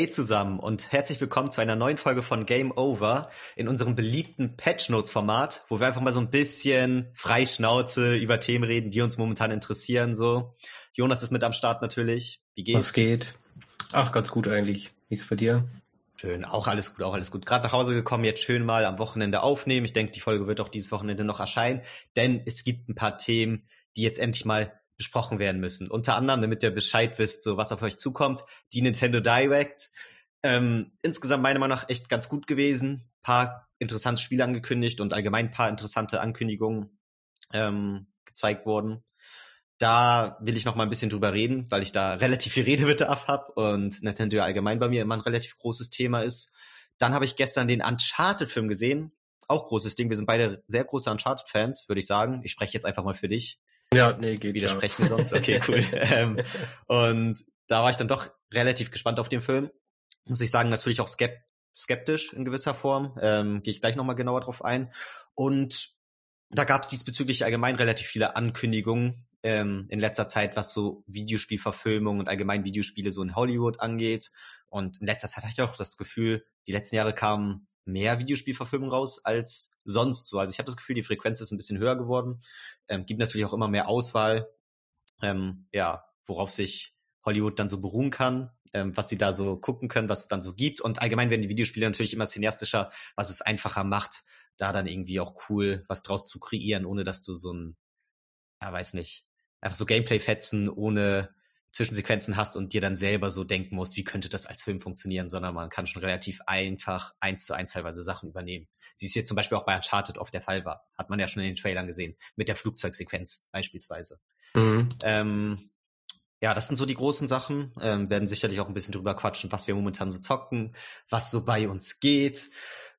Hey zusammen und herzlich willkommen zu einer neuen Folge von Game Over in unserem beliebten Patch Notes Format, wo wir einfach mal so ein bisschen Freischnauze über Themen reden, die uns momentan interessieren, so. Jonas ist mit am Start natürlich. Wie geht's? Was geht? Ach, ganz gut eigentlich. Wie ist bei dir? Schön, auch alles gut, auch alles gut. Gerade nach Hause gekommen, jetzt schön mal am Wochenende aufnehmen. Ich denke, die Folge wird auch dieses Wochenende noch erscheinen, denn es gibt ein paar Themen, die jetzt endlich mal besprochen werden müssen. Unter anderem, damit ihr Bescheid wisst, so was auf euch zukommt, die Nintendo Direct. Ähm, insgesamt meiner Meinung nach echt ganz gut gewesen. Paar interessante Spiele angekündigt und allgemein paar interessante Ankündigungen ähm, gezeigt worden. Da will ich noch mal ein bisschen drüber reden, weil ich da relativ viel Redebedarf habe und Nintendo allgemein bei mir immer ein relativ großes Thema ist. Dann habe ich gestern den Uncharted-Film gesehen. Auch großes Ding. Wir sind beide sehr große Uncharted-Fans, würde ich sagen. Ich spreche jetzt einfach mal für dich. Ja, nee, geht Widersprechen ja. wir sonst? Okay, cool. ähm, und da war ich dann doch relativ gespannt auf den Film. Muss ich sagen, natürlich auch skeptisch in gewisser Form. Ähm, Gehe ich gleich nochmal genauer drauf ein. Und da gab es diesbezüglich allgemein relativ viele Ankündigungen ähm, in letzter Zeit, was so Videospielverfilmung und allgemein Videospiele so in Hollywood angeht. Und in letzter Zeit hatte ich auch das Gefühl, die letzten Jahre kamen mehr Videospielverfilmungen raus als sonst so. Also ich habe das Gefühl, die Frequenz ist ein bisschen höher geworden. Ähm, gibt natürlich auch immer mehr Auswahl, ähm, ja, worauf sich Hollywood dann so beruhen kann, ähm, was sie da so gucken können, was es dann so gibt. Und allgemein werden die Videospiele natürlich immer cineastischer, was es einfacher macht, da dann irgendwie auch cool was draus zu kreieren, ohne dass du so ein, ja, weiß nicht, einfach so Gameplay-Fetzen ohne Zwischensequenzen hast und dir dann selber so denken musst, wie könnte das als Film funktionieren, sondern man kann schon relativ einfach eins zu eins teilweise Sachen übernehmen. Wie es jetzt zum Beispiel auch bei Uncharted oft der Fall war. Hat man ja schon in den Trailern gesehen. Mit der Flugzeugsequenz beispielsweise. Mhm. Ähm, ja, das sind so die großen Sachen. Ähm, werden sicherlich auch ein bisschen drüber quatschen, was wir momentan so zocken, was so bei uns geht.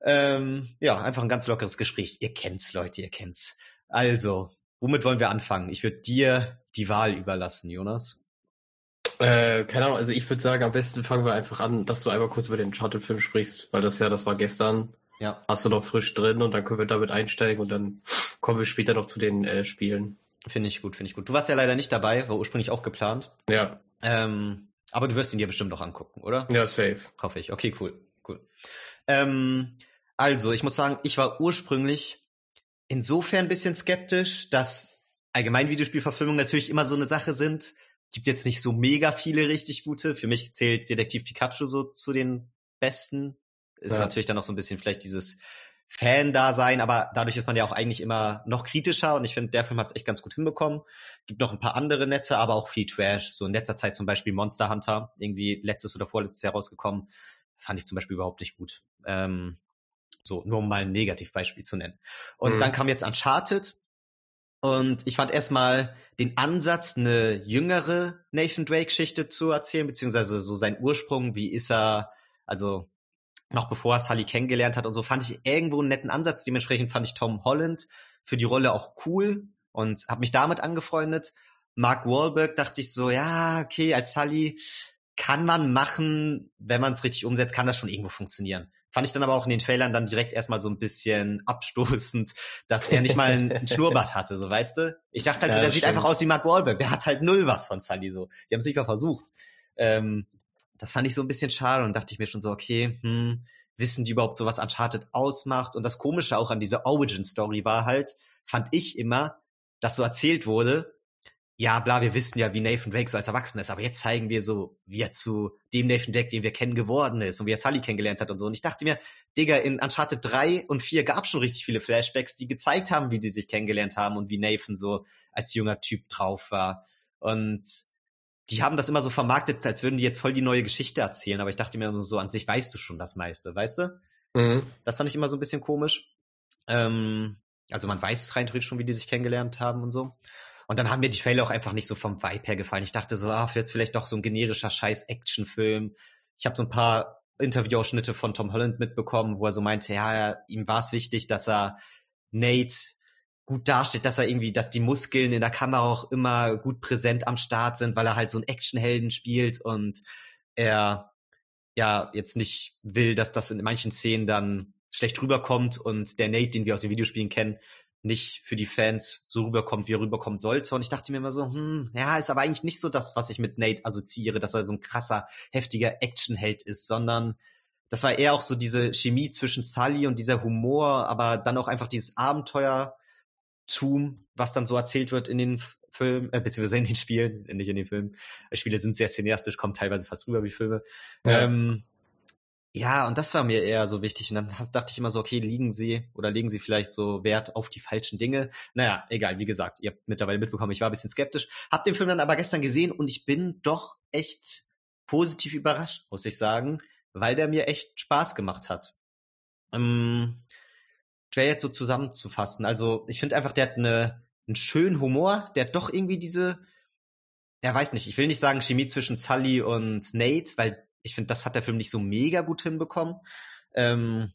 Ähm, ja, einfach ein ganz lockeres Gespräch. Ihr kennt's, Leute, ihr kennt's. Also, womit wollen wir anfangen? Ich würde dir die Wahl überlassen, Jonas. Äh, keine Ahnung, also ich würde sagen, am besten fangen wir einfach an, dass du einmal kurz über den Charted-Film sprichst, weil das ja, das war gestern. Ja. Hast du noch frisch drin und dann können wir damit einsteigen und dann kommen wir später noch zu den äh, Spielen. Finde ich gut, finde ich gut. Du warst ja leider nicht dabei, war ursprünglich auch geplant. Ja. Ähm, aber du wirst ihn dir bestimmt noch angucken, oder? Ja, safe. Hoffe ich. Okay, cool, cool. Ähm, also, ich muss sagen, ich war ursprünglich insofern ein bisschen skeptisch, dass allgemein Videospielverfilmungen natürlich immer so eine Sache sind, gibt jetzt nicht so mega viele richtig gute. Für mich zählt Detektiv Pikachu so zu den besten. Ist ja. natürlich dann noch so ein bisschen vielleicht dieses Fan-Dasein, aber dadurch ist man ja auch eigentlich immer noch kritischer und ich finde, der Film hat es echt ganz gut hinbekommen. Gibt noch ein paar andere nette, aber auch viel Trash. So in letzter Zeit zum Beispiel Monster Hunter, irgendwie letztes oder vorletztes Jahr rausgekommen, fand ich zum Beispiel überhaupt nicht gut. Ähm, so, nur um mal ein Negativbeispiel zu nennen. Und mhm. dann kam jetzt Uncharted, und ich fand erstmal den Ansatz, eine jüngere Nathan Drake-Geschichte zu erzählen, beziehungsweise so sein Ursprung, wie ist er, also noch bevor er Sully kennengelernt hat und so, fand ich irgendwo einen netten Ansatz. Dementsprechend fand ich Tom Holland für die Rolle auch cool und habe mich damit angefreundet. Mark Wahlberg dachte ich so, ja, okay, als Sully kann man machen, wenn man es richtig umsetzt, kann das schon irgendwo funktionieren. Fand ich dann aber auch in den Trailern dann direkt erstmal so ein bisschen abstoßend, dass er nicht mal einen Schnurrbart hatte, so weißt du? Ich dachte halt, ja, der sieht einfach aus wie Mark Wahlberg. Der hat halt null was von Sully so. Die haben es nicht mal versucht. Ähm, das fand ich so ein bisschen schade und dachte ich mir schon so, okay, hm, wissen die überhaupt so, was Uncharted ausmacht? Und das Komische auch an dieser Origin-Story war halt, fand ich immer, dass so erzählt wurde, ja, bla, wir wissen ja, wie Nathan Drake so als Erwachsener ist, aber jetzt zeigen wir so, wie er zu dem Nathan Drake, den wir kennen, geworden ist und wie er Sully kennengelernt hat und so. Und ich dachte mir, Digga, in Uncharted 3 und 4 gab schon richtig viele Flashbacks, die gezeigt haben, wie die sich kennengelernt haben und wie Nathan so als junger Typ drauf war. Und die haben das immer so vermarktet, als würden die jetzt voll die neue Geschichte erzählen, aber ich dachte mir so, an sich weißt du schon das meiste, weißt du? Mhm. Das fand ich immer so ein bisschen komisch. Ähm, also man weiß rein theoretisch schon, wie die sich kennengelernt haben und so. Und dann haben mir die Trailer auch einfach nicht so vom Vibe her gefallen. Ich dachte so, ah, jetzt vielleicht doch so ein generischer scheiß Actionfilm. Ich habe so ein paar Interviewausschnitte von Tom Holland mitbekommen, wo er so meinte, ja, ihm war es wichtig, dass er Nate gut darstellt, dass er irgendwie, dass die Muskeln in der Kamera auch immer gut präsent am Start sind, weil er halt so einen Actionhelden spielt und er ja jetzt nicht will, dass das in manchen Szenen dann schlecht rüberkommt und der Nate, den wir aus den Videospielen kennen, nicht für die Fans so rüberkommt, wie er rüberkommen sollte. Und ich dachte mir immer so, hm, ja, ist aber eigentlich nicht so das, was ich mit Nate assoziiere, dass er so ein krasser, heftiger Actionheld ist, sondern das war eher auch so diese Chemie zwischen Sully und dieser Humor, aber dann auch einfach dieses Abenteuertum, was dann so erzählt wird in den Filmen, äh, beziehungsweise in den Spielen, nicht in den Filmen. Spiele sind sehr cineastisch, kommen teilweise fast rüber wie Filme. Ja. Ähm, ja, und das war mir eher so wichtig. Und dann dachte ich immer so, okay, liegen Sie oder legen Sie vielleicht so Wert auf die falschen Dinge? Naja, egal, wie gesagt, ihr habt mittlerweile mitbekommen, ich war ein bisschen skeptisch. Hab den Film dann aber gestern gesehen und ich bin doch echt positiv überrascht, muss ich sagen, weil der mir echt Spaß gemacht hat. Ähm, schwer jetzt so zusammenzufassen. Also ich finde einfach, der hat eine, einen schönen Humor, der hat doch irgendwie diese, ja weiß nicht, ich will nicht sagen Chemie zwischen Sully und Nate, weil ich finde, das hat der Film nicht so mega gut hinbekommen. Ähm,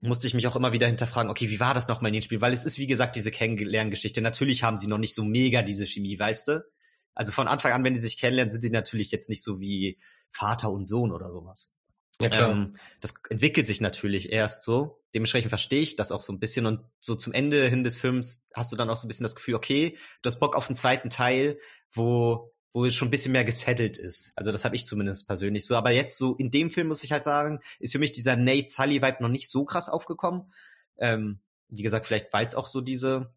musste ich mich auch immer wieder hinterfragen, okay, wie war das nochmal in den Spielen? Weil es ist, wie gesagt, diese Kennenlerngeschichte. Natürlich haben sie noch nicht so mega diese Chemie, weißt du? Also von Anfang an, wenn die sich kennenlernen, sind sie natürlich jetzt nicht so wie Vater und Sohn oder sowas. Ja, klar. Ähm, das entwickelt sich natürlich erst so. Dementsprechend verstehe ich das auch so ein bisschen. Und so zum Ende hin des Films hast du dann auch so ein bisschen das Gefühl, okay, du hast Bock auf einen zweiten Teil, wo wo es schon ein bisschen mehr gesettelt ist. Also das habe ich zumindest persönlich so. Aber jetzt so in dem Film muss ich halt sagen, ist für mich dieser Nate Sully Vibe noch nicht so krass aufgekommen. Ähm, wie gesagt, vielleicht weil es auch so diese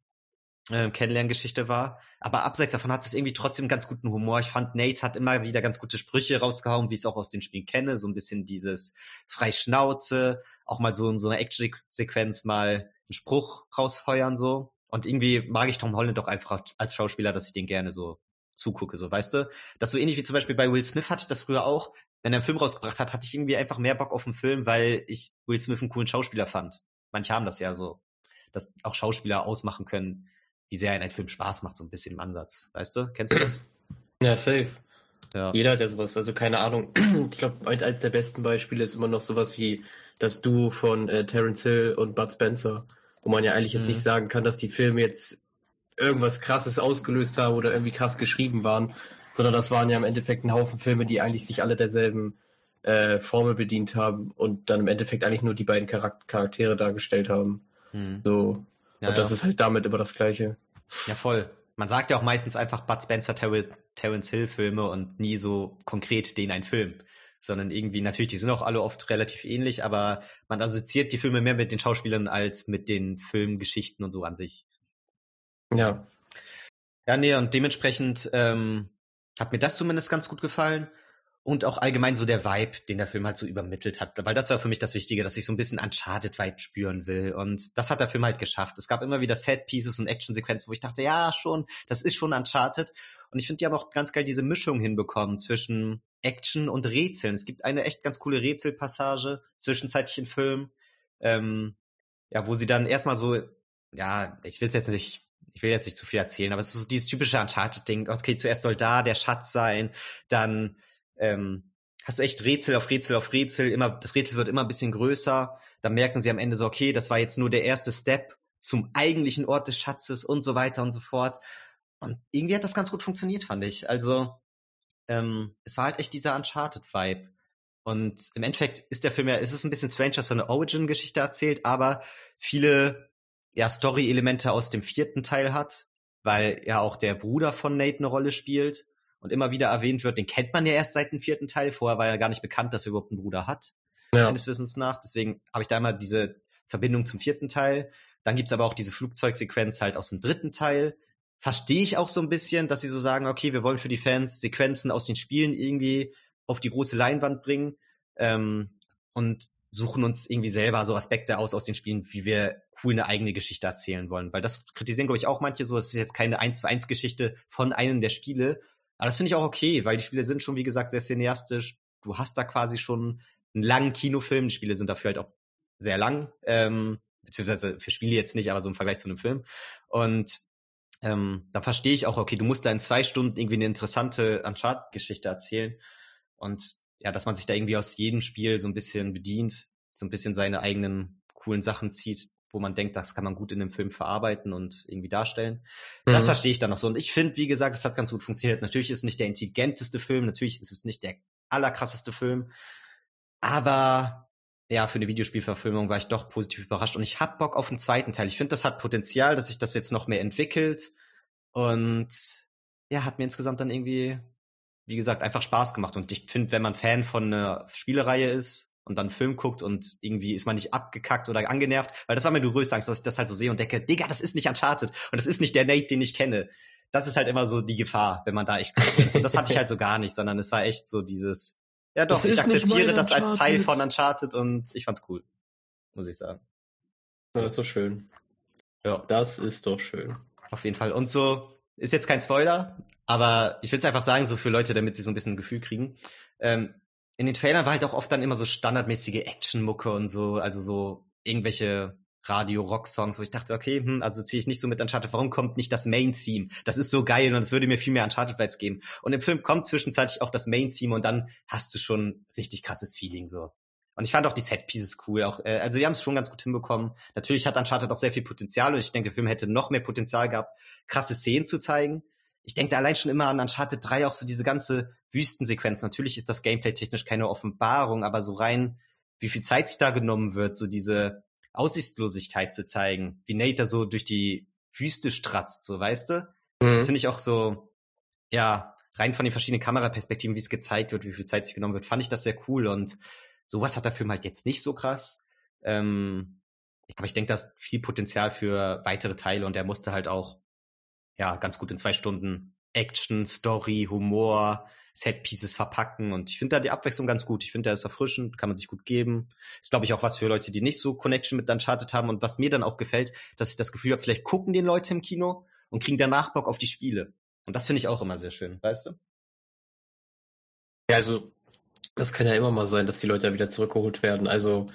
äh, Kennenlerngeschichte war. Aber abseits davon hat es irgendwie trotzdem ganz guten Humor. Ich fand, Nate hat immer wieder ganz gute Sprüche rausgehauen, wie ich es auch aus den Spielen kenne. So ein bisschen dieses frei Schnauze, auch mal so in so einer Action-Sequenz mal einen Spruch rausfeuern so. Und irgendwie mag ich Tom Holland doch einfach als Schauspieler, dass ich den gerne so zugucke, so weißt du? Das so ähnlich wie zum Beispiel bei Will Smith hatte ich das früher auch. Wenn er einen Film rausgebracht hat, hatte ich irgendwie einfach mehr Bock auf einen Film, weil ich Will Smith einen coolen Schauspieler fand. Manche haben das ja so, dass auch Schauspieler ausmachen können, wie sehr ein Film Spaß macht, so ein bisschen im Ansatz. Weißt du? Kennst du das? Ja, safe. Ja. Jeder ja sowas, also keine Ahnung. Ich glaube, eins der besten Beispiele ist immer noch sowas wie das Duo von äh, Terence Hill und Bud Spencer, wo man ja eigentlich jetzt mhm. nicht sagen kann, dass die Filme jetzt irgendwas krasses ausgelöst haben oder irgendwie krass geschrieben waren, sondern das waren ja im Endeffekt ein Haufen Filme, die eigentlich sich alle derselben äh, Formel bedient haben und dann im Endeffekt eigentlich nur die beiden Charak Charaktere dargestellt haben. Hm. So. Ja, und das ja. ist halt damit immer das Gleiche. Ja, voll. Man sagt ja auch meistens einfach Bud Spencer, Ter Terence Hill Filme und nie so konkret den ein Film. Sondern irgendwie, natürlich, die sind auch alle oft relativ ähnlich, aber man assoziiert die Filme mehr mit den Schauspielern als mit den Filmgeschichten und so an sich. Ja. Ja, nee, und dementsprechend ähm, hat mir das zumindest ganz gut gefallen. Und auch allgemein so der Vibe, den der Film halt so übermittelt hat. Weil das war für mich das Wichtige, dass ich so ein bisschen Uncharted-Vibe spüren will. Und das hat der Film halt geschafft. Es gab immer wieder Set-Pieces und Action-Sequenzen, wo ich dachte, ja, schon, das ist schon Uncharted. Und ich finde, die haben auch ganz geil diese Mischung hinbekommen zwischen Action und Rätseln. Es gibt eine echt ganz coole Rätselpassage zwischenzeitlich im Film. Ähm, ja, wo sie dann erstmal so, ja, ich will es jetzt nicht ich will jetzt nicht zu viel erzählen, aber es ist so dieses typische Uncharted-Ding. Okay, zuerst soll da der Schatz sein, dann ähm, hast du echt Rätsel auf Rätsel auf Rätsel, immer, das Rätsel wird immer ein bisschen größer. Dann merken sie am Ende so, okay, das war jetzt nur der erste Step zum eigentlichen Ort des Schatzes und so weiter und so fort. Und irgendwie hat das ganz gut funktioniert, fand ich. Also, ähm, es war halt echt dieser Uncharted-Vibe. Und im Endeffekt ist der Film ja, ist es ein bisschen strange, dass er eine Origin-Geschichte erzählt, aber viele ja Story-Elemente aus dem vierten Teil hat, weil ja auch der Bruder von Nate eine Rolle spielt und immer wieder erwähnt wird. Den kennt man ja erst seit dem vierten Teil. Vorher war ja gar nicht bekannt, dass er überhaupt einen Bruder hat, ja. meines Wissens nach. Deswegen habe ich da immer diese Verbindung zum vierten Teil. Dann gibt's aber auch diese Flugzeugsequenz halt aus dem dritten Teil. Verstehe ich auch so ein bisschen, dass sie so sagen, okay, wir wollen für die Fans Sequenzen aus den Spielen irgendwie auf die große Leinwand bringen ähm, und suchen uns irgendwie selber so Aspekte aus aus den Spielen, wie wir cool eine eigene Geschichte erzählen wollen. Weil das kritisieren, glaube ich, auch manche so. Es ist jetzt keine 1 zu 1 Geschichte von einem der Spiele. Aber das finde ich auch okay, weil die Spiele sind schon, wie gesagt, sehr cineastisch. Du hast da quasi schon einen langen Kinofilm. Die Spiele sind dafür halt auch sehr lang. Ähm, beziehungsweise für Spiele jetzt nicht, aber so im Vergleich zu einem Film. Und ähm, da verstehe ich auch, okay, du musst da in zwei Stunden irgendwie eine interessante Uncharted-Geschichte erzählen. Und ja, dass man sich da irgendwie aus jedem Spiel so ein bisschen bedient, so ein bisschen seine eigenen coolen Sachen zieht, wo man denkt, das kann man gut in dem Film verarbeiten und irgendwie darstellen. Mhm. Das verstehe ich dann noch so. Und ich finde, wie gesagt, es hat ganz gut funktioniert. Natürlich ist es nicht der intelligenteste Film, natürlich ist es nicht der allerkrasseste Film, aber ja, für eine Videospielverfilmung war ich doch positiv überrascht und ich hab Bock auf einen zweiten Teil. Ich finde, das hat Potenzial, dass sich das jetzt noch mehr entwickelt und ja, hat mir insgesamt dann irgendwie, wie gesagt, einfach Spaß gemacht und ich finde, wenn man Fan von einer Spielereihe ist und dann einen Film guckt und irgendwie ist man nicht abgekackt oder angenervt, weil das war mir die größte Angst, dass ich das halt so sehe und denke, Digga, das ist nicht Uncharted und das ist nicht der Nate, den ich kenne. Das ist halt immer so die Gefahr, wenn man da echt krass ist. Und das hatte ich halt so gar nicht, sondern es war echt so dieses, ja doch, ich akzeptiere das als Teil von Uncharted und ich fand's cool. Muss ich sagen. Das ist doch schön. Ja. Das ist doch schön. Auf jeden Fall. Und so, ist jetzt kein Spoiler, aber ich will es einfach sagen, so für Leute, damit sie so ein bisschen ein Gefühl kriegen. Ähm, in den Trailern war halt auch oft dann immer so standardmäßige Action-Mucke und so, also so irgendwelche Radio-Rock-Songs, wo ich dachte, okay, hm, also ziehe ich nicht so mit Uncharted, warum kommt nicht das Main-Theme? Das ist so geil und es würde mir viel mehr Uncharted-Vibes geben. Und im Film kommt zwischenzeitlich auch das Main-Theme und dann hast du schon richtig krasses Feeling so. Und ich fand auch die Set-Pieces cool. Auch, äh, also die haben es schon ganz gut hinbekommen. Natürlich hat Uncharted auch sehr viel Potenzial und ich denke, der Film hätte noch mehr Potenzial gehabt, krasse Szenen zu zeigen. Ich denke da allein schon immer an Uncharted 3 auch so diese ganze Wüstensequenz. Natürlich ist das Gameplay technisch keine Offenbarung, aber so rein, wie viel Zeit sich da genommen wird, so diese Aussichtslosigkeit zu zeigen, wie Nate da so durch die Wüste stratzt, so weißt du? Mhm. Das finde ich auch so, ja, rein von den verschiedenen Kameraperspektiven, wie es gezeigt wird, wie viel Zeit sich genommen wird, fand ich das sehr cool und sowas hat der Film halt jetzt nicht so krass. Ähm, aber ich denke, da ist viel Potenzial für weitere Teile und er musste halt auch, ja, ganz gut in zwei Stunden Action, Story, Humor, Set-Pieces verpacken. Und ich finde da die Abwechslung ganz gut. Ich finde, der ist erfrischend, kann man sich gut geben. Ist, glaube ich, auch was für Leute, die nicht so Connection mit Uncharted haben. Und was mir dann auch gefällt, dass ich das Gefühl habe, vielleicht gucken den Leute im Kino und kriegen danach Bock auf die Spiele. Und das finde ich auch immer sehr schön, weißt du? Ja, also, das kann ja immer mal sein, dass die Leute ja wieder zurückgeholt werden. Also,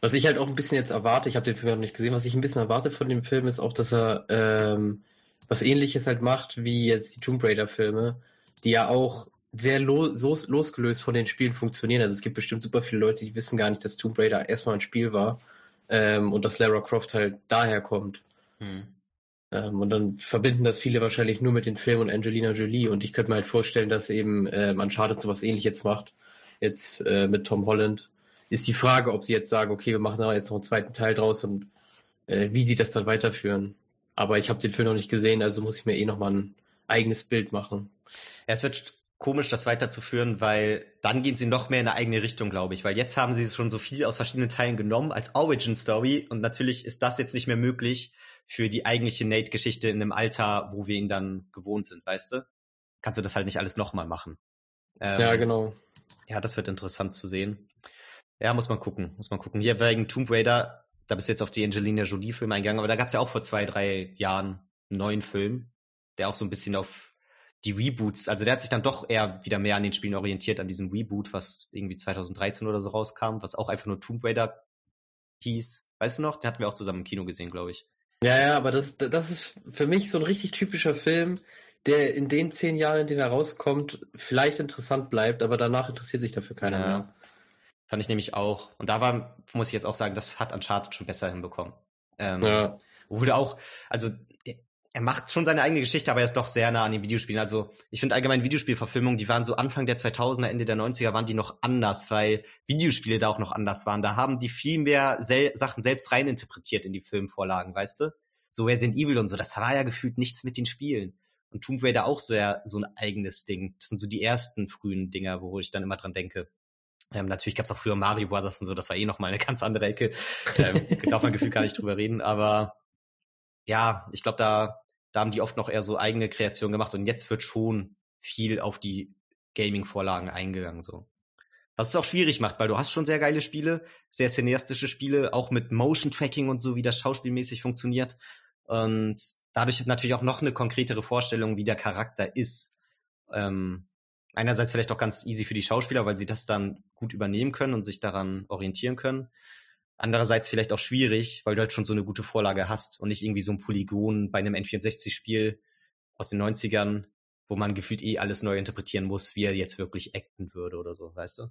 was ich halt auch ein bisschen jetzt erwarte, ich habe den Film noch nicht gesehen, was ich ein bisschen erwarte von dem Film ist auch, dass er ähm, was ähnliches halt macht wie jetzt die Tomb Raider Filme, die ja auch sehr los, los, losgelöst von den Spielen funktionieren. Also es gibt bestimmt super viele Leute, die wissen gar nicht, dass Tomb Raider erstmal ein Spiel war ähm, und dass Lara Croft halt daher kommt. Hm. Ähm, und dann verbinden das viele wahrscheinlich nur mit den Filmen und Angelina Jolie. Und ich könnte mir halt vorstellen, dass eben äh, Uncharted sowas ähnliches macht. Jetzt äh, mit Tom Holland. Ist die Frage, ob sie jetzt sagen, okay, wir machen da jetzt noch einen zweiten Teil draus und äh, wie sie das dann weiterführen. Aber ich habe den Film noch nicht gesehen, also muss ich mir eh nochmal ein eigenes Bild machen. Ja, es wird komisch, das weiterzuführen, weil dann gehen sie noch mehr in eine eigene Richtung, glaube ich. Weil jetzt haben sie schon so viel aus verschiedenen Teilen genommen als Origin-Story und natürlich ist das jetzt nicht mehr möglich für die eigentliche Nate-Geschichte in einem Alter, wo wir ihn dann gewohnt sind, weißt du? Kannst du das halt nicht alles nochmal machen. Ähm, ja, genau. Ja, das wird interessant zu sehen. Ja, muss man gucken, muss man gucken. Hier wegen Tomb Raider, da bist du jetzt auf die Angelina Jolie-Filme eingegangen, aber da gab es ja auch vor zwei, drei Jahren einen neuen Film, der auch so ein bisschen auf die Reboots, also der hat sich dann doch eher wieder mehr an den Spielen orientiert, an diesem Reboot, was irgendwie 2013 oder so rauskam, was auch einfach nur Tomb Raider hieß. Weißt du noch? Den hatten wir auch zusammen im Kino gesehen, glaube ich. Ja, ja, aber das, das ist für mich so ein richtig typischer Film, der in den zehn Jahren, in denen er rauskommt, vielleicht interessant bleibt, aber danach interessiert sich dafür keiner ja. mehr. Fand ich nämlich auch. Und da war, muss ich jetzt auch sagen, das hat Uncharted schon besser hinbekommen. Ähm, ja. Wurde auch, also er macht schon seine eigene Geschichte, aber er ist doch sehr nah an den Videospielen. Also ich finde allgemein Videospielverfilmungen, die waren so Anfang der 2000er, Ende der 90er, waren die noch anders, weil Videospiele da auch noch anders waren. Da haben die viel mehr sel Sachen selbst reininterpretiert in die Filmvorlagen, weißt du? So Resident Evil und so, das war ja gefühlt nichts mit den Spielen. Und Tomb Raider auch sehr so ein eigenes Ding. Das sind so die ersten frühen Dinger, wo ich dann immer dran denke. Ähm, natürlich gab's auch früher Mario Brothers und so, das war eh noch mal eine ganz andere Ecke. Ähm, darf man gefühlt gar nicht drüber reden, aber ja, ich glaube, da, da haben die oft noch eher so eigene Kreationen gemacht und jetzt wird schon viel auf die Gaming-Vorlagen eingegangen, so. Was es auch schwierig macht, weil du hast schon sehr geile Spiele, sehr cineastische Spiele, auch mit Motion-Tracking und so, wie das schauspielmäßig funktioniert. Und dadurch natürlich auch noch eine konkretere Vorstellung, wie der Charakter ist. Ähm, einerseits vielleicht auch ganz easy für die Schauspieler, weil sie das dann gut übernehmen können und sich daran orientieren können. Andererseits vielleicht auch schwierig, weil du halt schon so eine gute Vorlage hast und nicht irgendwie so ein Polygon bei einem N64-Spiel aus den 90ern, wo man gefühlt eh alles neu interpretieren muss, wie er jetzt wirklich acten würde oder so, weißt du?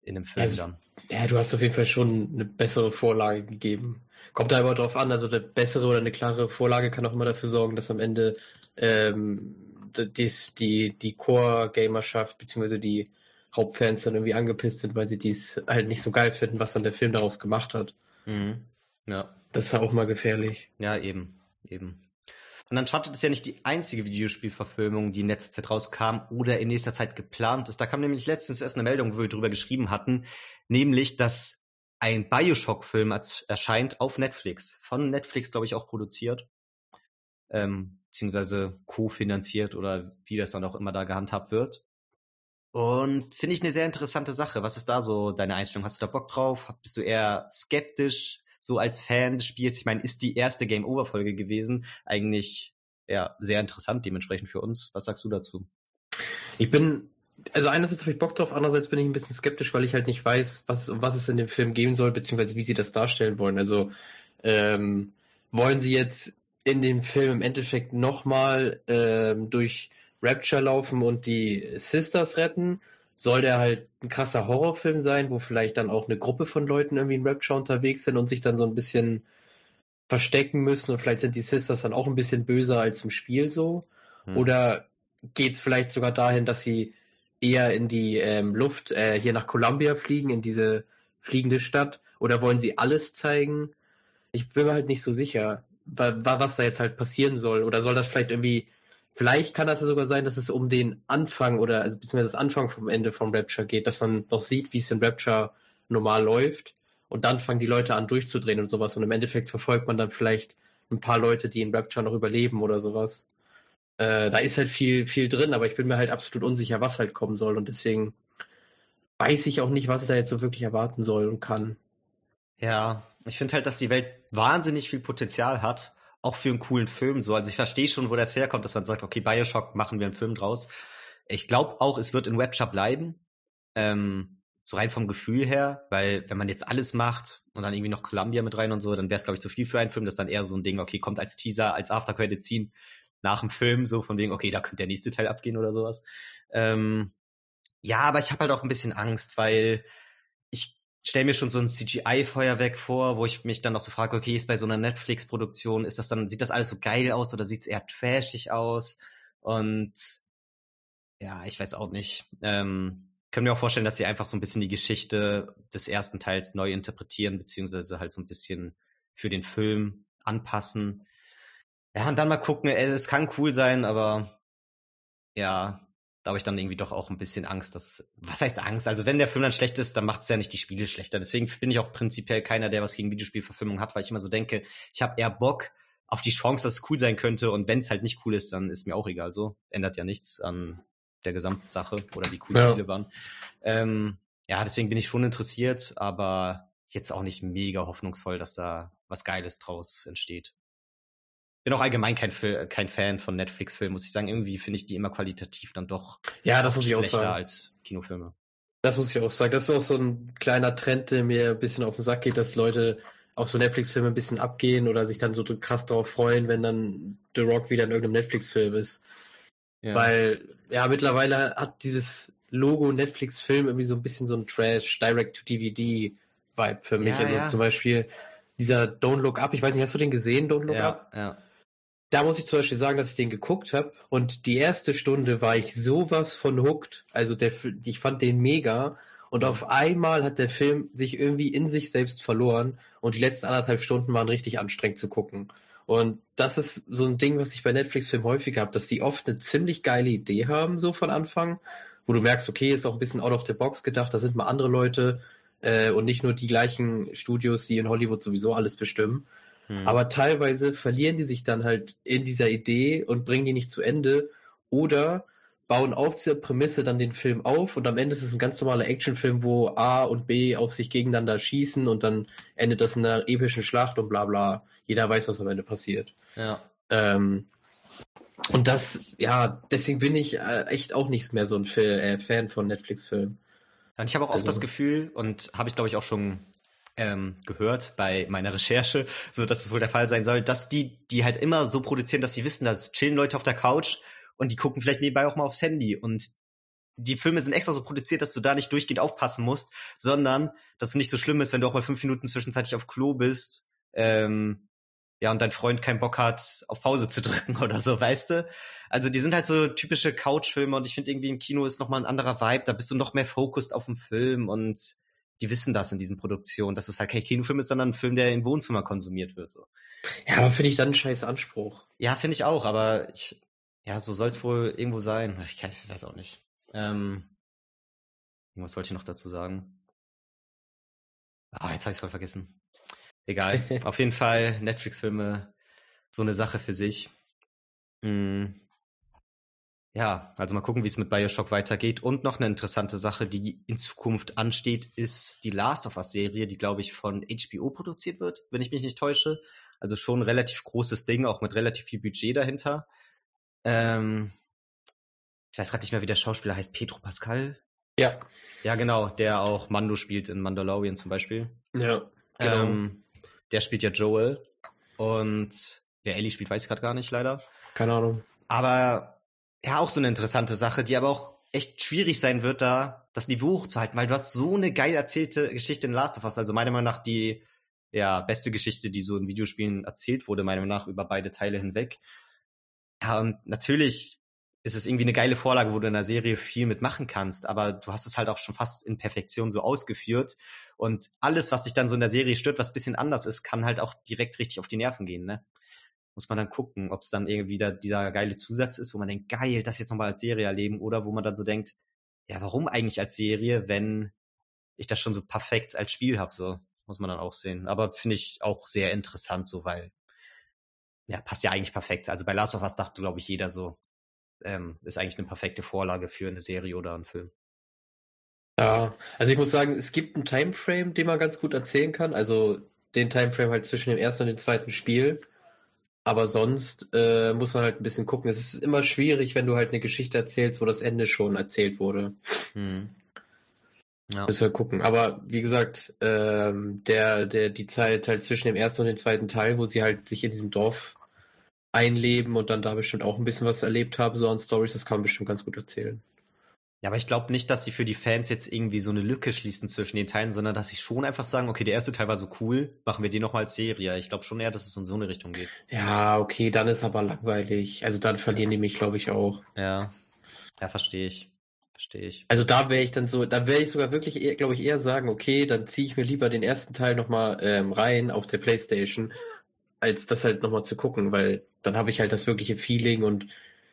In einem Film also, dann. Ja, du hast auf jeden Fall schon eine bessere Vorlage gegeben. Kommt da aber drauf an, also eine bessere oder eine klare Vorlage kann auch immer dafür sorgen, dass am Ende ähm, die, die, die Core-Gamerschaft, beziehungsweise die Hauptfans dann irgendwie angepisst sind, weil sie dies halt nicht so geil finden, was dann der Film daraus gemacht hat. Mhm. Ja. Das ist ja auch mal gefährlich. Ja, eben. Eben. Und Uncharted ist ja nicht die einzige Videospielverfilmung, die in letzter Zeit rauskam oder in nächster Zeit geplant ist. Da kam nämlich letztens erst eine Meldung, wo wir drüber geschrieben hatten, nämlich, dass ein Bioshock-Film erscheint auf Netflix. Von Netflix, glaube ich, auch produziert. Ähm, beziehungsweise kofinanziert oder wie das dann auch immer da gehandhabt wird. Und finde ich eine sehr interessante Sache. Was ist da so deine Einstellung? Hast du da Bock drauf? Bist du eher skeptisch? so als Fan des Spiels. Ich meine, ist die erste Game Over Folge gewesen. Eigentlich ja sehr interessant dementsprechend für uns. Was sagst du dazu? Ich bin also einerseits habe ich Bock drauf, andererseits bin ich ein bisschen skeptisch, weil ich halt nicht weiß, was, was es in dem Film geben soll, beziehungsweise wie sie das darstellen wollen. Also ähm, wollen sie jetzt in dem Film im Endeffekt nochmal ähm, durch Rapture laufen und die Sisters retten? soll der halt ein krasser Horrorfilm sein, wo vielleicht dann auch eine Gruppe von Leuten irgendwie in Rapture unterwegs sind und sich dann so ein bisschen verstecken müssen und vielleicht sind die Sisters dann auch ein bisschen böser als im Spiel so? Hm. Oder geht es vielleicht sogar dahin, dass sie eher in die ähm, Luft äh, hier nach Columbia fliegen, in diese fliegende Stadt? Oder wollen sie alles zeigen? Ich bin mir halt nicht so sicher, was da jetzt halt passieren soll. Oder soll das vielleicht irgendwie Vielleicht kann das ja sogar sein, dass es um den Anfang oder also beziehungsweise das Anfang vom Ende von Rapture geht, dass man noch sieht, wie es in Rapture normal läuft und dann fangen die Leute an durchzudrehen und sowas und im Endeffekt verfolgt man dann vielleicht ein paar Leute, die in Rapture noch überleben oder sowas. Äh, da ist halt viel, viel drin, aber ich bin mir halt absolut unsicher, was halt kommen soll und deswegen weiß ich auch nicht, was ich da jetzt so wirklich erwarten soll und kann. Ja, ich finde halt, dass die Welt wahnsinnig viel Potenzial hat auch für einen coolen Film so. Also ich verstehe schon, wo das herkommt, dass man sagt, okay, Bioshock machen wir einen Film draus. Ich glaube auch, es wird in Rapture bleiben. Ähm, so rein vom Gefühl her, weil wenn man jetzt alles macht und dann irgendwie noch Columbia mit rein und so, dann wäre es, glaube ich, zu viel für einen Film. Das ist dann eher so ein Ding, okay, kommt als Teaser, als Aftercredit ziehen nach dem Film, so von wegen, okay, da könnte der nächste Teil abgehen oder sowas. Ähm, ja, aber ich habe halt auch ein bisschen Angst, weil ich stell mir schon so ein CGI-Feuerwerk vor, wo ich mich dann noch so frage, okay, ist bei so einer Netflix-Produktion, ist das dann, sieht das alles so geil aus oder sieht es eher trashig aus? Und ja, ich weiß auch nicht. Ähm, können mir auch vorstellen, dass sie einfach so ein bisschen die Geschichte des ersten Teils neu interpretieren, beziehungsweise halt so ein bisschen für den Film anpassen. Ja, und dann mal gucken, es kann cool sein, aber ja, da habe ich dann irgendwie doch auch ein bisschen Angst, dass, was heißt Angst? Also wenn der Film dann schlecht ist, dann macht es ja nicht die Spiele schlechter. Deswegen bin ich auch prinzipiell keiner, der was gegen Videospielverfilmung hat, weil ich immer so denke, ich habe eher Bock auf die Chance, dass es cool sein könnte und wenn es halt nicht cool ist, dann ist mir auch egal. So ändert ja nichts an der Gesamtsache oder wie cool ja. Spiele waren. Ähm, ja, deswegen bin ich schon interessiert, aber jetzt auch nicht mega hoffnungsvoll, dass da was Geiles draus entsteht bin auch allgemein kein, kein Fan von Netflix-Filmen, muss ich sagen. Irgendwie finde ich die immer qualitativ dann doch ja, das muss ich auch sagen. als Kinofilme. Das muss ich auch sagen. Das ist auch so ein kleiner Trend, der mir ein bisschen auf den Sack geht, dass Leute auf so Netflix-Filme ein bisschen abgehen oder sich dann so krass darauf freuen, wenn dann The Rock wieder in irgendeinem Netflix-Film ist. Ja. Weil, ja, mittlerweile hat dieses Logo Netflix-Film irgendwie so ein bisschen so ein Trash, Direct-to-DVD-Vibe für mich. Ja, also ja. zum Beispiel dieser Don't Look Up, ich weiß nicht, hast du den gesehen, Don't Look ja, Up? Ja da muss ich zum Beispiel sagen, dass ich den geguckt habe und die erste Stunde war ich sowas von hooked. Also der, ich fand den mega. Und auf einmal hat der Film sich irgendwie in sich selbst verloren und die letzten anderthalb Stunden waren richtig anstrengend zu gucken. Und das ist so ein Ding, was ich bei Netflix-Filmen häufig habe, dass die oft eine ziemlich geile Idee haben, so von Anfang, wo du merkst, okay, ist auch ein bisschen out of the box gedacht, da sind mal andere Leute äh, und nicht nur die gleichen Studios, die in Hollywood sowieso alles bestimmen. Hm. Aber teilweise verlieren die sich dann halt in dieser Idee und bringen die nicht zu Ende oder bauen auf dieser Prämisse dann den Film auf und am Ende ist es ein ganz normaler Actionfilm, wo A und B auf sich gegeneinander schießen und dann endet das in einer epischen Schlacht und bla bla. Jeder weiß, was am Ende passiert. Ja. Ähm, und das, ja, deswegen bin ich äh, echt auch nicht mehr so ein Film, äh, Fan von Netflix-Filmen. Und ich habe auch oft also, das Gefühl, und habe ich glaube ich auch schon ähm, gehört bei meiner Recherche, so dass es wohl der Fall sein soll, dass die, die halt immer so produzieren, dass sie wissen, dass chillen Leute auf der Couch und die gucken vielleicht nebenbei auch mal aufs Handy und die Filme sind extra so produziert, dass du da nicht durchgehend aufpassen musst, sondern dass es nicht so schlimm ist, wenn du auch mal fünf Minuten zwischenzeitlich auf Klo bist, ähm, ja, und dein Freund keinen Bock hat, auf Pause zu drücken oder so, weißt du? Also die sind halt so typische Couchfilme und ich finde irgendwie im Kino ist nochmal ein anderer Vibe, da bist du noch mehr focused auf dem Film und die wissen das in diesen Produktionen, dass es halt kein Kinofilm ist, sondern ein Film, der im Wohnzimmer konsumiert wird. So. Ja, aber finde ich dann einen scheiß Anspruch. Ja, finde ich auch, aber ich, ja, so soll es wohl irgendwo sein. Ich, ich weiß auch nicht. Ähm, was wollte ich noch dazu sagen? Ah, jetzt habe ich es voll vergessen. Egal. Auf jeden Fall Netflix-Filme so eine Sache für sich. Hm. Ja, also mal gucken, wie es mit Bioshock weitergeht. Und noch eine interessante Sache, die in Zukunft ansteht, ist die Last of Us-Serie, die, glaube ich, von HBO produziert wird, wenn ich mich nicht täusche. Also schon ein relativ großes Ding, auch mit relativ viel Budget dahinter. Ähm, ich weiß gerade nicht mehr, wie der Schauspieler heißt. Pedro Pascal? Ja. Ja, genau, der auch Mando spielt in Mandalorian zum Beispiel. Ja. Genau. Ähm, der spielt ja Joel. Und wer Ellie spielt, weiß ich gerade gar nicht, leider. Keine Ahnung. Aber ja, auch so eine interessante Sache, die aber auch echt schwierig sein wird, da das Niveau hochzuhalten, weil du hast so eine geil erzählte Geschichte in Last of Us. Also meiner Meinung nach die ja, beste Geschichte, die so in Videospielen erzählt wurde, meiner Meinung nach über beide Teile hinweg. Ja, und natürlich ist es irgendwie eine geile Vorlage, wo du in der Serie viel mitmachen kannst, aber du hast es halt auch schon fast in Perfektion so ausgeführt. Und alles, was dich dann so in der Serie stört, was bisschen anders ist, kann halt auch direkt richtig auf die Nerven gehen, ne? Muss man dann gucken, ob es dann irgendwie wieder dieser geile Zusatz ist, wo man denkt, geil, das jetzt nochmal als Serie erleben, oder wo man dann so denkt, ja, warum eigentlich als Serie, wenn ich das schon so perfekt als Spiel habe, so muss man dann auch sehen. Aber finde ich auch sehr interessant, so weil ja passt ja eigentlich perfekt. Also bei Last of Us dachte, glaube ich, jeder so, ähm, ist eigentlich eine perfekte Vorlage für eine Serie oder einen Film. Ja, also ich muss sagen, es gibt einen Timeframe, den man ganz gut erzählen kann. Also den Timeframe halt zwischen dem ersten und dem zweiten Spiel. Aber sonst äh, muss man halt ein bisschen gucken. Es ist immer schwierig, wenn du halt eine Geschichte erzählst, wo das Ende schon erzählt wurde. Hm. Ja. Müssen wir gucken. Aber wie gesagt, ähm, der, der, die Zeit halt zwischen dem ersten und dem zweiten Teil, wo sie halt sich in diesem Dorf einleben und dann da bestimmt auch ein bisschen was erlebt haben, so an Stories, das kann man bestimmt ganz gut erzählen. Ja, aber ich glaube nicht, dass sie für die Fans jetzt irgendwie so eine Lücke schließen zwischen den Teilen, sondern dass sie schon einfach sagen, okay, der erste Teil war so cool, machen wir den nochmal als Serie. Ich glaube schon eher, dass es in so eine Richtung geht. Ja, okay, dann ist aber langweilig. Also dann verlieren die mich, glaube ich, auch. Ja. Ja, verstehe ich. Verstehe ich. Also da wäre ich dann so, da wäre ich sogar wirklich, glaube ich, eher sagen, okay, dann ziehe ich mir lieber den ersten Teil nochmal ähm, rein auf der Playstation als das halt nochmal zu gucken, weil dann habe ich halt das wirkliche Feeling und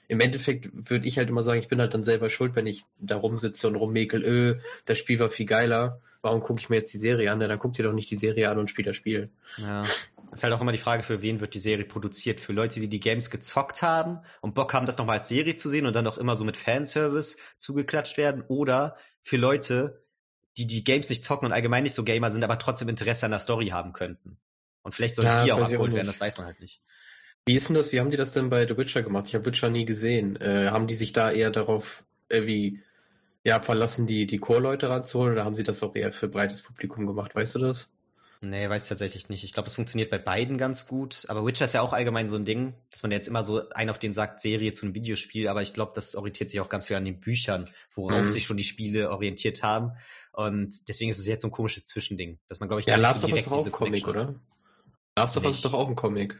im Endeffekt würde ich halt immer sagen, ich bin halt dann selber schuld, wenn ich da rumsitze und rummäkel, öh, das Spiel war viel geiler. Warum gucke ich mir jetzt die Serie an? Ja, dann guck dir doch nicht die Serie an und spiel das Spiel. Ja. Ist halt auch immer die Frage, für wen wird die Serie produziert? Für Leute, die die Games gezockt haben und Bock haben, das nochmal als Serie zu sehen und dann auch immer so mit Fanservice zugeklatscht werden? Oder für Leute, die die Games nicht zocken und allgemein nicht so Gamer sind, aber trotzdem Interesse an der Story haben könnten? Und vielleicht sollen ja, die auch abgeholt werden, das weiß man halt nicht. Wie ist denn das? Wie haben die das denn bei The Witcher gemacht? Ich habe Witcher nie gesehen. Äh, haben die sich da eher darauf irgendwie ja, verlassen, die, die Core-Leute ranzuholen oder haben sie das auch eher für breites Publikum gemacht? Weißt du das? Nee, weiß tatsächlich nicht. Ich glaube, es funktioniert bei beiden ganz gut. Aber Witcher ist ja auch allgemein so ein Ding, dass man jetzt immer so ein auf den sagt, Serie zu einem Videospiel. Aber ich glaube, das orientiert sich auch ganz viel an den Büchern, worauf mhm. sich schon die Spiele orientiert haben. Und deswegen ist es jetzt so ein komisches Zwischending, dass man, glaube ich, ja, Last of Us ist auch ein Comic, oder? Last of Us ist doch auch ein Comic.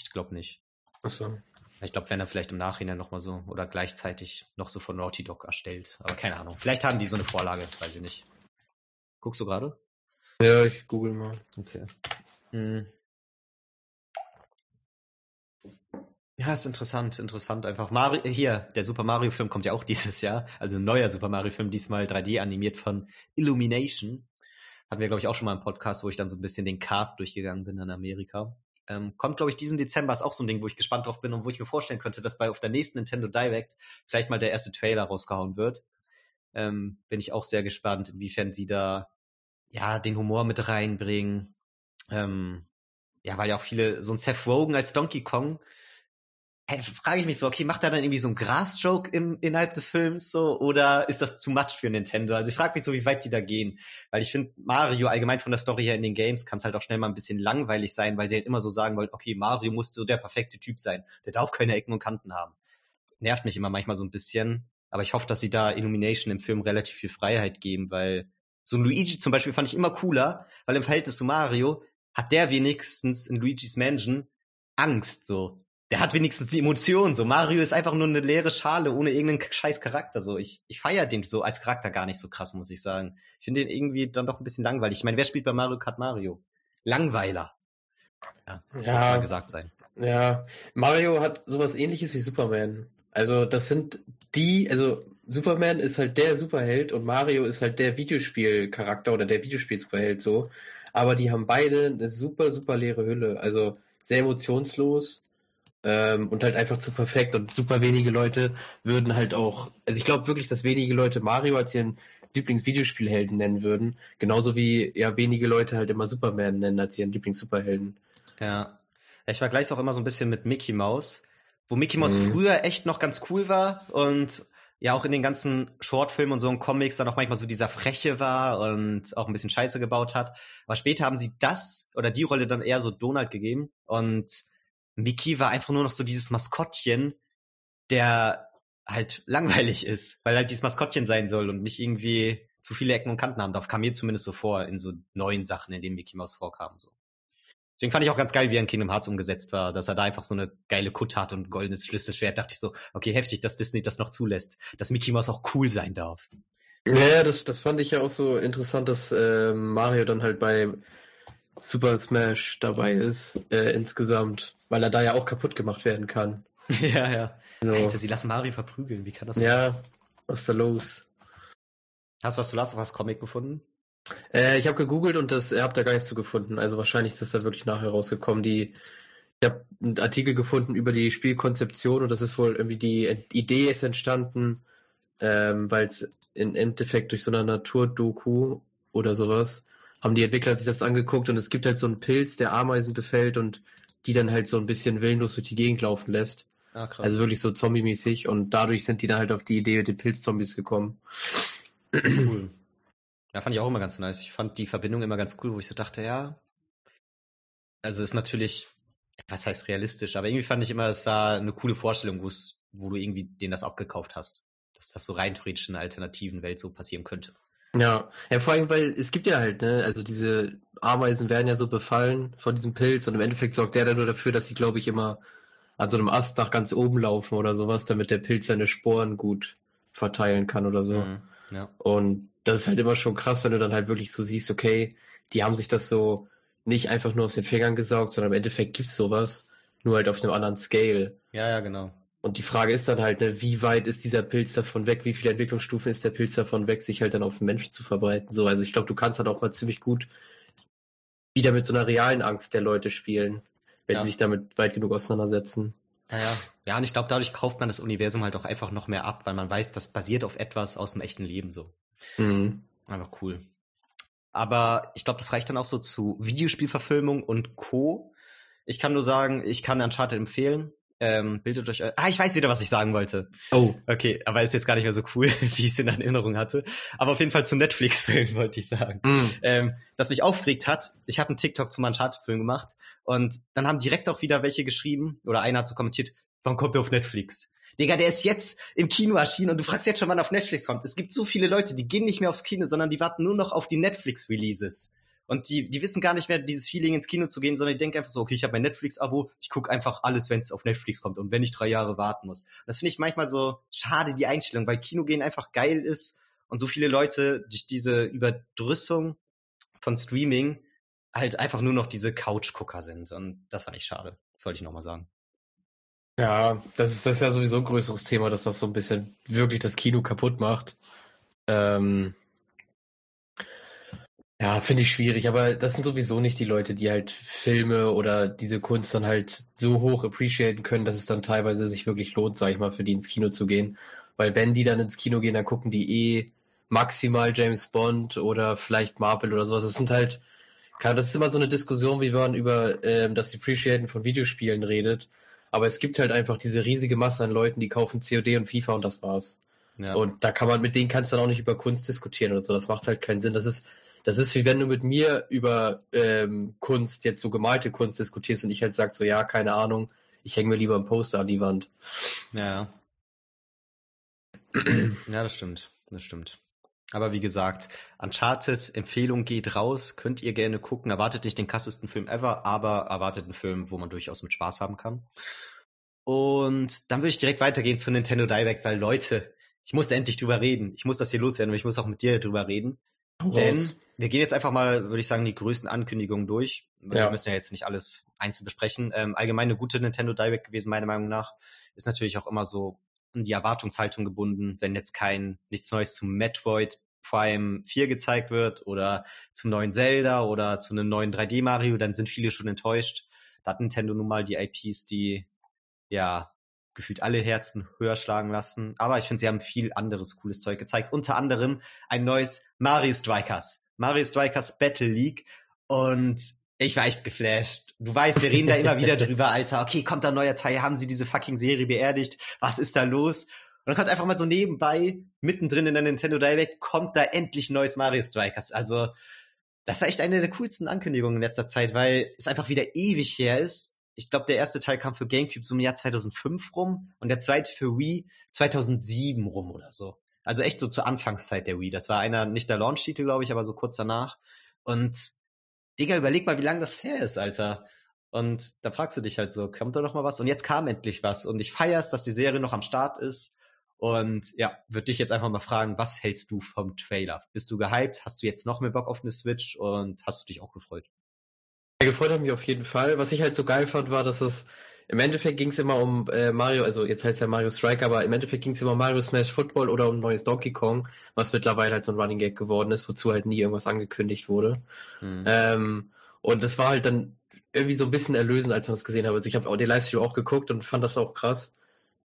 Ich glaube nicht. Ach so. Ich glaube, wenn er vielleicht im Nachhinein nochmal so oder gleichzeitig noch so von Naughty Dog erstellt. Aber keine Ahnung. Vielleicht haben die so eine Vorlage, weiß ich nicht. Guckst du gerade? Ja, ich google mal. Okay. Hm. Ja, ist interessant, interessant einfach. Mario, hier, der Super Mario Film kommt ja auch dieses Jahr. Also ein neuer Super Mario Film, diesmal 3D animiert von Illumination. Hatten wir, glaube ich, auch schon mal einen Podcast, wo ich dann so ein bisschen den Cast durchgegangen bin in Amerika. Ähm, kommt, glaube ich, diesen Dezember ist auch so ein Ding, wo ich gespannt drauf bin und wo ich mir vorstellen könnte, dass bei auf der nächsten Nintendo Direct vielleicht mal der erste Trailer rausgehauen wird. Ähm, bin ich auch sehr gespannt, inwiefern sie da ja den Humor mit reinbringen. Ähm, ja, weil ja auch viele, so ein Seth Rogen als Donkey Kong hey, frage ich mich so, okay, macht er dann irgendwie so ein Gras-Joke im, innerhalb des Films so oder ist das zu much für Nintendo? Also ich frage mich so, wie weit die da gehen, weil ich finde Mario allgemein von der Story her in den Games kann es halt auch schnell mal ein bisschen langweilig sein, weil sie halt immer so sagen wollen, okay, Mario muss so der perfekte Typ sein, der darf keine Ecken und Kanten haben. Nervt mich immer manchmal so ein bisschen, aber ich hoffe, dass sie da Illumination im Film relativ viel Freiheit geben, weil so ein Luigi zum Beispiel fand ich immer cooler, weil im Verhältnis zu Mario hat der wenigstens in Luigi's Mansion Angst, so. Der hat wenigstens die Emotionen, so. Mario ist einfach nur eine leere Schale ohne irgendeinen scheiß Charakter, so. Ich, ich feiere den so als Charakter gar nicht so krass, muss ich sagen. Ich finde den irgendwie dann doch ein bisschen langweilig. Ich meine, wer spielt bei Mario Kart Mario? Langweiler. Ja, das ja, muss mal gesagt sein. Ja, Mario hat sowas ähnliches wie Superman. Also, das sind die, also Superman ist halt der Superheld und Mario ist halt der Videospielcharakter oder der Videospiel-Superheld so. Aber die haben beide eine super, super leere Hülle. Also sehr emotionslos ähm, und halt einfach zu perfekt. Und super wenige Leute würden halt auch, also ich glaube wirklich, dass wenige Leute Mario als ihren Lieblingsvideospielhelden nennen würden. Genauso wie ja wenige Leute halt immer Superman nennen als ihren Lieblings-Superhelden. Ja. Ich vergleiche es auch immer so ein bisschen mit Mickey Mouse, wo Mickey Mouse mhm. früher echt noch ganz cool war und ja auch in den ganzen Shortfilmen und so und Comics dann auch manchmal so dieser Freche war und auch ein bisschen Scheiße gebaut hat. Aber später haben sie das oder die Rolle dann eher so Donald gegeben und Mickey war einfach nur noch so dieses Maskottchen, der halt langweilig ist, weil halt dieses Maskottchen sein soll und nicht irgendwie zu viele Ecken und Kanten haben darf. Kam mir zumindest so vor in so neuen Sachen, in denen Mickey Mouse vorkam. So. Deswegen fand ich auch ganz geil, wie er in Kingdom Hearts umgesetzt war, dass er da einfach so eine geile Kutte hat und ein goldenes Schlüsselschwert. Dachte ich so, okay, heftig, dass Disney das noch zulässt, dass Mickey Mouse auch cool sein darf. Ja, das, das fand ich ja auch so interessant, dass äh, Mario dann halt bei Super Smash dabei ist, äh, insgesamt, weil er da ja auch kaputt gemacht werden kann. ja, ja. So. Alter, sie lassen Mario verprügeln, wie kann das sein? Ja, was ist da los? Hast du was zu Last of Us Comic gefunden? Äh, ich habe gegoogelt und das, habt da gar nichts zu gefunden. Also wahrscheinlich ist das da wirklich nachher rausgekommen. Die, ich habe einen Artikel gefunden über die Spielkonzeption und das ist wohl irgendwie die Idee ist entstanden, ähm, weil es im Endeffekt durch so eine Naturdoku oder sowas haben die Entwickler sich das angeguckt und es gibt halt so einen Pilz, der Ameisen befällt und die dann halt so ein bisschen willenlos durch die Gegend laufen lässt. Ah, also wirklich so zombie-mäßig und dadurch sind die dann halt auf die Idee mit den Pilzzombies gekommen. Cool. Ja, fand ich auch immer ganz nice. Ich fand die Verbindung immer ganz cool, wo ich so dachte, ja, also ist natürlich, was heißt realistisch, aber irgendwie fand ich immer, es war eine coole Vorstellung, wo du irgendwie den das abgekauft hast. Dass das so rein theoretisch in einer alternativen Welt so passieren könnte. Ja, ja, vor allem, weil es gibt ja halt, ne, also diese Ameisen werden ja so befallen von diesem Pilz und im Endeffekt sorgt der dann nur dafür, dass sie, glaube ich, immer an so einem Ast nach ganz oben laufen oder sowas, damit der Pilz seine Sporen gut verteilen kann oder so. Mhm, ja. Und das ist halt immer schon krass, wenn du dann halt wirklich so siehst, okay, die haben sich das so nicht einfach nur aus den Fingern gesaugt, sondern im Endeffekt gibt's sowas, nur halt auf einem anderen Scale. Ja, ja, genau. Und die Frage ist dann halt, ne, wie weit ist dieser Pilz davon weg, wie viele Entwicklungsstufen ist der Pilz davon weg, sich halt dann auf den Menschen zu verbreiten. So, also ich glaube, du kannst halt auch mal ziemlich gut wieder mit so einer realen Angst der Leute spielen, wenn ja. sie sich damit weit genug auseinandersetzen. Ja, ja. ja und ich glaube, dadurch kauft man das Universum halt auch einfach noch mehr ab, weil man weiß, das basiert auf etwas aus dem echten Leben so. Mhm. Einfach cool. Aber ich glaube, das reicht dann auch so zu Videospielverfilmung und Co. Ich kann nur sagen, ich kann Uncharted empfehlen. Ähm, bildet euch. Ah, ich weiß wieder, was ich sagen wollte. Oh. Okay, aber ist jetzt gar nicht mehr so cool, wie ich es in Erinnerung hatte. Aber auf jeden Fall zum Netflix-Film wollte ich sagen. Mm. Ähm, das mich aufgeregt hat. Ich habe einen TikTok zum Uncharted-Film gemacht und dann haben direkt auch wieder welche geschrieben oder einer hat so kommentiert, wann kommt er auf Netflix? Digga, der ist jetzt im Kino erschienen und du fragst jetzt schon, wann er auf Netflix kommt. Es gibt so viele Leute, die gehen nicht mehr aufs Kino, sondern die warten nur noch auf die Netflix-Releases. Und die, die wissen gar nicht mehr, dieses Feeling ins Kino zu gehen, sondern die denken einfach so, okay, ich habe mein Netflix-Abo, ich gucke einfach alles, wenn es auf Netflix kommt und wenn ich drei Jahre warten muss. Das finde ich manchmal so schade, die Einstellung, weil Kino gehen einfach geil ist und so viele Leute durch diese Überdrüssung von Streaming halt einfach nur noch diese Couch-Gucker sind. Und das fand ich schade. Das wollte ich nochmal sagen. Ja, das ist, das ist ja sowieso ein größeres Thema, dass das so ein bisschen wirklich das Kino kaputt macht. Ähm, ja, finde ich schwierig, aber das sind sowieso nicht die Leute, die halt Filme oder diese Kunst dann halt so hoch appreciaten können, dass es dann teilweise sich wirklich lohnt, sag ich mal, für die ins Kino zu gehen. Weil wenn die dann ins Kino gehen, dann gucken die eh maximal James Bond oder vielleicht Marvel oder sowas. Das sind halt, das ist immer so eine Diskussion, wie man über ähm, das Appreciaten von Videospielen redet. Aber es gibt halt einfach diese riesige Masse an Leuten, die kaufen COD und FIFA und das war's. Ja. Und da kann man, mit denen kannst du dann auch nicht über Kunst diskutieren oder so. Das macht halt keinen Sinn. Das ist, das ist wie wenn du mit mir über ähm, Kunst, jetzt so gemalte Kunst diskutierst und ich halt sag so, ja, keine Ahnung, ich hänge mir lieber ein Poster an die Wand. Ja. ja, das stimmt. Das stimmt. Aber wie gesagt, Uncharted, Empfehlung geht raus, könnt ihr gerne gucken. Erwartet nicht den krassesten Film ever, aber erwartet einen Film, wo man durchaus mit Spaß haben kann. Und dann würde ich direkt weitergehen zu Nintendo Direct, weil Leute, ich muss endlich drüber reden. Ich muss das hier loswerden und ich muss auch mit dir drüber reden. Raus. Denn wir gehen jetzt einfach mal, würde ich sagen, die größten Ankündigungen durch. Ja. Wir müssen ja jetzt nicht alles einzeln besprechen. Ähm, allgemein eine gute Nintendo Direct gewesen, meiner Meinung nach. Ist natürlich auch immer so in die Erwartungshaltung gebunden, wenn jetzt kein nichts Neues zum Metroid Prime 4 gezeigt wird oder zum neuen Zelda oder zu einem neuen 3D Mario, dann sind viele schon enttäuscht. Da hat Nintendo nun mal die IPs, die ja gefühlt alle Herzen höher schlagen lassen. Aber ich finde, sie haben viel anderes cooles Zeug gezeigt. Unter anderem ein neues Mario Strikers. Mario Strikers Battle League. Und ich war echt geflasht. Du weißt, wir reden da immer wieder drüber, Alter. Okay, kommt da ein neuer Teil? Haben sie diese fucking Serie beerdigt? Was ist da los? Und dann kommt einfach mal so nebenbei, mittendrin in der Nintendo Direct, kommt da endlich neues Mario Strikers. Also, das war echt eine der coolsten Ankündigungen in letzter Zeit, weil es einfach wieder ewig her ist. Ich glaube, der erste Teil kam für GameCube so im Jahr 2005 rum und der zweite für Wii 2007 rum oder so. Also echt so zur Anfangszeit der Wii. Das war einer, nicht der Launch-Titel, glaube ich, aber so kurz danach. Und Digga, überleg mal, wie lange das her ist, Alter. Und da fragst du dich halt so, kommt da noch mal was? Und jetzt kam endlich was. Und ich feier's, dass die Serie noch am Start ist. Und ja, würde dich jetzt einfach mal fragen, was hältst du vom Trailer? Bist du gehypt? Hast du jetzt noch mehr Bock auf eine Switch und hast du dich auch gefreut? Ja, gefreut hat mich auf jeden Fall. Was ich halt so geil fand, war, dass es im Endeffekt ging es immer um äh, Mario, also jetzt heißt er Mario Strike, aber im Endeffekt ging es immer um Mario Smash Football oder um neues Donkey Kong, was mittlerweile halt so ein Running Gag geworden ist, wozu halt nie irgendwas angekündigt wurde. Mhm. Ähm, und das war halt dann irgendwie so ein bisschen erlösend, als man das gesehen habe. Also ich habe auch den Livestream auch geguckt und fand das auch krass.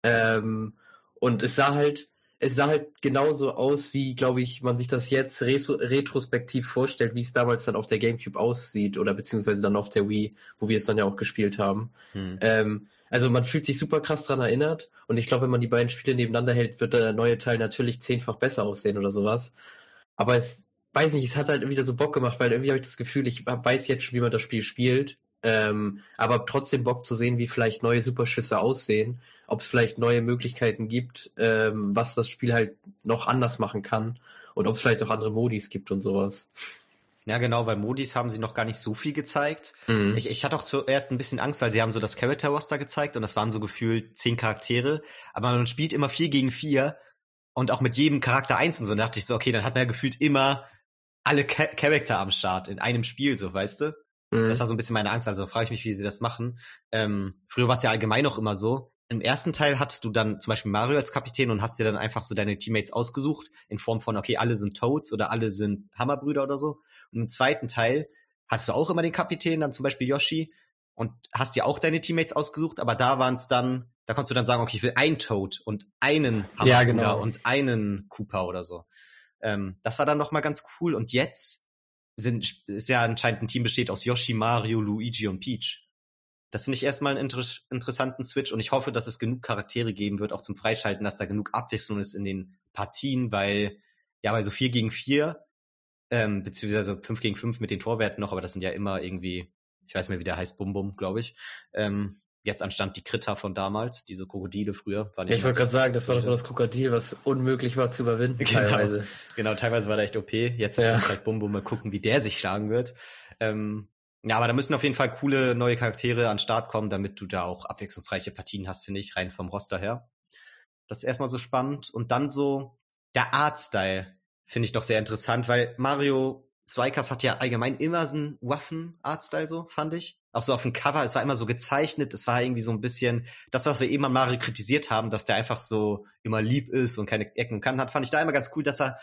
Ähm, und es sah halt, es sah halt genauso aus, wie, glaube ich, man sich das jetzt retrospektiv vorstellt, wie es damals dann auf der GameCube aussieht oder beziehungsweise dann auf der Wii, wo wir es dann ja auch gespielt haben. Hm. Ähm, also man fühlt sich super krass dran erinnert und ich glaube, wenn man die beiden Spiele nebeneinander hält, wird der neue Teil natürlich zehnfach besser aussehen oder sowas. Aber es, weiß nicht, es hat halt wieder so Bock gemacht, weil irgendwie habe ich das Gefühl, ich weiß jetzt schon, wie man das Spiel spielt ähm, aber trotzdem Bock zu sehen, wie vielleicht neue Superschüsse aussehen, ob es vielleicht neue Möglichkeiten gibt, ähm, was das Spiel halt noch anders machen kann und ob es vielleicht auch andere Modis gibt und sowas. Ja, genau, weil Modis haben sie noch gar nicht so viel gezeigt. Mhm. Ich, ich hatte auch zuerst ein bisschen Angst, weil sie haben so das Character Roster gezeigt und das waren so gefühlt zehn Charaktere, aber man spielt immer vier gegen vier und auch mit jedem Charakter einzeln so. Und da dachte ich so, okay, dann hat man ja gefühlt immer alle Charakter am Start in einem Spiel, so, weißt du? Mhm. Das war so ein bisschen meine Angst. Also frage ich mich, wie sie das machen. Ähm, früher war es ja allgemein auch immer so. Im ersten Teil hattest du dann zum Beispiel Mario als Kapitän und hast dir dann einfach so deine Teammates ausgesucht in Form von, okay, alle sind Toads oder alle sind Hammerbrüder oder so. Und im zweiten Teil hattest du auch immer den Kapitän, dann zum Beispiel Yoshi und hast dir auch deine Teammates ausgesucht, aber da waren es dann, da konntest du dann sagen, okay, ich will einen Toad und einen Hammerbrüder ja, genau. und einen Cooper oder so. Ähm, das war dann noch mal ganz cool. Und jetzt sind, ist ja anscheinend ein Team besteht aus Yoshi, Mario, Luigi und Peach. Das finde ich erstmal einen inter interessanten Switch und ich hoffe, dass es genug Charaktere geben wird, auch zum Freischalten, dass da genug Abwechslung ist in den Partien, weil, ja, weil so vier gegen vier, ähm, beziehungsweise fünf gegen fünf mit den Torwerten noch, aber das sind ja immer irgendwie, ich weiß nicht mehr, wie der heißt, Bum Bum, glaube ich. Ähm, jetzt anstand die Kritter von damals, diese Krokodile früher. War nicht ja, ich wollte gerade sagen, das war doch nur das Krokodil, was unmöglich war zu überwinden genau, teilweise. Genau, teilweise war der echt OP. Jetzt ja. ist das halt Bum Bum, mal gucken, wie der sich schlagen wird. Ähm, ja, aber da müssen auf jeden Fall coole neue Charaktere an Start kommen, damit du da auch abwechslungsreiche Partien hast, finde ich, rein vom Roster her. Das ist erstmal so spannend. Und dann so der Artstyle finde ich doch sehr interessant, weil Mario Strikers hat ja allgemein immer so einen Waffen-Artstyle so, fand ich auch so auf dem Cover, es war immer so gezeichnet, es war irgendwie so ein bisschen das, was wir eben an Mario kritisiert haben, dass der einfach so immer lieb ist und keine Ecken und Kanten hat, fand ich da immer ganz cool, dass er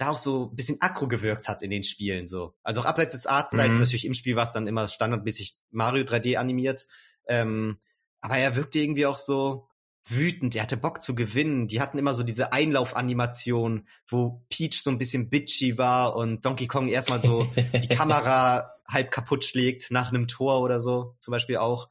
da auch so ein bisschen aggro gewirkt hat in den Spielen so. Also auch abseits des Artstyles, mhm. natürlich im Spiel war es dann immer standardmäßig Mario 3D animiert, ähm, aber er wirkte irgendwie auch so wütend, er hatte Bock zu gewinnen. Die hatten immer so diese Einlaufanimation, wo Peach so ein bisschen bitchy war und Donkey Kong erstmal so die Kamera halb kaputt schlägt nach einem Tor oder so, zum Beispiel auch.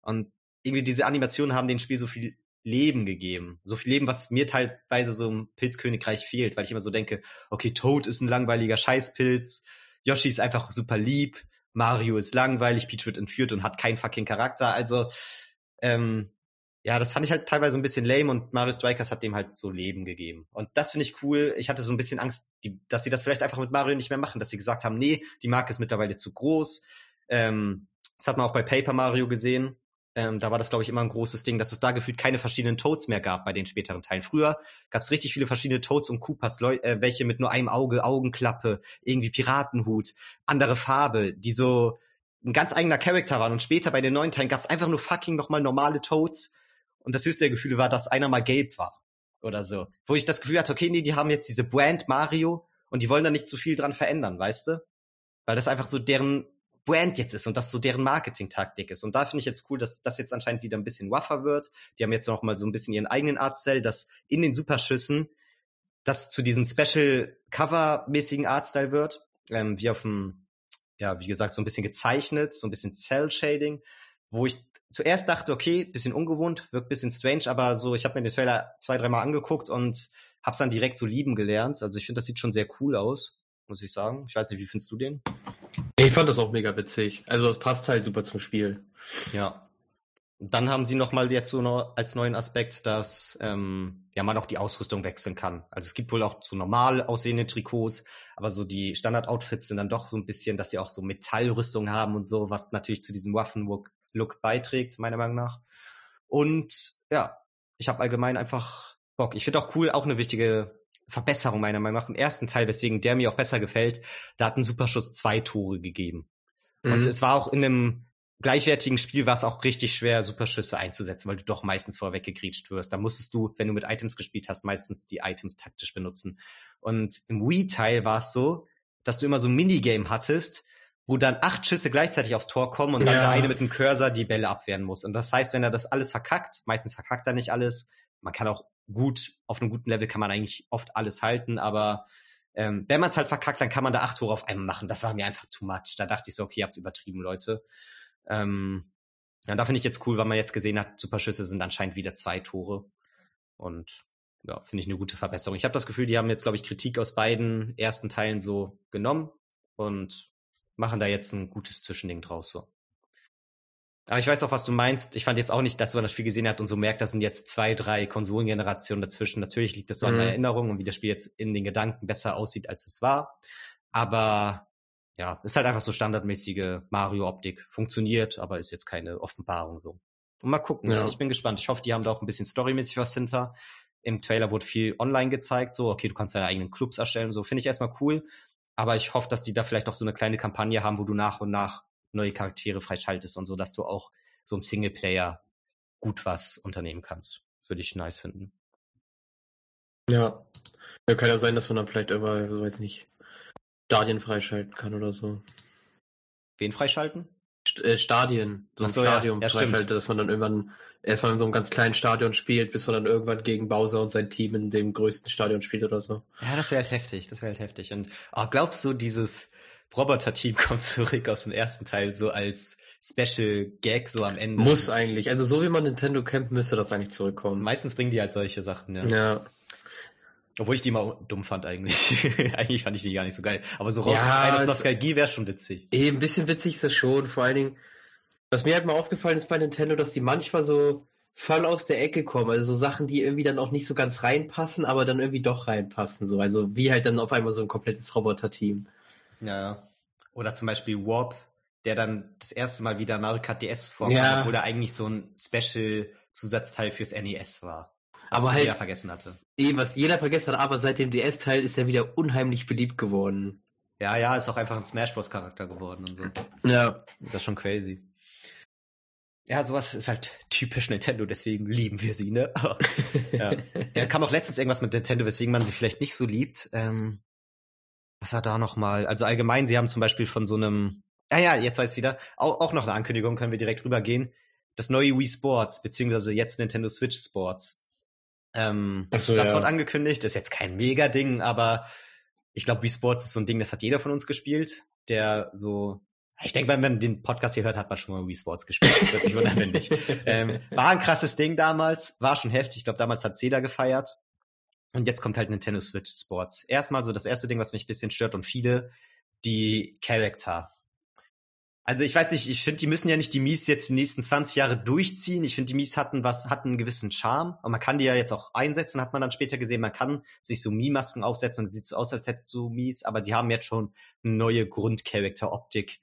Und irgendwie diese Animationen haben dem Spiel so viel Leben gegeben. So viel Leben, was mir teilweise so im Pilzkönigreich fehlt, weil ich immer so denke, okay, Toad ist ein langweiliger Scheißpilz, Yoshi ist einfach super lieb, Mario ist langweilig, Peach wird entführt und hat keinen fucking Charakter. Also, ähm, ja, das fand ich halt teilweise ein bisschen lame und Mario Strikers hat dem halt so Leben gegeben. Und das finde ich cool. Ich hatte so ein bisschen Angst, die, dass sie das vielleicht einfach mit Mario nicht mehr machen, dass sie gesagt haben, nee, die Marke ist mittlerweile zu groß. Ähm, das hat man auch bei Paper Mario gesehen. Ähm, da war das, glaube ich, immer ein großes Ding, dass es da gefühlt keine verschiedenen Toads mehr gab bei den späteren Teilen. Früher gab es richtig viele verschiedene Toads und Koopas, äh, welche mit nur einem Auge, Augenklappe, irgendwie Piratenhut, andere Farbe, die so ein ganz eigener Charakter waren. Und später bei den neuen Teilen gab es einfach nur fucking nochmal normale Toads. Und das höchste der Gefühle war, dass einer mal gelb war. Oder so. Wo ich das Gefühl hatte, okay, nee, die haben jetzt diese Brand Mario und die wollen da nicht zu viel dran verändern, weißt du? Weil das einfach so deren Brand jetzt ist und das so deren Marketing-Taktik ist. Und da finde ich jetzt cool, dass das jetzt anscheinend wieder ein bisschen waffer wird. Die haben jetzt noch mal so ein bisschen ihren eigenen Artstyle, dass in den Superschüssen das zu diesen Special-Cover-mäßigen Artstyle wird, ähm, wie auf dem, ja, wie gesagt, so ein bisschen gezeichnet, so ein bisschen Cell-Shading, wo ich zuerst dachte, okay, bisschen ungewohnt, wirkt bisschen strange, aber so, ich habe mir den Trailer zwei, dreimal angeguckt und hab's dann direkt so lieben gelernt. Also ich finde, das sieht schon sehr cool aus, muss ich sagen. Ich weiß nicht, wie findest du den? Ich fand das auch mega witzig. Also es passt halt super zum Spiel. Ja. Dann haben sie noch mal jetzt so noch als neuen Aspekt, dass ähm, ja man auch die Ausrüstung wechseln kann. Also es gibt wohl auch zu normal aussehende Trikots, aber so die Standard-Outfits sind dann doch so ein bisschen, dass sie auch so Metallrüstung haben und so, was natürlich zu diesem Waffen-Look beiträgt, meiner Meinung nach. Und ja, ich habe allgemein einfach Bock. Ich finde auch cool, auch eine wichtige Verbesserung meiner Meinung nach im ersten Teil, weswegen der mir auch besser gefällt. Da hat ein Superschuss zwei Tore gegeben. Mhm. Und es war auch in einem gleichwertigen Spiel war es auch richtig schwer, Superschüsse einzusetzen, weil du doch meistens vorweg gegrätscht wirst. Da musstest du, wenn du mit Items gespielt hast, meistens die Items taktisch benutzen. Und im Wii-Teil war es so, dass du immer so ein Minigame hattest, wo dann acht Schüsse gleichzeitig aufs Tor kommen und dann ja. der eine mit dem Cursor die Bälle abwehren muss. Und das heißt, wenn er das alles verkackt, meistens verkackt er nicht alles, man kann auch gut, auf einem guten Level kann man eigentlich oft alles halten, aber ähm, wenn man es halt verkackt, dann kann man da acht Tore auf einmal machen. Das war mir einfach too much. Da dachte ich so, okay, ihr habt's übertrieben, Leute. Ähm, ja, da finde ich jetzt cool, weil man jetzt gesehen hat, Superschüsse sind anscheinend wieder zwei Tore. Und ja, finde ich eine gute Verbesserung. Ich habe das Gefühl, die haben jetzt, glaube ich, Kritik aus beiden ersten Teilen so genommen und machen da jetzt ein gutes Zwischending draus so. Aber ich weiß auch, was du meinst. Ich fand jetzt auch nicht, dass man das Spiel gesehen hat und so merkt, das sind jetzt zwei, drei Konsolengenerationen dazwischen. Natürlich liegt das so an der mhm. Erinnerung und wie das Spiel jetzt in den Gedanken besser aussieht, als es war. Aber ja, ist halt einfach so standardmäßige Mario-Optik. Funktioniert, aber ist jetzt keine Offenbarung so. Und mal gucken. Ja. Ich, ich bin gespannt. Ich hoffe, die haben da auch ein bisschen storymäßig was hinter. Im Trailer wurde viel online gezeigt, so, okay, du kannst deine eigenen Clubs erstellen, so finde ich erstmal cool. Aber ich hoffe, dass die da vielleicht auch so eine kleine Kampagne haben, wo du nach und nach neue Charaktere freischaltest und so, dass du auch so im Singleplayer gut was unternehmen kannst. Würde ich nice finden. Ja. Ja, kann ja sein, dass man dann vielleicht immer, so weiß nicht, Stadien freischalten kann oder so. Wen freischalten? Äh, Stadien. So ein so, Stadion ja. Ja, freischaltet, dass man dann irgendwann erstmal in so einem ganz kleinen Stadion spielt, bis man dann irgendwann gegen Bowser und sein Team in dem größten Stadion spielt oder so. Ja, das wäre halt heftig, das wäre halt heftig. Und oh, glaubst du, dieses Roboter-Team kommt zurück aus dem ersten Teil so als Special Gag so am Ende. Muss eigentlich. Also so wie man Nintendo kennt, müsste das eigentlich zurückkommen. Meistens bringen die halt solche Sachen, ja. Ja. Obwohl ich die mal dumm fand eigentlich. eigentlich fand ich die gar nicht so geil. Aber so raus ja, aus Nostalgie wäre schon witzig. Eh, ein bisschen witzig ist das schon. Vor allen Dingen, was mir halt mal aufgefallen ist bei Nintendo, dass die manchmal so voll aus der Ecke kommen. Also so Sachen, die irgendwie dann auch nicht so ganz reinpassen, aber dann irgendwie doch reinpassen. So. Also wie halt dann auf einmal so ein komplettes Roboter-Team. Ja. Oder zum Beispiel Warp, der dann das erste Mal wieder Mario Kart DS vorkam, ja. obwohl er eigentlich so ein Special-Zusatzteil fürs NES war. Was aber halt, jeder vergessen hatte. Eh, was jeder vergessen hat, aber seit dem DS-Teil ist er wieder unheimlich beliebt geworden. Ja, ja, ist auch einfach ein Smash Bros. Charakter geworden und so. Ja. Das ist schon crazy. Ja, sowas ist halt typisch Nintendo, deswegen lieben wir sie, ne? ja. ja, kam auch letztens irgendwas mit Nintendo, weswegen man sie vielleicht nicht so liebt. Ähm, was war da nochmal? Also allgemein, sie haben zum Beispiel von so einem, ah ja, jetzt weiß ich wieder, auch, auch noch eine Ankündigung, können wir direkt rübergehen. Das neue Wii Sports, beziehungsweise jetzt Nintendo Switch Sports. Ähm, so, das ja. wird angekündigt, ist jetzt kein Mega-Ding, aber ich glaube, Wii Sports ist so ein Ding, das hat jeder von uns gespielt, der so ich denke, wenn man den Podcast hier hört, hat man schon mal Wii Sports gespielt. Würde mich wundern, wenn nicht. Ähm, war ein krasses Ding damals, war schon heftig. Ich glaube, damals hat Zeda gefeiert. Und jetzt kommt halt Nintendo Switch Sports. Erstmal so das erste Ding, was mich ein bisschen stört und viele, die Charakter. Also ich weiß nicht, ich finde, die müssen ja nicht die Mies jetzt die nächsten 20 Jahre durchziehen. Ich finde, die Mies hatten was, hatten einen gewissen Charme. Und man kann die ja jetzt auch einsetzen, hat man dann später gesehen. Man kann sich so Mie-Masken aufsetzen und sieht so aus, als hättest du Mies, aber die haben jetzt schon eine neue Grundcharakter-Optik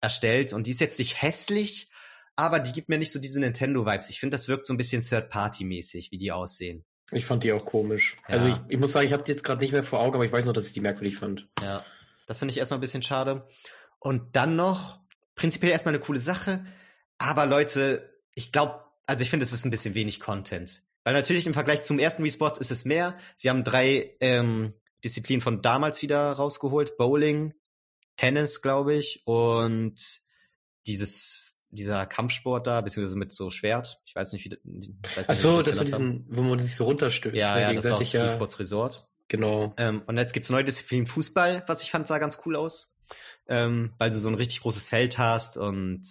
erstellt. Und die ist jetzt nicht hässlich, aber die gibt mir nicht so diese Nintendo-Vibes. Ich finde, das wirkt so ein bisschen Third-Party-mäßig, wie die aussehen. Ich fand die auch komisch. Ja. Also ich, ich, muss sagen, ich habe die jetzt gerade nicht mehr vor Augen, aber ich weiß noch, dass ich die merkwürdig fand. Ja, das finde ich erstmal ein bisschen schade. Und dann noch, prinzipiell erstmal eine coole Sache, aber Leute, ich glaube, also ich finde, es ist ein bisschen wenig Content. Weil natürlich im Vergleich zum ersten Wii Sports ist es mehr. Sie haben drei ähm, Disziplinen von damals wieder rausgeholt. Bowling, Tennis, glaube ich, und dieses dieser Kampfsport da, beziehungsweise mit so Schwert. Ich weiß nicht, wie. Weiß Ach so, das, das war diesen, wo man sich so runterstößt. Ja, ne, ja, das war aus ja. Sports Resort. Genau. Ähm, und jetzt gibt's neue Disziplinen Fußball, was ich fand, sah ganz cool aus. Ähm, weil du so ein richtig großes Feld hast und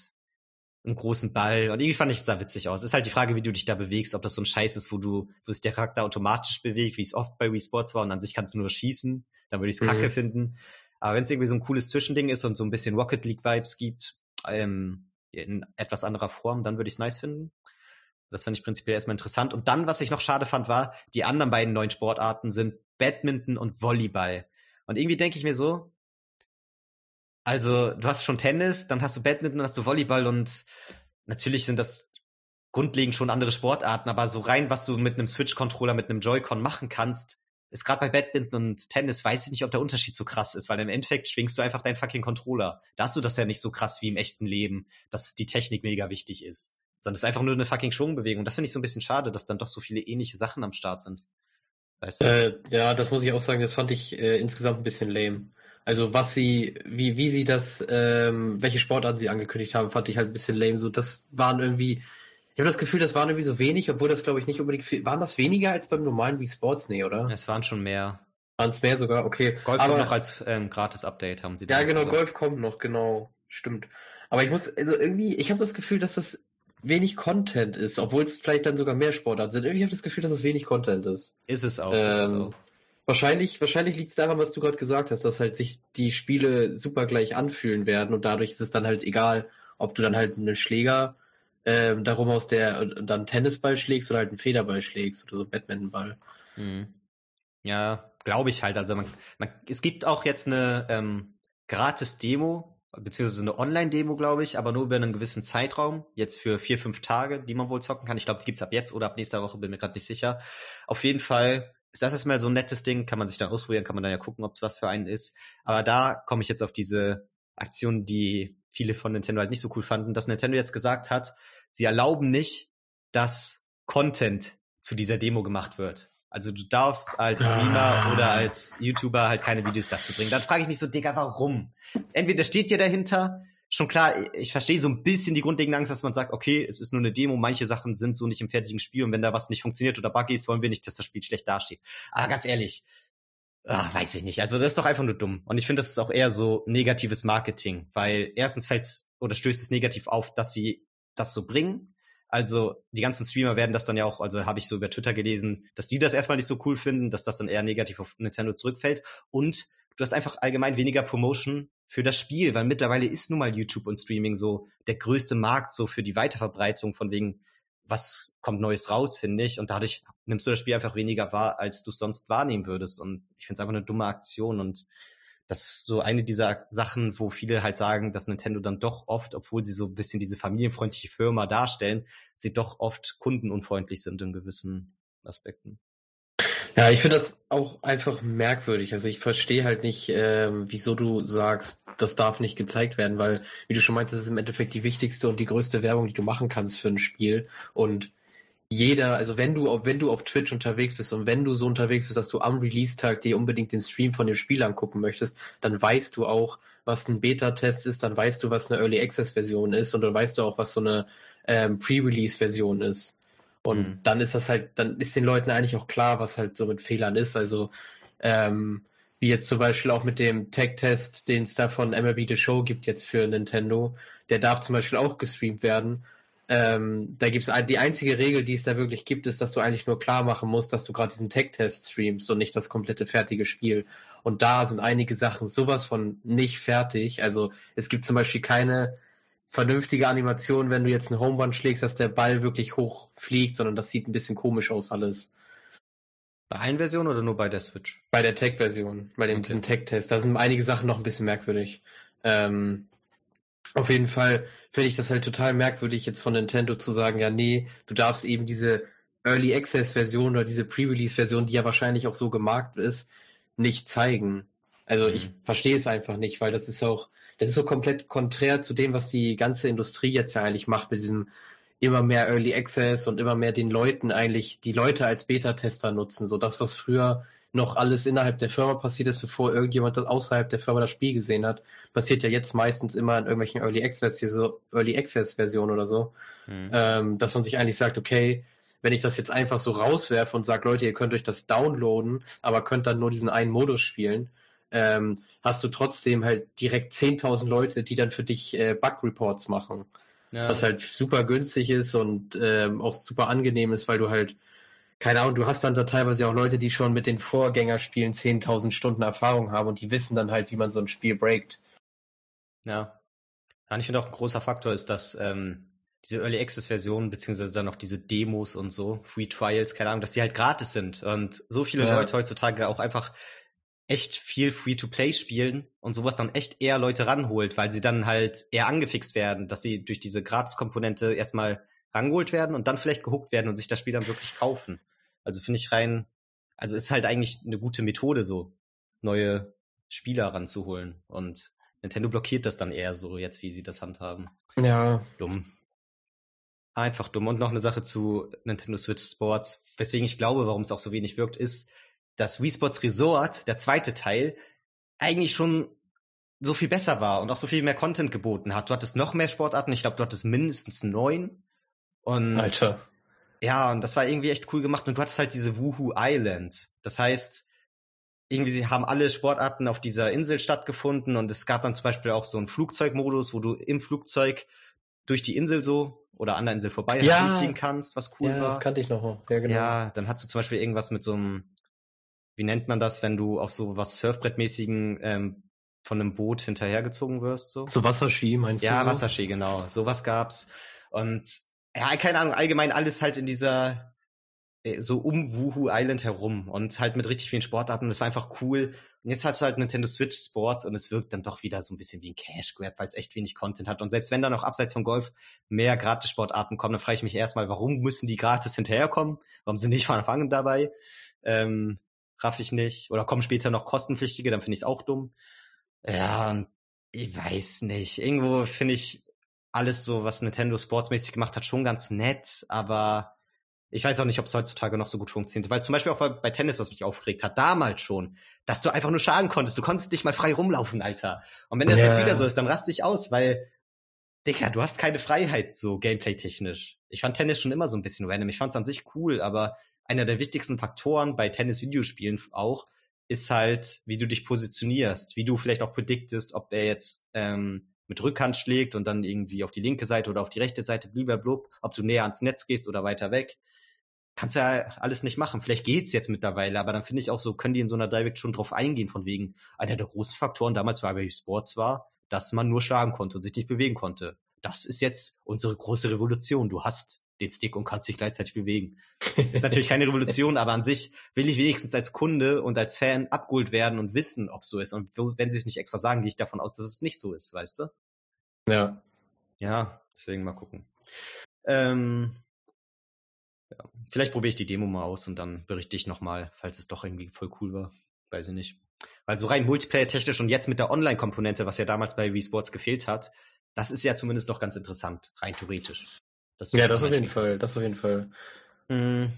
einen großen Ball. Und irgendwie fand ich es sah witzig aus. Ist halt die Frage, wie du dich da bewegst, ob das so ein Scheiß ist, wo du, wo sich der Charakter automatisch bewegt, wie es oft bei Wii Sports war und an sich kannst du nur schießen. Dann würde ich es mhm. kacke finden. Aber wenn es irgendwie so ein cooles Zwischending ist und so ein bisschen Rocket League Vibes gibt, ähm, in etwas anderer Form, dann würde ich es nice finden. Das fand ich prinzipiell erstmal interessant. Und dann, was ich noch schade fand, war, die anderen beiden neuen Sportarten sind Badminton und Volleyball. Und irgendwie denke ich mir so, also du hast schon Tennis, dann hast du Badminton, dann hast du Volleyball und natürlich sind das grundlegend schon andere Sportarten, aber so rein, was du mit einem Switch-Controller, mit einem Joy-Con machen kannst, ist gerade bei Badminton und Tennis, weiß ich nicht, ob der Unterschied so krass ist, weil im Endeffekt schwingst du einfach deinen fucking Controller. Da hast du das ja nicht so krass wie im echten Leben, dass die Technik mega wichtig ist. Sondern es ist einfach nur eine fucking Schwungbewegung. Das finde ich so ein bisschen schade, dass dann doch so viele ähnliche Sachen am Start sind. Weißt du? Äh, ja, das muss ich auch sagen, das fand ich äh, insgesamt ein bisschen lame. Also was sie, wie, wie sie das, ähm, welche Sportarten sie angekündigt haben, fand ich halt ein bisschen lame. So, das waren irgendwie, ich habe das Gefühl, das waren irgendwie so wenig, obwohl das glaube ich nicht unbedingt viel. Waren das weniger als beim normalen Wii Sports? Nee, oder? Es waren schon mehr. Waren es mehr sogar? Okay. Golf Aber, kommt noch als ähm, Gratis-Update, haben sie Ja, genau, gesagt. Golf kommt noch, genau. Stimmt. Aber ich muss, also irgendwie, ich habe das Gefühl, dass das wenig Content ist, obwohl es vielleicht dann sogar mehr Sportarten sind. Irgendwie habe ich das Gefühl, dass es wenig Content ist. Ist es auch, ähm, ist es ähm, auch. Wahrscheinlich, wahrscheinlich liegt es daran, was du gerade gesagt hast, dass halt sich die Spiele super gleich anfühlen werden und dadurch ist es dann halt egal, ob du dann halt einen Schläger ähm, darum aus der dann Tennisball schlägst oder halt einen Federball schlägst oder so Badmintonball. Mhm. Ja, glaube ich halt. Also man, man, es gibt auch jetzt eine ähm, gratis Demo, beziehungsweise eine Online-Demo, glaube ich, aber nur über einen gewissen Zeitraum, jetzt für vier, fünf Tage, die man wohl zocken kann. Ich glaube, die gibt's ab jetzt oder ab nächster Woche, bin mir gerade nicht sicher. Auf jeden Fall ist das erstmal so ein nettes Ding, kann man sich dann ausprobieren, kann man dann ja gucken, ob es was für einen ist. Aber da komme ich jetzt auf diese Aktion, die viele von Nintendo halt nicht so cool fanden, dass Nintendo jetzt gesagt hat, sie erlauben nicht, dass Content zu dieser Demo gemacht wird. Also du darfst als Streamer ah. oder als YouTuber halt keine Videos dazu bringen. Dann frage ich mich so, Digga, warum? Entweder steht dir dahinter, schon klar, ich verstehe so ein bisschen die grundlegende Angst, dass man sagt, okay, es ist nur eine Demo, manche Sachen sind so nicht im fertigen Spiel und wenn da was nicht funktioniert oder buggy ist, wollen wir nicht, dass das Spiel schlecht dasteht. Aber ganz ehrlich, Ach, weiß ich nicht. Also das ist doch einfach nur dumm. Und ich finde, das ist auch eher so negatives Marketing, weil erstens fällt oder stößt es negativ auf, dass sie das so bringen. Also die ganzen Streamer werden das dann ja auch, also habe ich so über Twitter gelesen, dass die das erstmal nicht so cool finden, dass das dann eher negativ auf Nintendo zurückfällt. Und du hast einfach allgemein weniger Promotion für das Spiel, weil mittlerweile ist nun mal YouTube und Streaming so der größte Markt so für die Weiterverbreitung von wegen was kommt Neues raus, finde ich. Und dadurch nimmst du das Spiel einfach weniger wahr, als du es sonst wahrnehmen würdest. Und ich finde es einfach eine dumme Aktion. Und das ist so eine dieser Sachen, wo viele halt sagen, dass Nintendo dann doch oft, obwohl sie so ein bisschen diese familienfreundliche Firma darstellen, sie doch oft kundenunfreundlich sind in gewissen Aspekten. Ja, ich finde das auch einfach merkwürdig. Also ich verstehe halt nicht, ähm, wieso du sagst, das darf nicht gezeigt werden, weil, wie du schon meintest, das ist im Endeffekt die wichtigste und die größte Werbung, die du machen kannst für ein Spiel. Und jeder, also wenn du auf, wenn du auf Twitch unterwegs bist und wenn du so unterwegs bist, dass du am Release-Tag dir unbedingt den Stream von dem Spiel angucken möchtest, dann weißt du auch, was ein Beta-Test ist, dann weißt du, was eine Early Access-Version ist und dann weißt du auch, was so eine ähm, Pre-Release-Version ist. Und mhm. dann ist das halt, dann ist den Leuten eigentlich auch klar, was halt so mit Fehlern ist. Also, ähm, wie jetzt zum Beispiel auch mit dem Tech-Test, den es da von MLB The Show gibt jetzt für Nintendo, der darf zum Beispiel auch gestreamt werden. Ähm, da gibt's die einzige Regel, die es da wirklich gibt, ist, dass du eigentlich nur klar machen musst, dass du gerade diesen Tech-Test streamst und nicht das komplette fertige Spiel. Und da sind einige Sachen sowas von nicht fertig. Also es gibt zum Beispiel keine vernünftige Animation, wenn du jetzt einen Homerun schlägst, dass der Ball wirklich hoch fliegt, sondern das sieht ein bisschen komisch aus alles. Bei allen Versionen oder nur bei der Switch? Bei der Tech-Version, bei dem okay. Tech-Test. Da sind einige Sachen noch ein bisschen merkwürdig. Ähm, auf jeden Fall finde ich das halt total merkwürdig, jetzt von Nintendo zu sagen, ja, nee, du darfst eben diese Early Access Version oder diese Pre-Release Version, die ja wahrscheinlich auch so gemarkt ist, nicht zeigen. Also mhm. ich verstehe es einfach nicht, weil das ist auch, das ist so komplett konträr zu dem, was die ganze Industrie jetzt ja eigentlich macht mit diesem immer mehr Early Access und immer mehr den Leuten eigentlich, die Leute als Beta-Tester nutzen. So das, was früher noch alles innerhalb der Firma passiert ist, bevor irgendjemand das außerhalb der Firma das Spiel gesehen hat, passiert ja jetzt meistens immer in irgendwelchen Early Access, so Early Access Versionen oder so, mhm. ähm, dass man sich eigentlich sagt, okay, wenn ich das jetzt einfach so rauswerfe und sage, Leute, ihr könnt euch das downloaden, aber könnt dann nur diesen einen Modus spielen, ähm, hast du trotzdem halt direkt 10.000 Leute, die dann für dich äh, Bug-Reports machen. Ja. Was halt super günstig ist und ähm, auch super angenehm ist, weil du halt keine Ahnung, du hast dann da teilweise auch Leute, die schon mit den Vorgängerspielen 10.000 Stunden Erfahrung haben und die wissen dann halt, wie man so ein Spiel breakt. Ja. Ja, ich finde auch ein großer Faktor ist, dass ähm, diese Early Access Versionen, beziehungsweise dann noch diese Demos und so, Free Trials, keine Ahnung, dass die halt gratis sind und so viele ja. Leute heutzutage auch einfach echt viel Free-to-Play spielen und sowas dann echt eher Leute ranholt, weil sie dann halt eher angefixt werden, dass sie durch diese Gratis-Komponente erstmal rangeholt werden und dann vielleicht gehuckt werden und sich das Spiel dann wirklich kaufen. Also finde ich rein, also ist halt eigentlich eine gute Methode, so neue Spieler ranzuholen. Und Nintendo blockiert das dann eher so, jetzt wie sie das handhaben. Ja. Dumm. Einfach dumm. Und noch eine Sache zu Nintendo Switch Sports, weswegen ich glaube, warum es auch so wenig wirkt, ist, dass Wii Sports Resort, der zweite Teil, eigentlich schon so viel besser war und auch so viel mehr Content geboten hat. Du hattest noch mehr Sportarten, ich glaube, du hattest mindestens neun. Und Alter. Ja, und das war irgendwie echt cool gemacht. Und du hattest halt diese Wuhu Island. Das heißt, irgendwie sie haben alle Sportarten auf dieser Insel stattgefunden und es gab dann zum Beispiel auch so einen Flugzeugmodus, wo du im Flugzeug durch die Insel so oder an der Insel vorbei ja. fliegen kannst, was cool ja, war. das kannte ich noch. Ja, genau. ja, dann hast du zum Beispiel irgendwas mit so einem, wie nennt man das, wenn du auf so was Surfbrettmäßigen ähm, von einem Boot hinterhergezogen wirst, so? So Wasserski, meinst ja, du? Ja, Wasserski, genau. Sowas gab's. Und ja, keine Ahnung, allgemein alles halt in dieser, äh, so um Wuhu Island herum und halt mit richtig vielen Sportarten. Das war einfach cool. Und jetzt hast du halt Nintendo Switch Sports und es wirkt dann doch wieder so ein bisschen wie ein Cash Grab, weil es echt wenig Content hat. Und selbst wenn da noch abseits von Golf mehr Gratis-Sportarten kommen, dann frage ich mich erstmal, warum müssen die gratis hinterherkommen? Warum sind die nicht von Anfang an dabei? Ähm, raff ich nicht. Oder kommen später noch kostenpflichtige, dann finde ich es auch dumm. Ja, ich weiß nicht. Irgendwo finde ich, alles so, was Nintendo sportsmäßig gemacht hat, schon ganz nett, aber ich weiß auch nicht, ob es heutzutage noch so gut funktioniert. Weil zum Beispiel auch bei, bei, Tennis, was mich aufgeregt hat, damals schon, dass du einfach nur schlagen konntest. Du konntest nicht mal frei rumlaufen, Alter. Und wenn das yeah. jetzt wieder so ist, dann rast dich aus, weil, Digga, du hast keine Freiheit so gameplay-technisch. Ich fand Tennis schon immer so ein bisschen random. Ich fand es an sich cool, aber einer der wichtigsten Faktoren bei Tennis-Videospielen auch ist halt, wie du dich positionierst, wie du vielleicht auch prediktest, ob er jetzt ähm, mit Rückhand schlägt und dann irgendwie auf die linke Seite oder auf die rechte Seite, blub, ob du näher ans Netz gehst oder weiter weg. Kannst du ja alles nicht machen. Vielleicht geht's jetzt mittlerweile, aber dann finde ich auch so, können die in so einer Direct schon drauf eingehen, von wegen, einer der großen Faktoren damals bei Wii Sports war, dass man nur schlagen konnte und sich nicht bewegen konnte. Das ist jetzt unsere große Revolution. Du hast den Stick und kannst dich gleichzeitig bewegen. Ist natürlich keine Revolution, aber an sich will ich wenigstens als Kunde und als Fan abgeholt werden und wissen, ob so ist. Und wenn sie es nicht extra sagen, gehe ich davon aus, dass es nicht so ist, weißt du? Ja. Ja, deswegen mal gucken. Ähm, ja. Vielleicht probiere ich die Demo mal aus und dann berichte ich nochmal, falls es doch irgendwie voll cool war. Weiß ich nicht. Weil so rein Multiplayer-technisch und jetzt mit der Online-Komponente, was ja damals bei Wii Sports gefehlt hat, das ist ja zumindest noch ganz interessant, rein theoretisch. Ja, das auf jeden Fall, das auf jeden Fall. Mhm.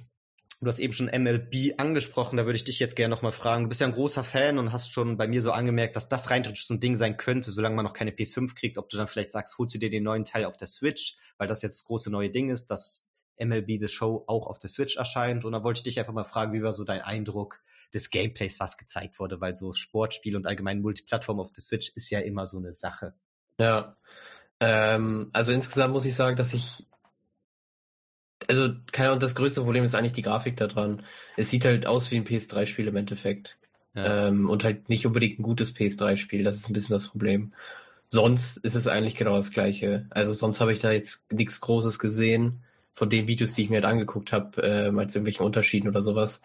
Du hast eben schon MLB angesprochen, da würde ich dich jetzt gerne nochmal fragen. Du bist ja ein großer Fan und hast schon bei mir so angemerkt, dass das rein so ein Ding sein könnte, solange man noch keine PS5 kriegt, ob du dann vielleicht sagst, holst du dir den neuen Teil auf der Switch, weil das jetzt das große neue Ding ist, dass MLB The Show auch auf der Switch erscheint. Und da wollte ich dich einfach mal fragen, wie war so dein Eindruck des Gameplays, was gezeigt wurde, weil so Sportspiel und allgemein Multiplattform auf der Switch ist ja immer so eine Sache. Ja. Ähm, also insgesamt muss ich sagen, dass ich also, keine Ahnung, das größte Problem ist eigentlich die Grafik da dran. Es sieht halt aus wie ein PS3-Spiel im Endeffekt. Ja. Ähm, und halt nicht unbedingt ein gutes PS3-Spiel. Das ist ein bisschen das Problem. Sonst ist es eigentlich genau das gleiche. Also sonst habe ich da jetzt nichts Großes gesehen von den Videos, die ich mir halt angeguckt habe, ähm, als irgendwelche Unterschieden oder sowas.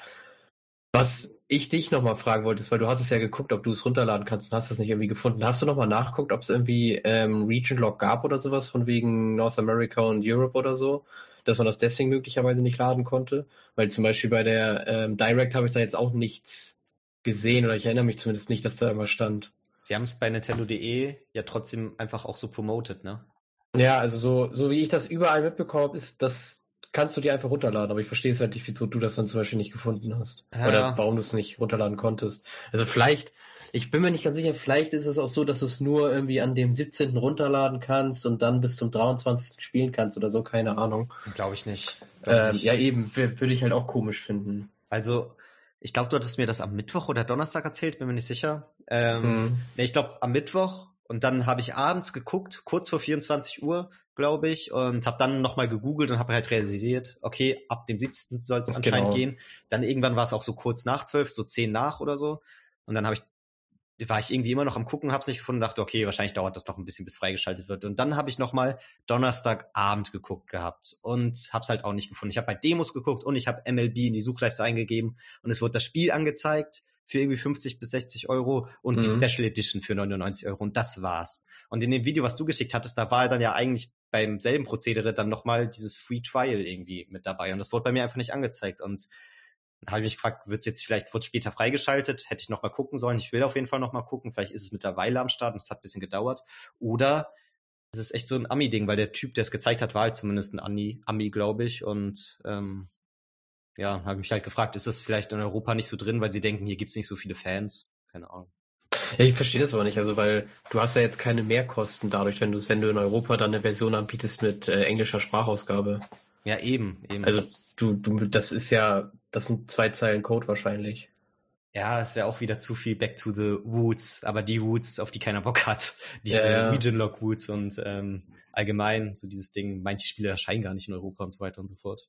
Was ich dich nochmal fragen wollte, ist, weil du hast es ja geguckt, ob du es runterladen kannst und hast es nicht irgendwie gefunden. Hast du nochmal nachgeguckt, ob es irgendwie ähm, Region Lock gab oder sowas von wegen North America und Europe oder so? Dass man das deswegen möglicherweise nicht laden konnte? Weil zum Beispiel bei der ähm, Direct habe ich da jetzt auch nichts gesehen oder ich erinnere mich zumindest nicht, dass da immer stand. Sie haben es bei Nintendo.de ja trotzdem einfach auch so promoted, ne? Ja, also so, so wie ich das überall mitbekommen ist, das kannst du dir einfach runterladen, aber ich verstehe es halt nicht, wieso du das dann zum Beispiel nicht gefunden hast. Ja. Oder warum du es nicht runterladen konntest. Also vielleicht, ich bin mir nicht ganz sicher, vielleicht ist es auch so, dass du es nur irgendwie an dem 17. runterladen kannst und dann bis zum 23. spielen kannst oder so, keine Ahnung. Glaube ich nicht. Glaub ähm, nicht. Ja, eben, würde ich halt auch komisch finden. Also, ich glaube, du hattest mir das am Mittwoch oder Donnerstag erzählt, bin mir nicht sicher. Ähm, mhm. nee, ich glaube am Mittwoch und dann habe ich abends geguckt, kurz vor 24 Uhr, glaube ich, und habe dann nochmal gegoogelt und habe halt realisiert, okay, ab dem 17. soll es anscheinend genau. gehen. Dann irgendwann war es auch so kurz nach 12, so 10 nach oder so. Und dann habe ich war ich irgendwie immer noch am gucken, hab's nicht gefunden, dachte, okay, wahrscheinlich dauert das noch ein bisschen, bis freigeschaltet wird. Und dann habe ich noch mal Donnerstagabend geguckt gehabt und hab's halt auch nicht gefunden. Ich habe bei Demos geguckt und ich habe MLB in die Suchleiste eingegeben und es wurde das Spiel angezeigt für irgendwie 50 bis 60 Euro und mhm. die Special Edition für 99 Euro und das war's. Und in dem Video, was du geschickt hattest, da war dann ja eigentlich beim selben Prozedere dann noch mal dieses Free Trial irgendwie mit dabei und das wurde bei mir einfach nicht angezeigt und dann habe ich mich gefragt, wird es jetzt vielleicht, wird später freigeschaltet? Hätte ich noch mal gucken sollen. Ich will auf jeden Fall noch mal gucken. Vielleicht ist es mittlerweile am Start und es hat ein bisschen gedauert. Oder es ist echt so ein Ami-Ding, weil der Typ, der es gezeigt hat, war halt zumindest ein Ami, Ami glaube ich. Und ähm, ja, habe mich halt gefragt, ist das vielleicht in Europa nicht so drin, weil sie denken, hier gibt's nicht so viele Fans? Keine Ahnung. Ja, ich verstehe das aber nicht, also weil du hast ja jetzt keine Mehrkosten dadurch, wenn du wenn du in Europa dann eine Version anbietest mit äh, englischer Sprachausgabe. Ja, eben, eben. Also du, du, das ist ja, das sind zwei Zeilen Code wahrscheinlich. Ja, es wäre auch wieder zu viel Back to the Woods, aber die Woods, auf die keiner Bock hat. Diese ja, Region Lock Woods und ähm, allgemein so dieses Ding, manche Spiele erscheinen gar nicht in Europa und so weiter und so fort.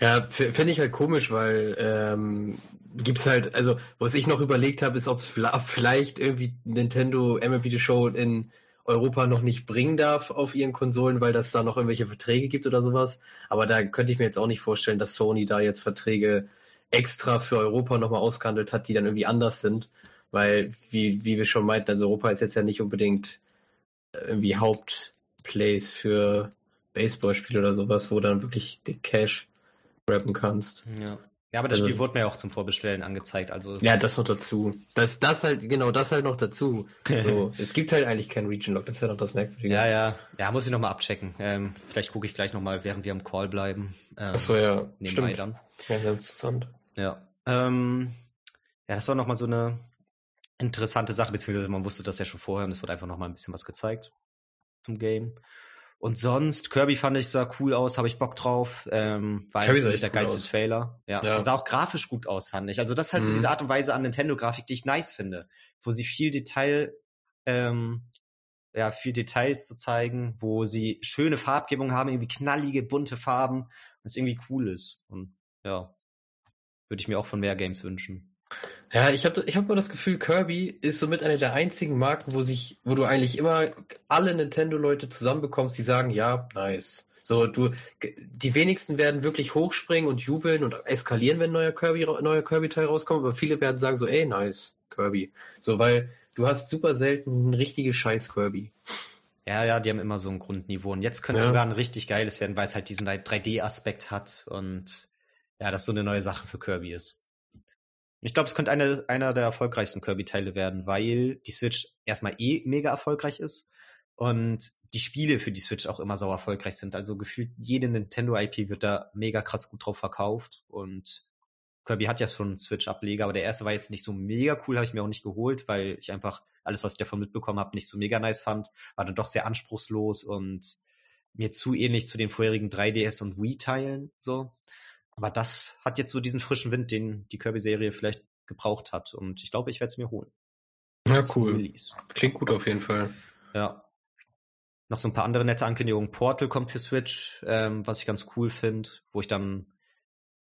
Ja, finde ich halt komisch, weil ähm, gibt's halt, also was ich noch überlegt habe, ist, ob es vielleicht irgendwie Nintendo MLB The Show in Europa noch nicht bringen darf auf ihren Konsolen, weil das da noch irgendwelche Verträge gibt oder sowas. Aber da könnte ich mir jetzt auch nicht vorstellen, dass Sony da jetzt Verträge extra für Europa nochmal ausgehandelt hat, die dann irgendwie anders sind. Weil, wie, wie wir schon meinten, also Europa ist jetzt ja nicht unbedingt äh, irgendwie Hauptplace für Baseballspiele oder sowas, wo dann wirklich den Cash grabben kannst. Ja. Ja, aber das also, Spiel wurde mir auch zum Vorbestellen angezeigt. Also ja, das noch dazu. Das, das halt, genau, das halt noch dazu. So, es gibt halt eigentlich kein Region Lock, das ist ja noch das Merkwürdige. Ja, ja. Ja, muss ich nochmal abchecken. Ähm, vielleicht gucke ich gleich nochmal, während wir am Call bleiben. Ähm, Achso, ja. Stimmt. Dann. Ja, sehr interessant. Ja. Ähm, ja, das war nochmal so eine interessante Sache, beziehungsweise man wusste das ja schon vorher und es wurde einfach nochmal ein bisschen was gezeigt zum Game. Und sonst, Kirby fand ich sah cool aus, habe ich Bock drauf. Ähm, war Kirby so der geilste aus. Trailer. Ja. ja. Und sah auch grafisch gut aus, fand ich. Also das ist halt mhm. so diese Art und Weise an Nintendo-Grafik, die ich nice finde. Wo sie viel Detail, ähm, ja, viel Details zu zeigen, wo sie schöne Farbgebung haben, irgendwie knallige, bunte Farben, was irgendwie cool ist. Und ja, würde ich mir auch von mehr Games wünschen. Ja, ich habe ich hab mal das Gefühl, Kirby ist somit eine der einzigen Marken, wo sich, wo du eigentlich immer alle Nintendo-Leute zusammenbekommst, die sagen, ja, nice. So, du, die wenigsten werden wirklich hochspringen und jubeln und eskalieren, wenn ein neuer Kirby, neuer Kirby-Teil rauskommt, aber viele werden sagen so, ey, nice, Kirby. So, weil du hast super selten ein richtiges Scheiß Kirby. Ja, ja, die haben immer so ein Grundniveau. Und jetzt könnte es ja. sogar ein richtig geiles werden, weil es halt diesen 3D-Aspekt hat und ja, das so eine neue Sache für Kirby ist. Ich glaube, es könnte einer, einer der erfolgreichsten Kirby-Teile werden, weil die Switch erstmal eh mega erfolgreich ist und die Spiele für die Switch auch immer sau erfolgreich sind. Also gefühlt jede Nintendo-IP wird da mega krass gut drauf verkauft und Kirby hat ja schon einen Switch-Ableger, aber der erste war jetzt nicht so mega cool, habe ich mir auch nicht geholt, weil ich einfach alles, was ich davon mitbekommen habe, nicht so mega nice fand. War dann doch sehr anspruchslos und mir zu ähnlich zu den vorherigen 3DS und Wii-Teilen so. Aber das hat jetzt so diesen frischen Wind, den die Kirby-Serie vielleicht gebraucht hat. Und ich glaube, ich werde es mir holen. Ja, cool. Klingt gut auf jeden Fall. Ja. noch so ein paar andere nette Ankündigungen. Portal kommt für Switch, ähm, was ich ganz cool finde, wo ich dann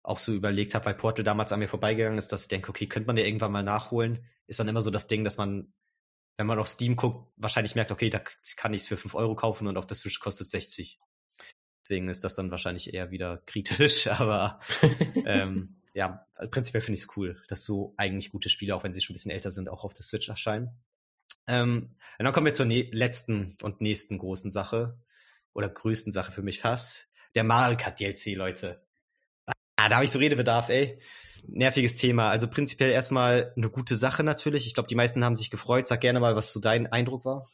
auch so überlegt habe, weil Portal damals an mir vorbeigegangen ist, dass ich denke, okay, könnte man ja irgendwann mal nachholen. Ist dann immer so das Ding, dass man, wenn man auf Steam guckt, wahrscheinlich merkt, okay, da kann ich es für 5 Euro kaufen und auf der Switch kostet es 60. Deswegen ist das dann wahrscheinlich eher wieder kritisch, aber ähm, ja, prinzipiell finde ich es cool, dass so eigentlich gute Spiele, auch wenn sie schon ein bisschen älter sind, auch auf der Switch erscheinen. Ähm, und dann kommen wir zur letzten und nächsten großen Sache oder größten Sache für mich fast. Der Mario Kart DLC, Leute. Ah, da habe ich so Redebedarf, ey. Nerviges Thema. Also prinzipiell erstmal eine gute Sache natürlich. Ich glaube, die meisten haben sich gefreut. Sag gerne mal, was so dein Eindruck war.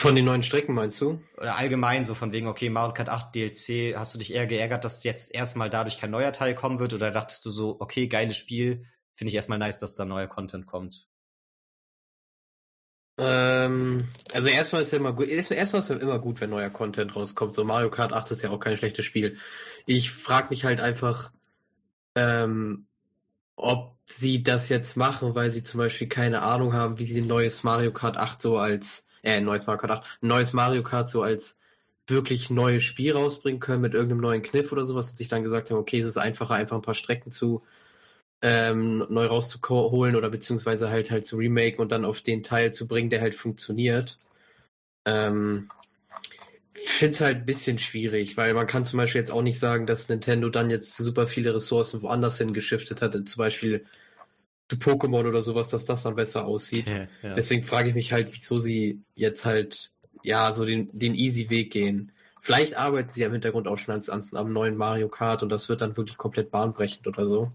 Von den neuen Strecken meinst du? Oder allgemein so von wegen, okay, Mario Kart 8 DLC, hast du dich eher geärgert, dass jetzt erstmal dadurch kein neuer Teil kommen wird? Oder dachtest du so, okay, geiles Spiel, finde ich erstmal nice, dass da neuer Content kommt? Ähm, also erstmal ist ja immer gut, erstmal ist ja immer gut, wenn neuer Content rauskommt. So Mario Kart 8 ist ja auch kein schlechtes Spiel. Ich frage mich halt einfach, ähm, ob sie das jetzt machen, weil sie zum Beispiel keine Ahnung haben, wie sie ein neues Mario Kart 8 so als, äh, neues Mario Kart 8, ein neues Mario Kart so als wirklich neues Spiel rausbringen können mit irgendeinem neuen Kniff oder sowas und sich dann gesagt haben, okay, es ist einfacher, einfach ein paar Strecken zu ähm, neu rauszuholen oder beziehungsweise halt halt zu remaken und dann auf den Teil zu bringen, der halt funktioniert. Ähm, finde es halt ein bisschen schwierig, weil man kann zum Beispiel jetzt auch nicht sagen, dass Nintendo dann jetzt super viele Ressourcen woanders hin geschiftet hat, zum Beispiel zu Pokémon oder sowas, dass das dann besser aussieht. Ja, ja. Deswegen frage ich mich halt, wieso sie jetzt halt ja so den, den easy Weg gehen. Vielleicht arbeiten sie im Hintergrund auch schon ans, ans, am neuen Mario Kart und das wird dann wirklich komplett bahnbrechend oder so.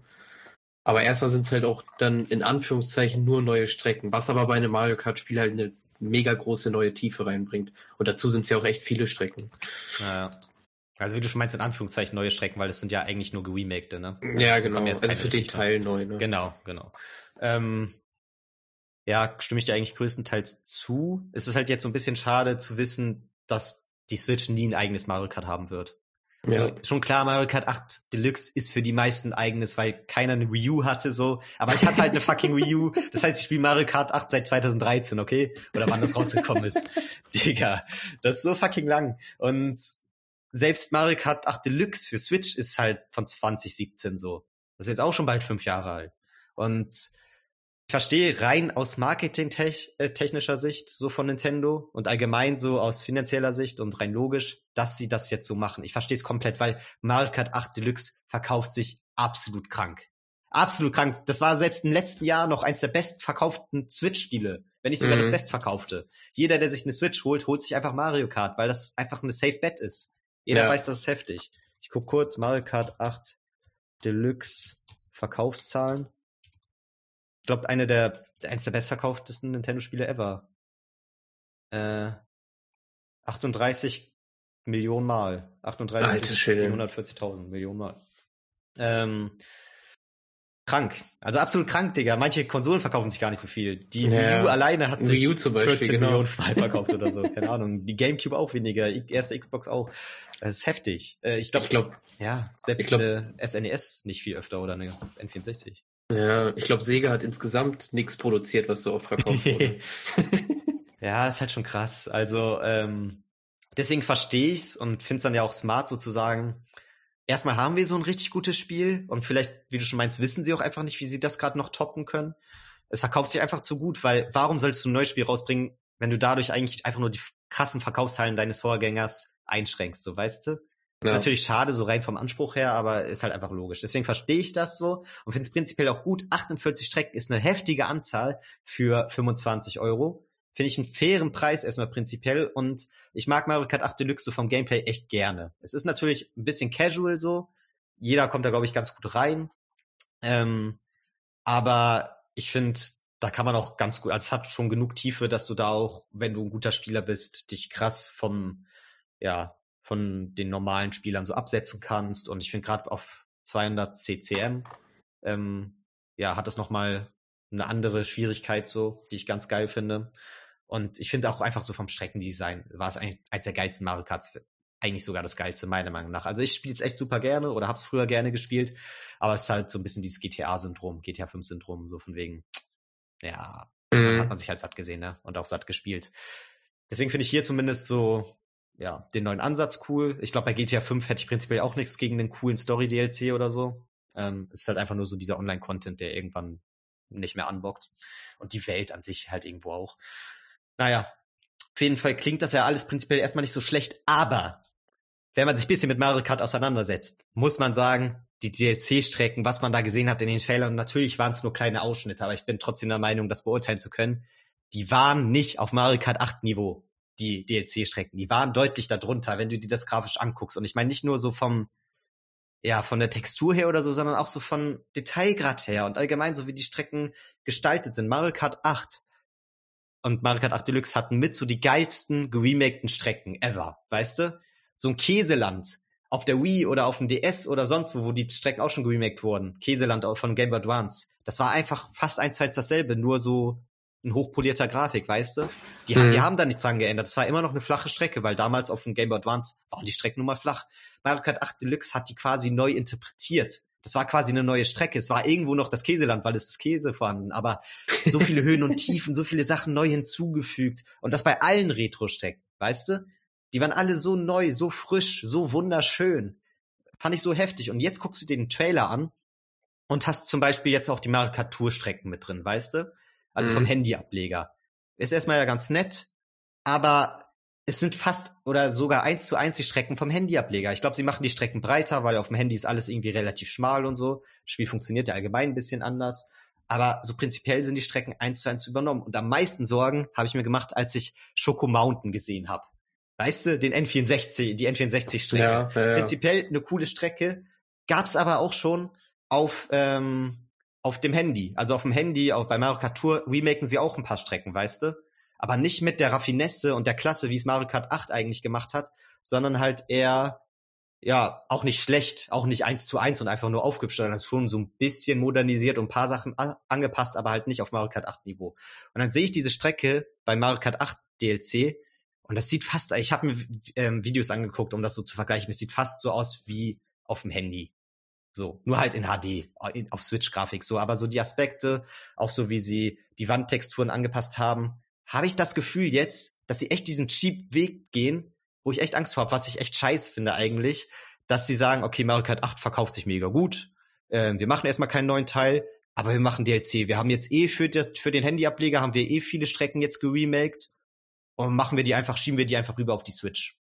Aber erstmal sind es halt auch dann in Anführungszeichen nur neue Strecken, was aber bei einem Mario Kart-Spiel halt eine mega große neue Tiefe reinbringt. Und dazu sind es ja auch echt viele Strecken. Ja. Also wie du schon meinst, in Anführungszeichen neue Strecken, weil das sind ja eigentlich nur geremakte, ne? Ja, genau. Jetzt also für den Teil neu, ne? Genau, genau. Ähm, ja, stimme ich dir eigentlich größtenteils zu. Es ist halt jetzt so ein bisschen schade zu wissen, dass die Switch nie ein eigenes Mario Kart haben wird. Ja. So, schon klar, Mario Kart 8 Deluxe ist für die meisten eigenes, weil keiner eine Wii U hatte so. Aber ich hatte halt eine fucking Wii U. Das heißt, ich spiele Mario Kart 8 seit 2013, okay? Oder wann das rausgekommen ist. Digga, das ist so fucking lang. Und selbst Mario Kart 8 Deluxe für Switch ist halt von 2017 so. Das ist jetzt auch schon bald fünf Jahre alt. Und ich verstehe rein aus marketingtechnischer Sicht so von Nintendo und allgemein so aus finanzieller Sicht und rein logisch, dass sie das jetzt so machen. Ich verstehe es komplett, weil Mario Kart 8 Deluxe verkauft sich absolut krank. Absolut krank. Das war selbst im letzten Jahr noch eins der bestverkauften Switch-Spiele, wenn nicht sogar mhm. das bestverkaufte. Jeder, der sich eine Switch holt, holt sich einfach Mario Kart, weil das einfach eine Safe Bet ist. Jeder ja. weiß, das ist heftig. Ich guck kurz Mario Kart 8 Deluxe Verkaufszahlen. Ich glaube, eine der, eins der bestverkauftesten Nintendo-Spiele ever. Äh, 38 Millionen Mal. 38, 740.000 Millionen Mal. Ähm, krank. Also absolut krank, Digga. Manche Konsolen verkaufen sich gar nicht so viel. Die ja. Wii U alleine hat sich Wii 14 genau. Millionen Mal verkauft oder so. Keine Ahnung. Die Gamecube auch weniger. Erste Xbox auch. Das ist heftig. Äh, ich glaube, glaub, ja, selbst glaub, eine SNES nicht viel öfter oder eine N64. Ja, ich glaube, Sega hat insgesamt nichts produziert, was so oft verkauft wurde. ja, ist halt schon krass. Also, ähm, deswegen verstehe ich's und finde es dann ja auch smart sozusagen. Erstmal haben wir so ein richtig gutes Spiel und vielleicht, wie du schon meinst, wissen sie auch einfach nicht, wie sie das gerade noch toppen können. Es verkauft sich einfach zu gut, weil warum solltest du ein neues Spiel rausbringen, wenn du dadurch eigentlich einfach nur die krassen Verkaufszahlen deines Vorgängers einschränkst, so weißt du? Ja. Ist natürlich schade, so rein vom Anspruch her, aber ist halt einfach logisch. Deswegen verstehe ich das so und finde es prinzipiell auch gut. 48 Strecken ist eine heftige Anzahl für 25 Euro. Finde ich einen fairen Preis erstmal prinzipiell und ich mag Mario Kart 8 Deluxe so vom Gameplay echt gerne. Es ist natürlich ein bisschen casual so. Jeder kommt da, glaube ich, ganz gut rein. Ähm, aber ich finde, da kann man auch ganz gut, also es hat schon genug Tiefe, dass du da auch, wenn du ein guter Spieler bist, dich krass vom, ja, von den normalen Spielern so absetzen kannst. Und ich finde gerade auf 200 CCM, ähm, ja, hat das nochmal eine andere Schwierigkeit so, die ich ganz geil finde. Und ich finde auch einfach so vom Streckendesign war es eigentlich eins der geilsten Mario Karts, eigentlich sogar das geilste meiner Meinung nach. Also ich spiele es echt super gerne oder habe es früher gerne gespielt, aber es ist halt so ein bisschen dieses GTA-Syndrom, GTA 5-Syndrom, so von wegen, ja, mhm. hat man sich halt satt gesehen, ne? Und auch satt gespielt. deswegen finde ich hier zumindest so, ja, den neuen Ansatz cool. Ich glaube, bei GTA 5 hätte ich prinzipiell auch nichts gegen den coolen Story-DLC oder so. Ähm, es ist halt einfach nur so dieser Online-Content, der irgendwann nicht mehr anbockt. Und die Welt an sich halt irgendwo auch. Naja, auf jeden Fall klingt das ja alles prinzipiell erstmal nicht so schlecht, aber wenn man sich bisschen mit Mario Kart auseinandersetzt, muss man sagen, die DLC-Strecken, was man da gesehen hat in den Trailern, natürlich waren es nur kleine Ausschnitte, aber ich bin trotzdem der Meinung, das beurteilen zu können, die waren nicht auf Mario Kart 8 Niveau, die DLC-Strecken. Die waren deutlich darunter, wenn du dir das grafisch anguckst. Und ich meine nicht nur so vom, ja, von der Textur her oder so, sondern auch so von Detailgrad her und allgemein so wie die Strecken gestaltet sind. Mario Kart 8 und Mario Kart 8 Deluxe hatten mit so die geilsten geremakten Strecken ever, weißt du? So ein Käseland auf der Wii oder auf dem DS oder sonst wo, wo die Strecken auch schon geremaked wurden. Käseland von Game Boy Advance. Das war einfach fast eins zu eins dasselbe, nur so ein hochpolierter Grafik, weißt du? Die, mhm. die haben da nichts dran geändert. Es war immer noch eine flache Strecke, weil damals auf dem Game Boy Advance waren die Strecken nun mal flach. Mario Kart 8 Deluxe hat die quasi neu interpretiert das war quasi eine neue Strecke. Es war irgendwo noch das Käseland, weil es das Käse vorhanden. Aber so viele Höhen und Tiefen, so viele Sachen neu hinzugefügt. Und das bei allen Retro-Strecken, weißt du? Die waren alle so neu, so frisch, so wunderschön. Fand ich so heftig. Und jetzt guckst du dir den Trailer an und hast zum Beispiel jetzt auch die Marikaturstrecken mit drin, weißt du? Also mhm. vom Handyableger. Ist erstmal ja ganz nett, aber es sind fast oder sogar eins zu eins die Strecken vom Handyableger. Ich glaube, sie machen die Strecken breiter, weil auf dem Handy ist alles irgendwie relativ schmal und so. Das Spiel funktioniert ja allgemein ein bisschen anders. Aber so prinzipiell sind die Strecken eins zu eins übernommen. Und am meisten Sorgen habe ich mir gemacht, als ich Schoko Mountain gesehen habe. Weißt du, den N64, die N64-Strecke. Ja, ja, ja. Prinzipiell eine coole Strecke. Gab's aber auch schon auf, ähm, auf dem Handy. Also auf dem Handy, auch bei Mario Kart Tour remaken sie auch ein paar Strecken, weißt du? Aber nicht mit der Raffinesse und der Klasse, wie es Mario Kart 8 eigentlich gemacht hat, sondern halt eher, ja, auch nicht schlecht, auch nicht eins zu eins und einfach nur aufgehübscht, sondern schon so ein bisschen modernisiert und ein paar Sachen angepasst, aber halt nicht auf Mario Kart 8 Niveau. Und dann sehe ich diese Strecke bei Mario Kart 8 DLC und das sieht fast, ich habe mir ähm, Videos angeguckt, um das so zu vergleichen, es sieht fast so aus wie auf dem Handy. So, nur halt in HD, auf Switch-Grafik so, aber so die Aspekte, auch so wie sie die Wandtexturen angepasst haben, habe ich das Gefühl jetzt, dass sie echt diesen cheap Weg gehen, wo ich echt Angst vor habe, was ich echt scheiße finde eigentlich, dass sie sagen, okay, Mario Kart 8 verkauft sich mega gut, äh, wir machen erstmal keinen neuen Teil, aber wir machen DLC. Wir haben jetzt eh für, das, für den Handyableger haben wir eh viele Strecken jetzt geremaked und machen wir die einfach, schieben wir die einfach rüber auf die Switch.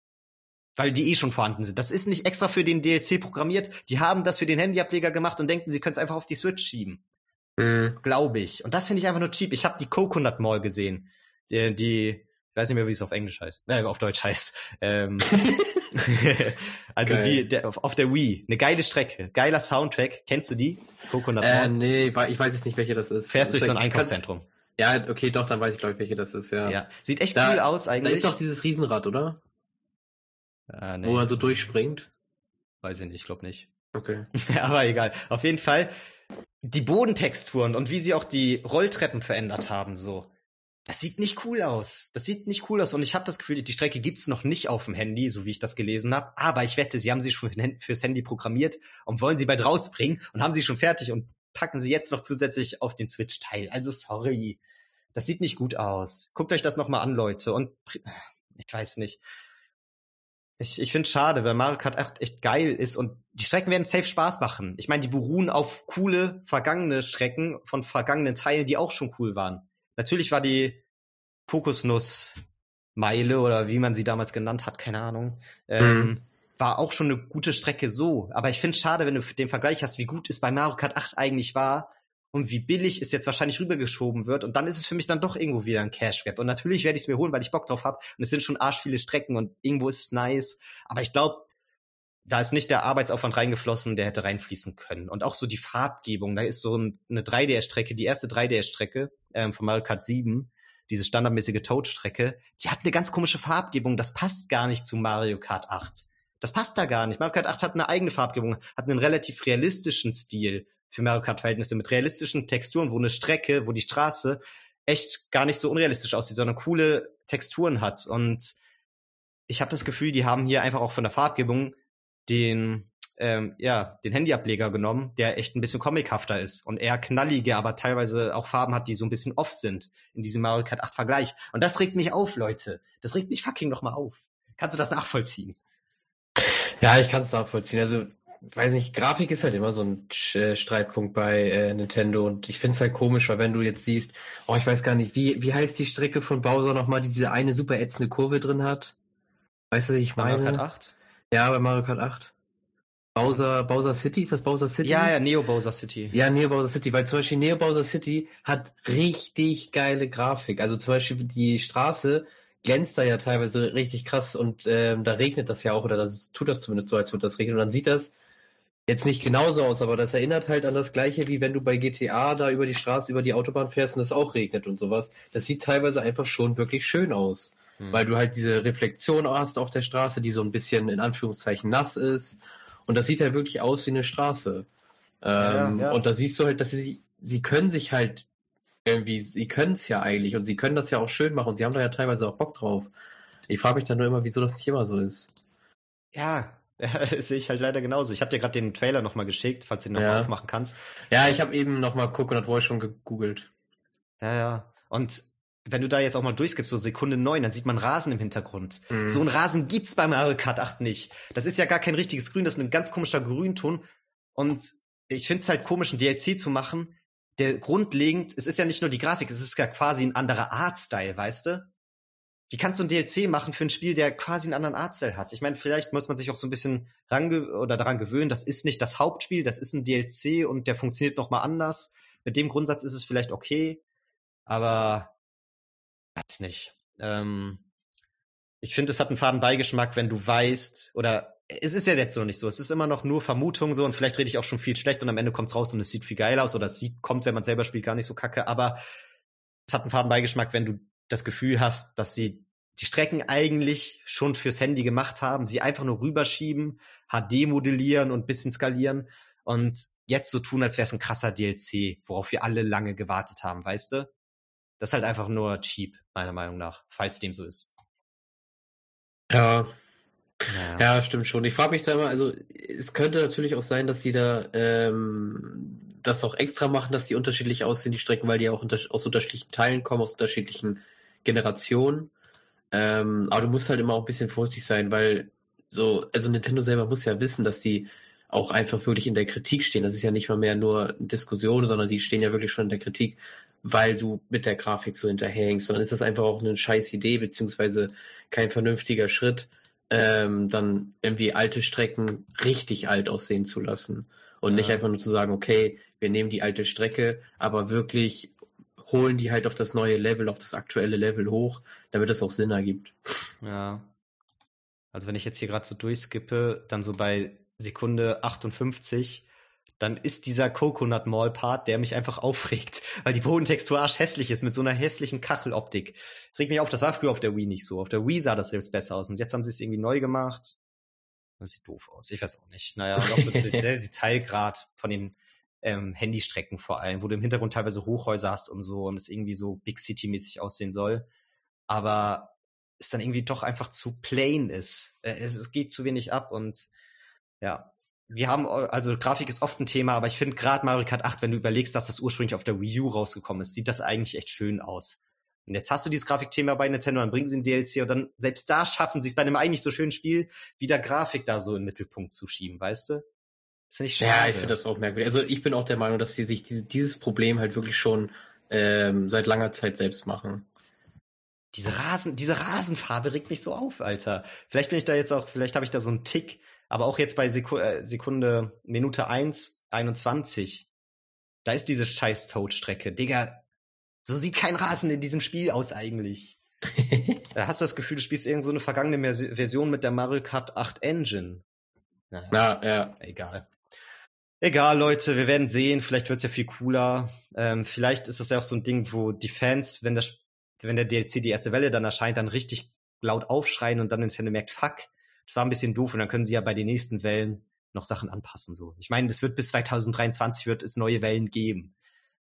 Weil die eh schon vorhanden sind. Das ist nicht extra für den DLC programmiert. Die haben das für den Handyableger gemacht und denken, sie können es einfach auf die Switch schieben. Mhm. Glaube ich. Und das finde ich einfach nur cheap. Ich habe die Coconut Mall gesehen die, die ich weiß nicht mehr, wie es auf Englisch heißt, äh, auf Deutsch heißt. Ähm, also Geil. die der, auf, auf der Wii, eine geile Strecke, geiler Soundtrack. Kennst du die? Coconut äh, nee, ich weiß jetzt nicht, welche das ist. Fährst durch so ein Einkaufszentrum. Ja, okay, doch, dann weiß ich, glaube ich, welche das ist, ja. Ja, sieht echt da, cool aus eigentlich. Da ist doch dieses Riesenrad, oder? Ah, nee. Wo man so durchspringt. Weiß ich nicht, ich glaube nicht. Okay. Aber egal. Auf jeden Fall die Bodentexturen und wie sie auch die Rolltreppen verändert haben, so das sieht nicht cool aus. Das sieht nicht cool aus. Und ich habe das Gefühl, die Strecke gibt's noch nicht auf dem Handy, so wie ich das gelesen habe. Aber ich wette, sie haben sie schon fürs Handy programmiert und wollen sie bald rausbringen und haben sie schon fertig und packen sie jetzt noch zusätzlich auf den Switch-Teil. Also sorry. Das sieht nicht gut aus. Guckt euch das nochmal an, Leute. Und ich weiß nicht. Ich, ich finde schade, weil Mario Kart 8 echt geil ist und die Strecken werden safe Spaß machen. Ich meine, die beruhen auf coole vergangene Strecken von vergangenen Teilen, die auch schon cool waren. Natürlich war die Kokosnussmeile oder wie man sie damals genannt hat, keine Ahnung, ähm, mhm. war auch schon eine gute Strecke so. Aber ich finde es schade, wenn du den Vergleich hast, wie gut es bei Mario Kart 8 eigentlich war und wie billig es jetzt wahrscheinlich rübergeschoben wird. Und dann ist es für mich dann doch irgendwo wieder ein Cash Grab. Und natürlich werde ich es mir holen, weil ich Bock drauf habe. Und es sind schon arsch viele Strecken und irgendwo ist es nice. Aber ich glaube, da ist nicht der Arbeitsaufwand reingeflossen, der hätte reinfließen können. Und auch so die Farbgebung, da ist so eine 3DS-Strecke, die erste 3DS-Strecke ähm, von Mario Kart 7, diese standardmäßige Toad-Strecke, die hat eine ganz komische Farbgebung, das passt gar nicht zu Mario Kart 8. Das passt da gar nicht. Mario Kart 8 hat eine eigene Farbgebung, hat einen relativ realistischen Stil für Mario Kart-Verhältnisse mit realistischen Texturen, wo eine Strecke, wo die Straße echt gar nicht so unrealistisch aussieht, sondern coole Texturen hat. Und ich habe das Gefühl, die haben hier einfach auch von der Farbgebung den ähm, ja, den Handyableger genommen, der echt ein bisschen comichafter ist und eher knallige, aber teilweise auch Farben hat, die so ein bisschen off sind in diesem Mario Kart 8 Vergleich. Und das regt mich auf, Leute. Das regt mich fucking nochmal auf. Kannst du das nachvollziehen? Ja, ich kann es nachvollziehen. Also, weiß nicht, Grafik ist halt immer so ein äh, Streitpunkt bei äh, Nintendo und ich finde es halt komisch, weil wenn du jetzt siehst, oh, ich weiß gar nicht, wie, wie heißt die Strecke von Bowser nochmal, die diese eine super ätzende Kurve drin hat? Weißt du, ich meine? Mario Kart 8? Ja, bei Mario Kart 8. Bowser, Bowser City, ist das Bowser City? Ja, ja, Neo Bowser City. Ja, Neo Bowser City, weil zum Beispiel Neo Bowser City hat richtig geile Grafik. Also zum Beispiel die Straße glänzt da ja teilweise richtig krass und ähm, da regnet das ja auch, oder das tut das zumindest so, als würde das regnen. Und dann sieht das jetzt nicht genauso aus, aber das erinnert halt an das gleiche, wie wenn du bei GTA da über die Straße, über die Autobahn fährst und es auch regnet und sowas. Das sieht teilweise einfach schon wirklich schön aus. Hm. Weil du halt diese Reflexion hast auf der Straße, die so ein bisschen in Anführungszeichen nass ist. Und das sieht halt wirklich aus wie eine Straße. Ähm, ja, ja. Und da siehst du halt, dass sie, sie können sich halt irgendwie, sie können es ja eigentlich und sie können das ja auch schön machen und sie haben da ja teilweise auch Bock drauf. Ich frage mich dann nur immer, wieso das nicht immer so ist. Ja, das sehe ich halt leider genauso. Ich habe dir gerade den Trailer nochmal geschickt, falls du den nochmal ja. aufmachen kannst. Ja, ich habe eben nochmal Coconut Boy schon gegoogelt. Ja, ja. Und wenn du da jetzt auch mal durchskippst, so Sekunde neun, dann sieht man Rasen im Hintergrund. Mhm. So ein Rasen gibt's beim Mario Kart 8 nicht. Das ist ja gar kein richtiges Grün, das ist ein ganz komischer Grünton. Und ich find's halt komisch, ein DLC zu machen, der grundlegend, es ist ja nicht nur die Grafik, es ist ja quasi ein anderer Artstyle, weißt du? Wie kannst du ein DLC machen für ein Spiel, der quasi einen anderen Artstyle hat? Ich meine, vielleicht muss man sich auch so ein bisschen range oder daran gewöhnen, das ist nicht das Hauptspiel, das ist ein DLC und der funktioniert noch mal anders. Mit dem Grundsatz ist es vielleicht okay, aber weiß nicht. Ähm, ich finde, es hat einen faden Beigeschmack, wenn du weißt, oder es ist ja jetzt so nicht so. Es ist immer noch nur Vermutung so und vielleicht rede ich auch schon viel schlecht und am Ende kommt's raus und es sieht viel geil aus oder es sieht, kommt, wenn man selber spielt, gar nicht so kacke. Aber es hat einen faden Beigeschmack, wenn du das Gefühl hast, dass sie die Strecken eigentlich schon fürs Handy gemacht haben, sie einfach nur rüberschieben, HD modellieren und bisschen skalieren und jetzt so tun, als wäre es ein krasser DLC, worauf wir alle lange gewartet haben, weißt du? Das ist halt einfach nur cheap, meiner Meinung nach, falls dem so ist. Ja, ja. ja, stimmt schon. Ich frage mich da immer, also es könnte natürlich auch sein, dass sie da ähm, das auch extra machen, dass die unterschiedlich aussehen, die Strecken, weil die auch unter aus unterschiedlichen Teilen kommen, aus unterschiedlichen Generationen. Ähm, aber du musst halt immer auch ein bisschen vorsichtig sein, weil so, also Nintendo selber muss ja wissen, dass die auch einfach wirklich in der Kritik stehen. Das ist ja nicht mal mehr nur Diskussion, sondern die stehen ja wirklich schon in der Kritik, weil du mit der Grafik so hinterhängst. Und dann ist das einfach auch eine scheiß Idee, beziehungsweise kein vernünftiger Schritt ähm, dann irgendwie alte Strecken richtig alt aussehen zu lassen. Und ja. nicht einfach nur zu sagen, okay, wir nehmen die alte Strecke, aber wirklich holen die halt auf das neue Level, auf das aktuelle Level hoch, damit es auch Sinn ergibt. Ja. Also wenn ich jetzt hier gerade so durchskippe, dann so bei Sekunde 58 dann ist dieser Coconut Mall Part, der mich einfach aufregt, weil die Bodentextur arsch hässlich ist mit so einer hässlichen Kacheloptik. Das regt mich auf, das war früher auf der Wii nicht so. Auf der Wii sah das selbst besser aus und jetzt haben sie es irgendwie neu gemacht. Das sieht doof aus. Ich weiß auch nicht. Naja, und auch so der, der Detailgrad von den ähm, Handystrecken vor allem, wo du im Hintergrund teilweise Hochhäuser hast und so und es irgendwie so Big City-mäßig aussehen soll. Aber es dann irgendwie doch einfach zu plain ist. Äh, es, es geht zu wenig ab und ja, wir haben, also Grafik ist oft ein Thema, aber ich finde gerade Mario Kart 8, wenn du überlegst, dass das ursprünglich auf der Wii U rausgekommen ist, sieht das eigentlich echt schön aus. Und jetzt hast du dieses Grafikthema bei Nintendo, dann bringen sie ein DLC und dann, selbst da schaffen sie es bei einem eigentlich so schönen Spiel, wieder Grafik da so in den Mittelpunkt zu schieben, weißt du? Das finde ich schade. Ja, ich finde das auch merkwürdig. Also ich bin auch der Meinung, dass sie sich diese, dieses Problem halt wirklich schon ähm, seit langer Zeit selbst machen. Diese Rasen, diese Rasenfarbe regt mich so auf, Alter. Vielleicht bin ich da jetzt auch, vielleicht habe ich da so einen Tick, aber auch jetzt bei äh, Sekunde, Minute 1, 21, da ist diese scheiß Toad-Strecke. Digga, so sieht kein Rasen in diesem Spiel aus eigentlich. da hast du das Gefühl, du spielst irgend so eine vergangene Version mit der Mario Kart 8 Engine. Naja, ja, ja. Egal. Egal, Leute, wir werden sehen. Vielleicht wird's ja viel cooler. Ähm, vielleicht ist das ja auch so ein Ding, wo die Fans, wenn, das, wenn der DLC die erste Welle dann erscheint, dann richtig laut aufschreien und dann ins Hände merkt, fuck, das war ein bisschen doof und dann können sie ja bei den nächsten Wellen noch Sachen anpassen. So, ich meine, das wird bis 2023 wird es neue Wellen geben.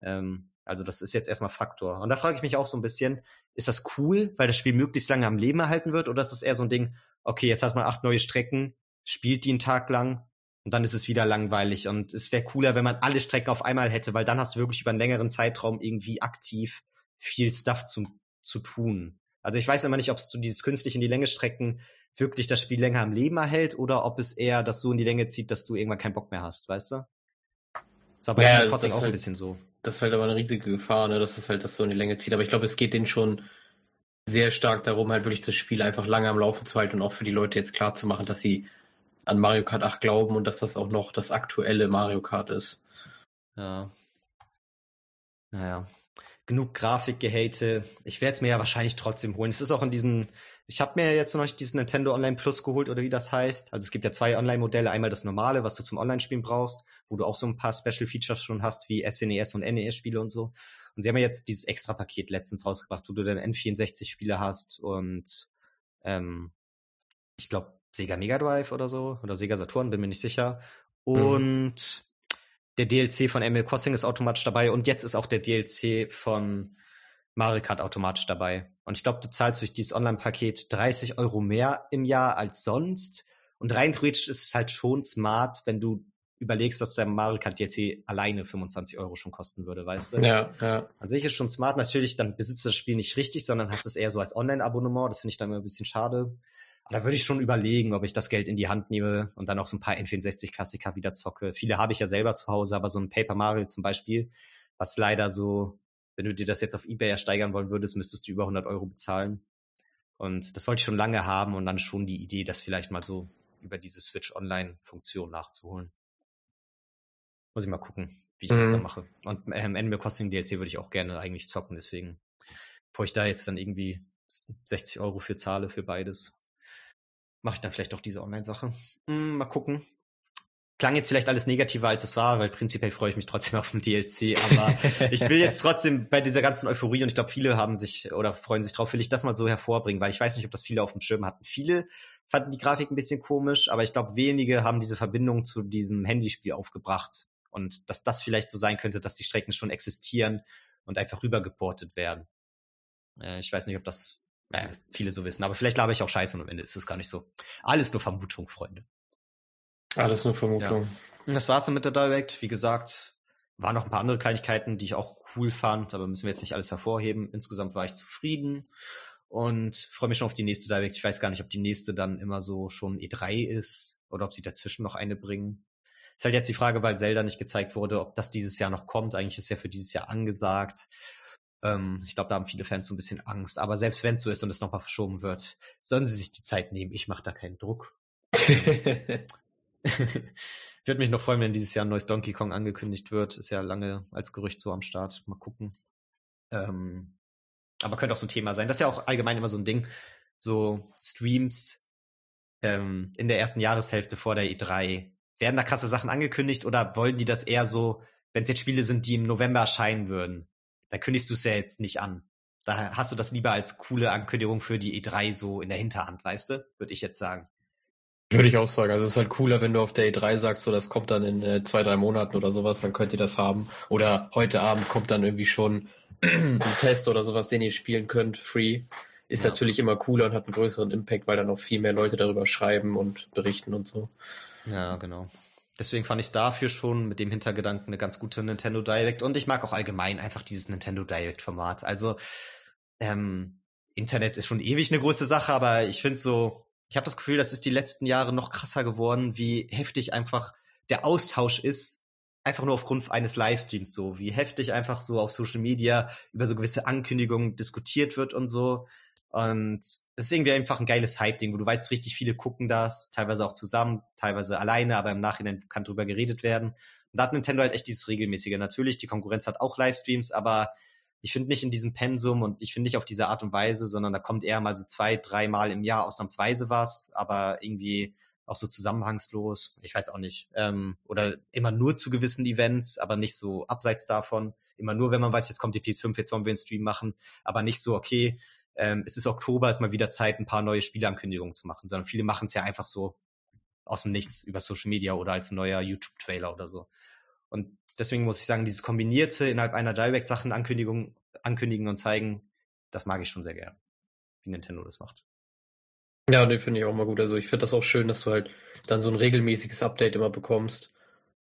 Ähm, also das ist jetzt erstmal Faktor. Und da frage ich mich auch so ein bisschen, ist das cool, weil das Spiel möglichst lange am Leben erhalten wird, oder ist das eher so ein Ding, okay, jetzt hat man acht neue Strecken, spielt die einen Tag lang Und dann ist es wieder langweilig. Und es wäre cooler, wenn man alle Strecken auf einmal hätte, weil dann hast du wirklich über einen längeren Zeitraum irgendwie aktiv viel Stuff zu, zu tun. Also ich weiß immer nicht, ob es so dieses künstlich in die Länge strecken wirklich das Spiel länger am Leben erhält oder ob es eher das so in die Länge zieht, dass du irgendwann keinen Bock mehr hast, weißt du? Das war bei ja, Crossing auch halt, ein bisschen so. Das ist halt aber eine riesige Gefahr, ne, dass es halt das so in die Länge zieht. Aber ich glaube, es geht denen schon sehr stark darum, halt wirklich das Spiel einfach lange am Laufen zu halten und auch für die Leute jetzt klar zu machen, dass sie an Mario Kart 8 glauben und dass das auch noch das aktuelle Mario Kart ist. Ja. Naja. Genug Grafikgehate. Ich werde es mir ja wahrscheinlich trotzdem holen. Es ist auch in diesem, ich habe mir jetzt noch diesen Nintendo Online Plus geholt oder wie das heißt. Also es gibt ja zwei Online-Modelle. Einmal das normale, was du zum Online-Spielen brauchst, wo du auch so ein paar Special Features schon hast, wie SNES e und NES-Spiele und so. Und sie haben ja jetzt dieses Extra-Paket letztens rausgebracht, wo du dann N64-Spiele hast und ähm, ich glaube Sega Mega Drive oder so oder Sega Saturn, bin mir nicht sicher. Mhm. Und mhm. Der DLC von Animal Crossing ist automatisch dabei und jetzt ist auch der DLC von Mario Kart automatisch dabei. Und ich glaube, du zahlst durch dieses Online-Paket 30 Euro mehr im Jahr als sonst. Und rein theoretisch ist es halt schon smart, wenn du überlegst, dass der Mario Kart DLC alleine 25 Euro schon kosten würde, weißt du? Ja, ja. An sich ist schon smart. Natürlich, dann besitzt du das Spiel nicht richtig, sondern hast es eher so als Online-Abonnement. Das finde ich dann immer ein bisschen schade. Aber da würde ich schon überlegen, ob ich das Geld in die Hand nehme und dann auch so ein paar N64-Klassiker wieder zocke. Viele habe ich ja selber zu Hause, aber so ein Paper Mario zum Beispiel, was leider so, wenn du dir das jetzt auf Ebay ersteigern wollen würdest, müsstest du über 100 Euro bezahlen. Und das wollte ich schon lange haben und dann schon die Idee, das vielleicht mal so über diese Switch Online-Funktion nachzuholen. Muss ich mal gucken, wie ich mhm. das dann mache. Und ähm, Animal Crossing DLC würde ich auch gerne eigentlich zocken, deswegen, bevor ich da jetzt dann irgendwie 60 Euro für zahle für beides, mache ich dann vielleicht auch diese Online-Sache. Hm, mal gucken. Klang jetzt vielleicht alles negativer, als es war, weil prinzipiell freue ich mich trotzdem auf den DLC. Aber ich will jetzt trotzdem bei dieser ganzen Euphorie, und ich glaube, viele haben sich oder freuen sich drauf, will ich das mal so hervorbringen, weil ich weiß nicht, ob das viele auf dem Schirm hatten. Viele fanden die Grafik ein bisschen komisch, aber ich glaube, wenige haben diese Verbindung zu diesem Handyspiel aufgebracht. Und dass das vielleicht so sein könnte, dass die Strecken schon existieren und einfach rübergeportet werden. Äh, ich weiß nicht, ob das äh, viele so wissen. Aber vielleicht labe ich auch scheiße und am Ende ist es gar nicht so. Alles nur Vermutung, Freunde. Alles nur Vermutung. Ja. Und das war's dann mit der Direct. Wie gesagt, waren noch ein paar andere Kleinigkeiten, die ich auch cool fand, aber müssen wir jetzt nicht alles hervorheben. Insgesamt war ich zufrieden und freue mich schon auf die nächste Direct. Ich weiß gar nicht, ob die nächste dann immer so schon E3 ist oder ob sie dazwischen noch eine bringen. Ist halt jetzt die Frage, weil Zelda nicht gezeigt wurde, ob das dieses Jahr noch kommt. Eigentlich ist ja für dieses Jahr angesagt. Ähm, ich glaube, da haben viele Fans so ein bisschen Angst. Aber selbst wenn es so ist und es nochmal verschoben wird, sollen sie sich die Zeit nehmen. Ich mache da keinen Druck. Würde mich noch freuen, wenn dieses Jahr ein neues Donkey Kong angekündigt wird. Ist ja lange als Gerücht so am Start. Mal gucken. Ähm, aber könnte auch so ein Thema sein. Das ist ja auch allgemein immer so ein Ding. So Streams ähm, in der ersten Jahreshälfte vor der E3. Werden da krasse Sachen angekündigt oder wollen die das eher so, wenn es jetzt Spiele sind, die im November erscheinen würden? Da kündigst du es ja jetzt nicht an. Da hast du das lieber als coole Ankündigung für die E3 so in der Hinterhand, weißt du? Würde ich jetzt sagen. Würde ich auch sagen. Also es ist halt cooler, wenn du auf der E3 sagst, so das kommt dann in äh, zwei, drei Monaten oder sowas, dann könnt ihr das haben. Oder heute Abend kommt dann irgendwie schon ein Test oder sowas, den ihr spielen könnt, free. Ist ja. natürlich immer cooler und hat einen größeren Impact, weil dann auch viel mehr Leute darüber schreiben und berichten und so. Ja, genau. Deswegen fand ich dafür schon mit dem Hintergedanken eine ganz gute Nintendo Direct. Und ich mag auch allgemein einfach dieses Nintendo Direct-Format. Also, ähm, Internet ist schon ewig eine große Sache, aber ich finde so, ich habe das Gefühl, das ist die letzten Jahre noch krasser geworden, wie heftig einfach der Austausch ist, einfach nur aufgrund eines Livestreams so, wie heftig einfach so auf Social Media über so gewisse Ankündigungen diskutiert wird und so. Und es ist irgendwie einfach ein geiles Hype-Ding, wo du weißt, richtig viele gucken das, teilweise auch zusammen, teilweise alleine, aber im Nachhinein kann drüber geredet werden. Und da hat Nintendo halt echt dieses regelmäßige. Natürlich, die Konkurrenz hat auch Livestreams, aber ich finde nicht in diesem Pensum und ich finde nicht auf diese Art und Weise, sondern da kommt eher mal so zwei, dreimal im Jahr ausnahmsweise was, aber irgendwie auch so zusammenhangslos. Ich weiß auch nicht. Ähm, oder immer nur zu gewissen Events, aber nicht so abseits davon. Immer nur, wenn man weiß, jetzt kommt die PS5, jetzt wollen wir einen Stream machen, aber nicht so, okay, ähm, es ist Oktober, ist mal wieder Zeit, ein paar neue Spieleankündigungen zu machen, sondern viele machen es ja einfach so aus dem Nichts über Social Media oder als neuer YouTube-Trailer oder so. Und deswegen muss ich sagen, dieses Kombinierte innerhalb einer Direct-Sachen Ankündigung, ankündigen und zeigen, das mag ich schon sehr gern, wie Nintendo das macht. Ja, den finde ich auch mal gut. Also ich finde das auch schön, dass du halt dann so ein regelmäßiges Update immer bekommst.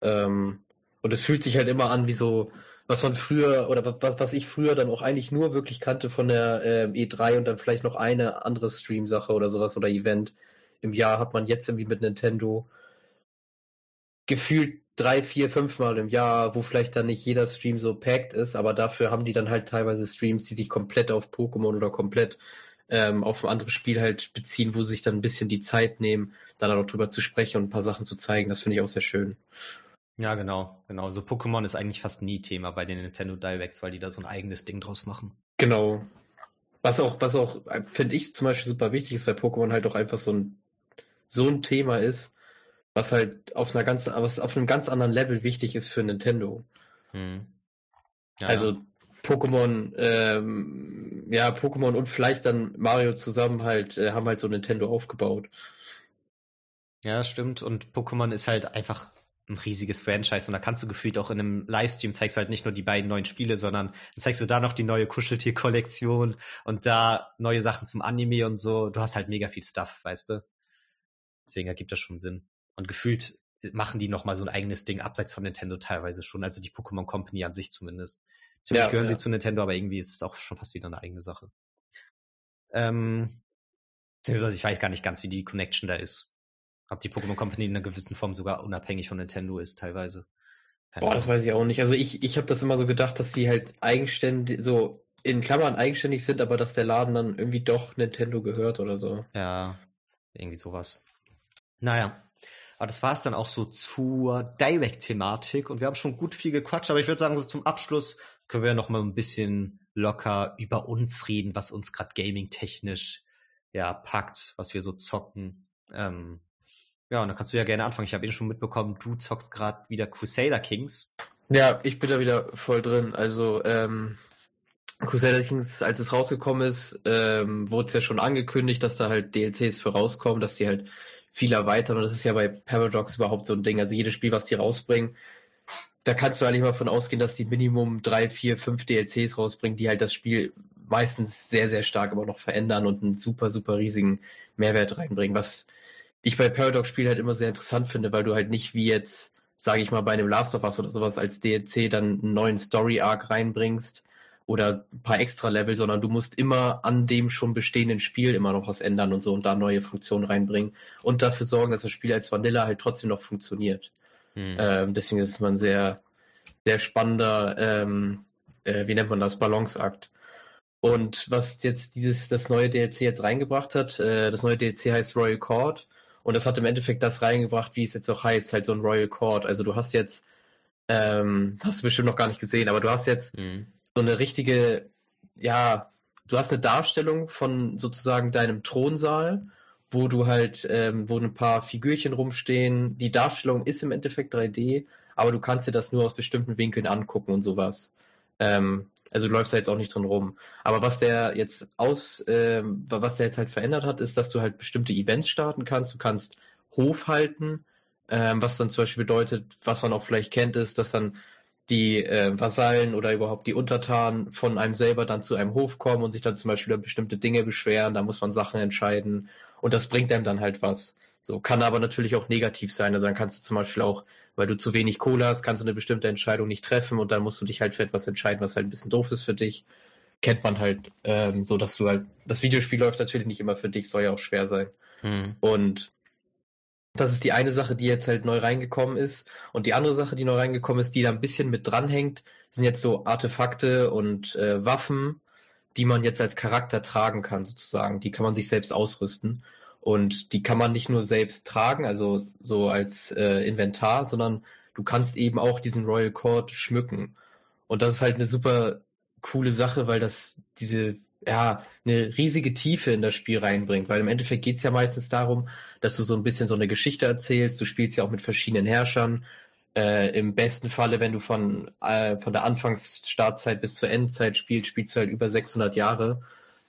Ähm, und es fühlt sich halt immer an wie so, was man früher oder was, was ich früher dann auch eigentlich nur wirklich kannte von der äh, E3 und dann vielleicht noch eine andere Stream-Sache oder sowas oder Event im Jahr hat man jetzt irgendwie mit Nintendo gefühlt drei, vier, fünf Mal im Jahr, wo vielleicht dann nicht jeder Stream so packed ist, aber dafür haben die dann halt teilweise Streams, die sich komplett auf Pokémon oder komplett ähm, auf ein anderes Spiel halt beziehen, wo sie sich dann ein bisschen die Zeit nehmen, dann auch drüber zu sprechen und ein paar Sachen zu zeigen. Das finde ich auch sehr schön. Ja, genau, genau. So Pokémon ist eigentlich fast nie Thema bei den Nintendo Directs, weil die da so ein eigenes Ding draus machen. Genau. Was auch, was auch, finde ich zum Beispiel super wichtig ist, weil Pokémon halt auch einfach so ein, so ein Thema ist, was halt auf einer ganz, was auf einem ganz anderen Level wichtig ist für Nintendo. Hm. Ja, also ja. Pokémon, ähm, ja, Pokémon und vielleicht dann Mario zusammen halt, äh, haben halt so Nintendo aufgebaut. Ja, stimmt. Und Pokémon ist halt einfach ein riesiges Franchise und da kannst du gefühlt auch in einem Livestream zeigst du halt nicht nur die beiden neuen Spiele, sondern dann zeigst du da noch die neue Kuscheltier-Kollektion und da neue Sachen zum Anime und so. Du hast halt mega viel Stuff, weißt du? Deswegen ergibt das schon Sinn. Und gefühlt machen die noch mal so ein eigenes Ding abseits von Nintendo teilweise schon, also die Pokémon Company an sich zumindest. Natürlich ja, gehören ja. sie zu Nintendo, aber irgendwie ist es auch schon fast wieder eine eigene Sache. Ähm, beziehungsweise ich weiß gar nicht ganz, wie die Connection da ist. Ob die Pokémon Company in einer gewissen Form sogar unabhängig von Nintendo ist, teilweise. Keine Boah, Ahnung. das weiß ich auch nicht. Also ich, ich habe das immer so gedacht, dass sie halt eigenständig, so in Klammern eigenständig sind, aber dass der Laden dann irgendwie doch Nintendo gehört oder so. Ja, irgendwie sowas. Naja, aber das war es dann auch so zur Direct-Thematik und wir haben schon gut viel gequatscht, aber ich würde sagen, so zum Abschluss können wir noch mal ein bisschen locker über uns reden, was uns gerade gaming-technisch ja packt, was wir so zocken. Ähm, ja, und dann kannst du ja gerne anfangen. Ich habe eben schon mitbekommen, du zockst gerade wieder Crusader Kings. Ja, ich bin da wieder voll drin. Also ähm, Crusader Kings, als es rausgekommen ist, ähm, wurde es ja schon angekündigt, dass da halt DLCs für rauskommen, dass die halt viel erweitern. Und das ist ja bei Paradox überhaupt so ein Ding. Also jedes Spiel, was die rausbringen, da kannst du eigentlich mal von ausgehen, dass die Minimum drei, vier, fünf DLCs rausbringen, die halt das Spiel meistens sehr, sehr stark immer noch verändern und einen super, super riesigen Mehrwert reinbringen, was ich bei Paradox-Spielen halt immer sehr interessant finde, weil du halt nicht wie jetzt, sage ich mal, bei einem Last of Us oder sowas als DLC dann einen neuen Story-Arc reinbringst oder ein paar extra Level, sondern du musst immer an dem schon bestehenden Spiel immer noch was ändern und so und da neue Funktionen reinbringen und dafür sorgen, dass das Spiel als Vanilla halt trotzdem noch funktioniert. Hm. Ähm, deswegen ist es mal ein sehr, sehr spannender, ähm, äh, wie nennt man das, Balanceakt. Und was jetzt dieses, das neue DLC jetzt reingebracht hat, äh, das neue DLC heißt Royal Court und das hat im Endeffekt das reingebracht, wie es jetzt auch heißt, halt so ein Royal Court. Also du hast jetzt, ähm, hast du bestimmt noch gar nicht gesehen, aber du hast jetzt mhm. so eine richtige, ja, du hast eine Darstellung von sozusagen deinem Thronsaal, wo du halt, ähm, wo ein paar Figürchen rumstehen. Die Darstellung ist im Endeffekt 3D, aber du kannst dir das nur aus bestimmten Winkeln angucken und sowas. Ähm, also du läufst da jetzt auch nicht drin rum. Aber was der jetzt aus, äh, was der jetzt halt verändert hat, ist, dass du halt bestimmte Events starten kannst. Du kannst Hof halten, ähm, was dann zum Beispiel bedeutet, was man auch vielleicht kennt, ist, dass dann die äh, Vasallen oder überhaupt die Untertanen von einem selber dann zu einem Hof kommen und sich dann zum Beispiel über bestimmte Dinge beschweren. Da muss man Sachen entscheiden und das bringt einem dann halt was. So kann aber natürlich auch negativ sein. Also dann kannst du zum Beispiel auch weil du zu wenig Kohle hast, kannst du eine bestimmte Entscheidung nicht treffen und dann musst du dich halt für etwas entscheiden, was halt ein bisschen doof ist für dich. Kennt man halt ähm, so, dass du halt, das Videospiel läuft natürlich nicht immer für dich, soll ja auch schwer sein. Mhm. Und das ist die eine Sache, die jetzt halt neu reingekommen ist. Und die andere Sache, die neu reingekommen ist, die da ein bisschen mit dranhängt, sind jetzt so Artefakte und äh, Waffen, die man jetzt als Charakter tragen kann, sozusagen. Die kann man sich selbst ausrüsten. Und die kann man nicht nur selbst tragen, also so als äh, Inventar, sondern du kannst eben auch diesen Royal Court schmücken. Und das ist halt eine super coole Sache, weil das diese, ja, eine riesige Tiefe in das Spiel reinbringt. Weil im Endeffekt geht's ja meistens darum, dass du so ein bisschen so eine Geschichte erzählst. Du spielst ja auch mit verschiedenen Herrschern. Äh, Im besten Falle, wenn du von, äh, von der Anfangsstartzeit bis zur Endzeit spielst, spielst du halt über 600 Jahre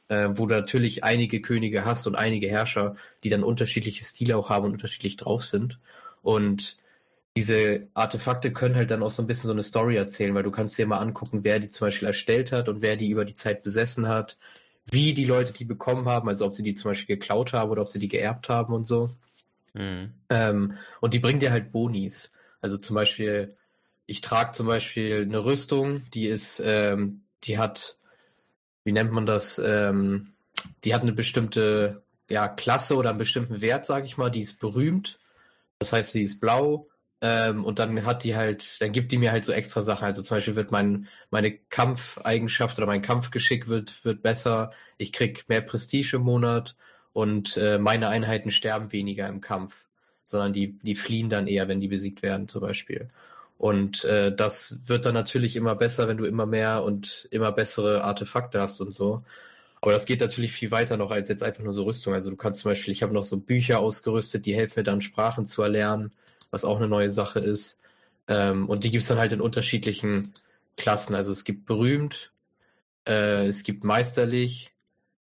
äh, wo du natürlich einige Könige hast und einige Herrscher, die dann unterschiedliche Stile auch haben und unterschiedlich drauf sind. Und diese Artefakte können halt dann auch so ein bisschen so eine Story erzählen, weil du kannst dir mal angucken, wer die zum Beispiel erstellt hat und wer die über die Zeit besessen hat, wie die Leute die bekommen haben, also ob sie die zum Beispiel geklaut haben oder ob sie die geerbt haben und so. Mhm. Ähm, und die bringen dir halt Bonis. Also zum Beispiel, ich trage zum Beispiel eine Rüstung, die ist, ähm, die hat, wie nennt man das, ähm, die hat eine bestimmte ja, Klasse oder einen bestimmten Wert, sage ich mal, die ist berühmt. Das heißt, sie ist blau. Ähm, und dann hat die halt, dann gibt die mir halt so extra Sachen. Also zum Beispiel wird mein, meine Kampfeigenschaft oder mein Kampfgeschick wird, wird besser. Ich krieg mehr Prestige im Monat und äh, meine Einheiten sterben weniger im Kampf, sondern die, die fliehen dann eher, wenn die besiegt werden, zum Beispiel. Und äh, das wird dann natürlich immer besser, wenn du immer mehr und immer bessere Artefakte hast und so. Aber das geht natürlich viel weiter noch als jetzt einfach nur so Rüstung. Also du kannst zum Beispiel, ich habe noch so Bücher ausgerüstet, die helfen mir dann Sprachen zu erlernen, was auch eine neue Sache ist. Ähm, und die gibt es dann halt in unterschiedlichen Klassen. Also es gibt berühmt, äh, es gibt meisterlich,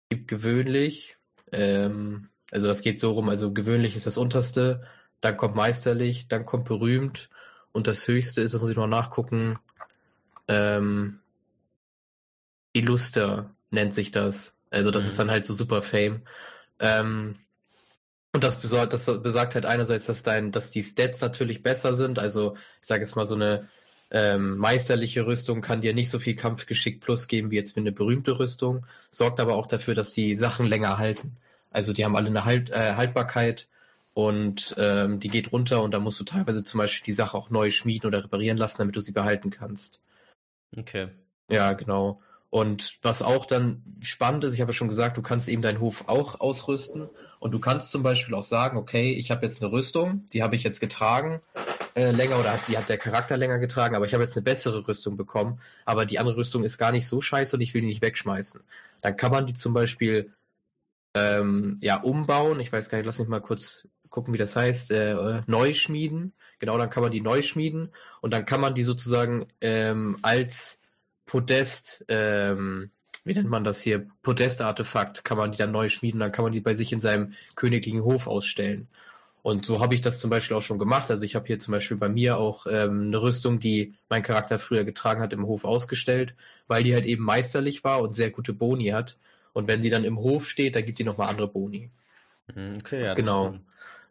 es gibt gewöhnlich. Ähm, also das geht so rum, also gewöhnlich ist das unterste, dann kommt meisterlich, dann kommt berühmt und das höchste ist, das muss ich noch nachgucken, ähm, Illuster nennt sich das. Also das mhm. ist dann halt so super Fame. Ähm, und das besagt, das besagt halt einerseits, dass dein, dass die Stats natürlich besser sind. Also ich sage jetzt mal so eine ähm, meisterliche Rüstung kann dir nicht so viel Kampfgeschick plus geben wie jetzt wie eine berühmte Rüstung, sorgt aber auch dafür, dass die Sachen länger halten. Also die haben alle eine halt, äh, Haltbarkeit und ähm, die geht runter und da musst du teilweise zum Beispiel die Sache auch neu schmieden oder reparieren lassen, damit du sie behalten kannst. Okay. Ja, genau. Und was auch dann spannend ist, ich habe ja schon gesagt, du kannst eben deinen Hof auch ausrüsten und du kannst zum Beispiel auch sagen, okay, ich habe jetzt eine Rüstung, die habe ich jetzt getragen äh, länger oder die hat der Charakter länger getragen, aber ich habe jetzt eine bessere Rüstung bekommen, aber die andere Rüstung ist gar nicht so scheiße und ich will die nicht wegschmeißen. Dann kann man die zum Beispiel ähm, ja umbauen. Ich weiß gar nicht, lass mich mal kurz gucken, wie das heißt, äh, neu schmieden. Genau, dann kann man die neu schmieden und dann kann man die sozusagen ähm, als Podest, ähm, wie nennt man das hier, Podest-Artefakt, kann man die dann neu schmieden, dann kann man die bei sich in seinem königlichen Hof ausstellen. Und so habe ich das zum Beispiel auch schon gemacht. Also ich habe hier zum Beispiel bei mir auch ähm, eine Rüstung, die mein Charakter früher getragen hat, im Hof ausgestellt, weil die halt eben meisterlich war und sehr gute Boni hat. Und wenn sie dann im Hof steht, dann gibt die nochmal andere Boni. Mhm, okay, ja. Genau.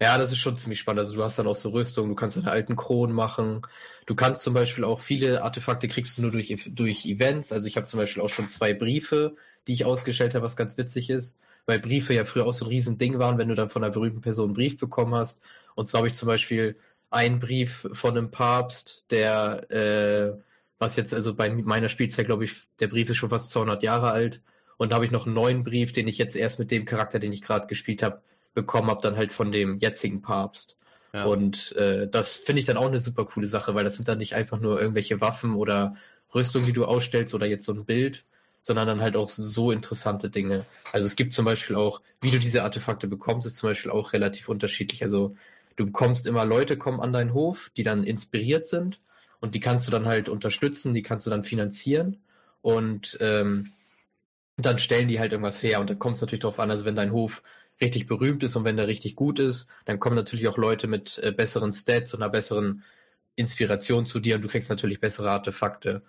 Ja, das ist schon ziemlich spannend. Also du hast dann auch so Rüstung, du kannst deine alten Kronen machen. Du kannst zum Beispiel auch viele Artefakte kriegst du nur durch, durch Events. Also ich habe zum Beispiel auch schon zwei Briefe, die ich ausgestellt habe, was ganz witzig ist, weil Briefe ja früher auch so ein Riesending waren, wenn du dann von einer berühmten Person einen Brief bekommen hast. Und so habe ich zum Beispiel einen Brief von einem Papst, der, äh, was jetzt also bei meiner Spielzeit, glaube ich, der Brief ist schon fast 200 Jahre alt. Und da habe ich noch einen neuen Brief, den ich jetzt erst mit dem Charakter, den ich gerade gespielt habe, bekommen habe, dann halt von dem jetzigen Papst. Ja. Und äh, das finde ich dann auch eine super coole Sache, weil das sind dann nicht einfach nur irgendwelche Waffen oder Rüstungen, die du ausstellst oder jetzt so ein Bild, sondern dann halt auch so interessante Dinge. Also es gibt zum Beispiel auch, wie du diese Artefakte bekommst, ist zum Beispiel auch relativ unterschiedlich. Also du bekommst immer Leute kommen an deinen Hof, die dann inspiriert sind und die kannst du dann halt unterstützen, die kannst du dann finanzieren und ähm, dann stellen die halt irgendwas her und dann kommt es natürlich darauf an, also wenn dein Hof richtig berühmt ist und wenn der richtig gut ist, dann kommen natürlich auch Leute mit äh, besseren Stats und einer besseren Inspiration zu dir und du kriegst natürlich bessere Artefakte.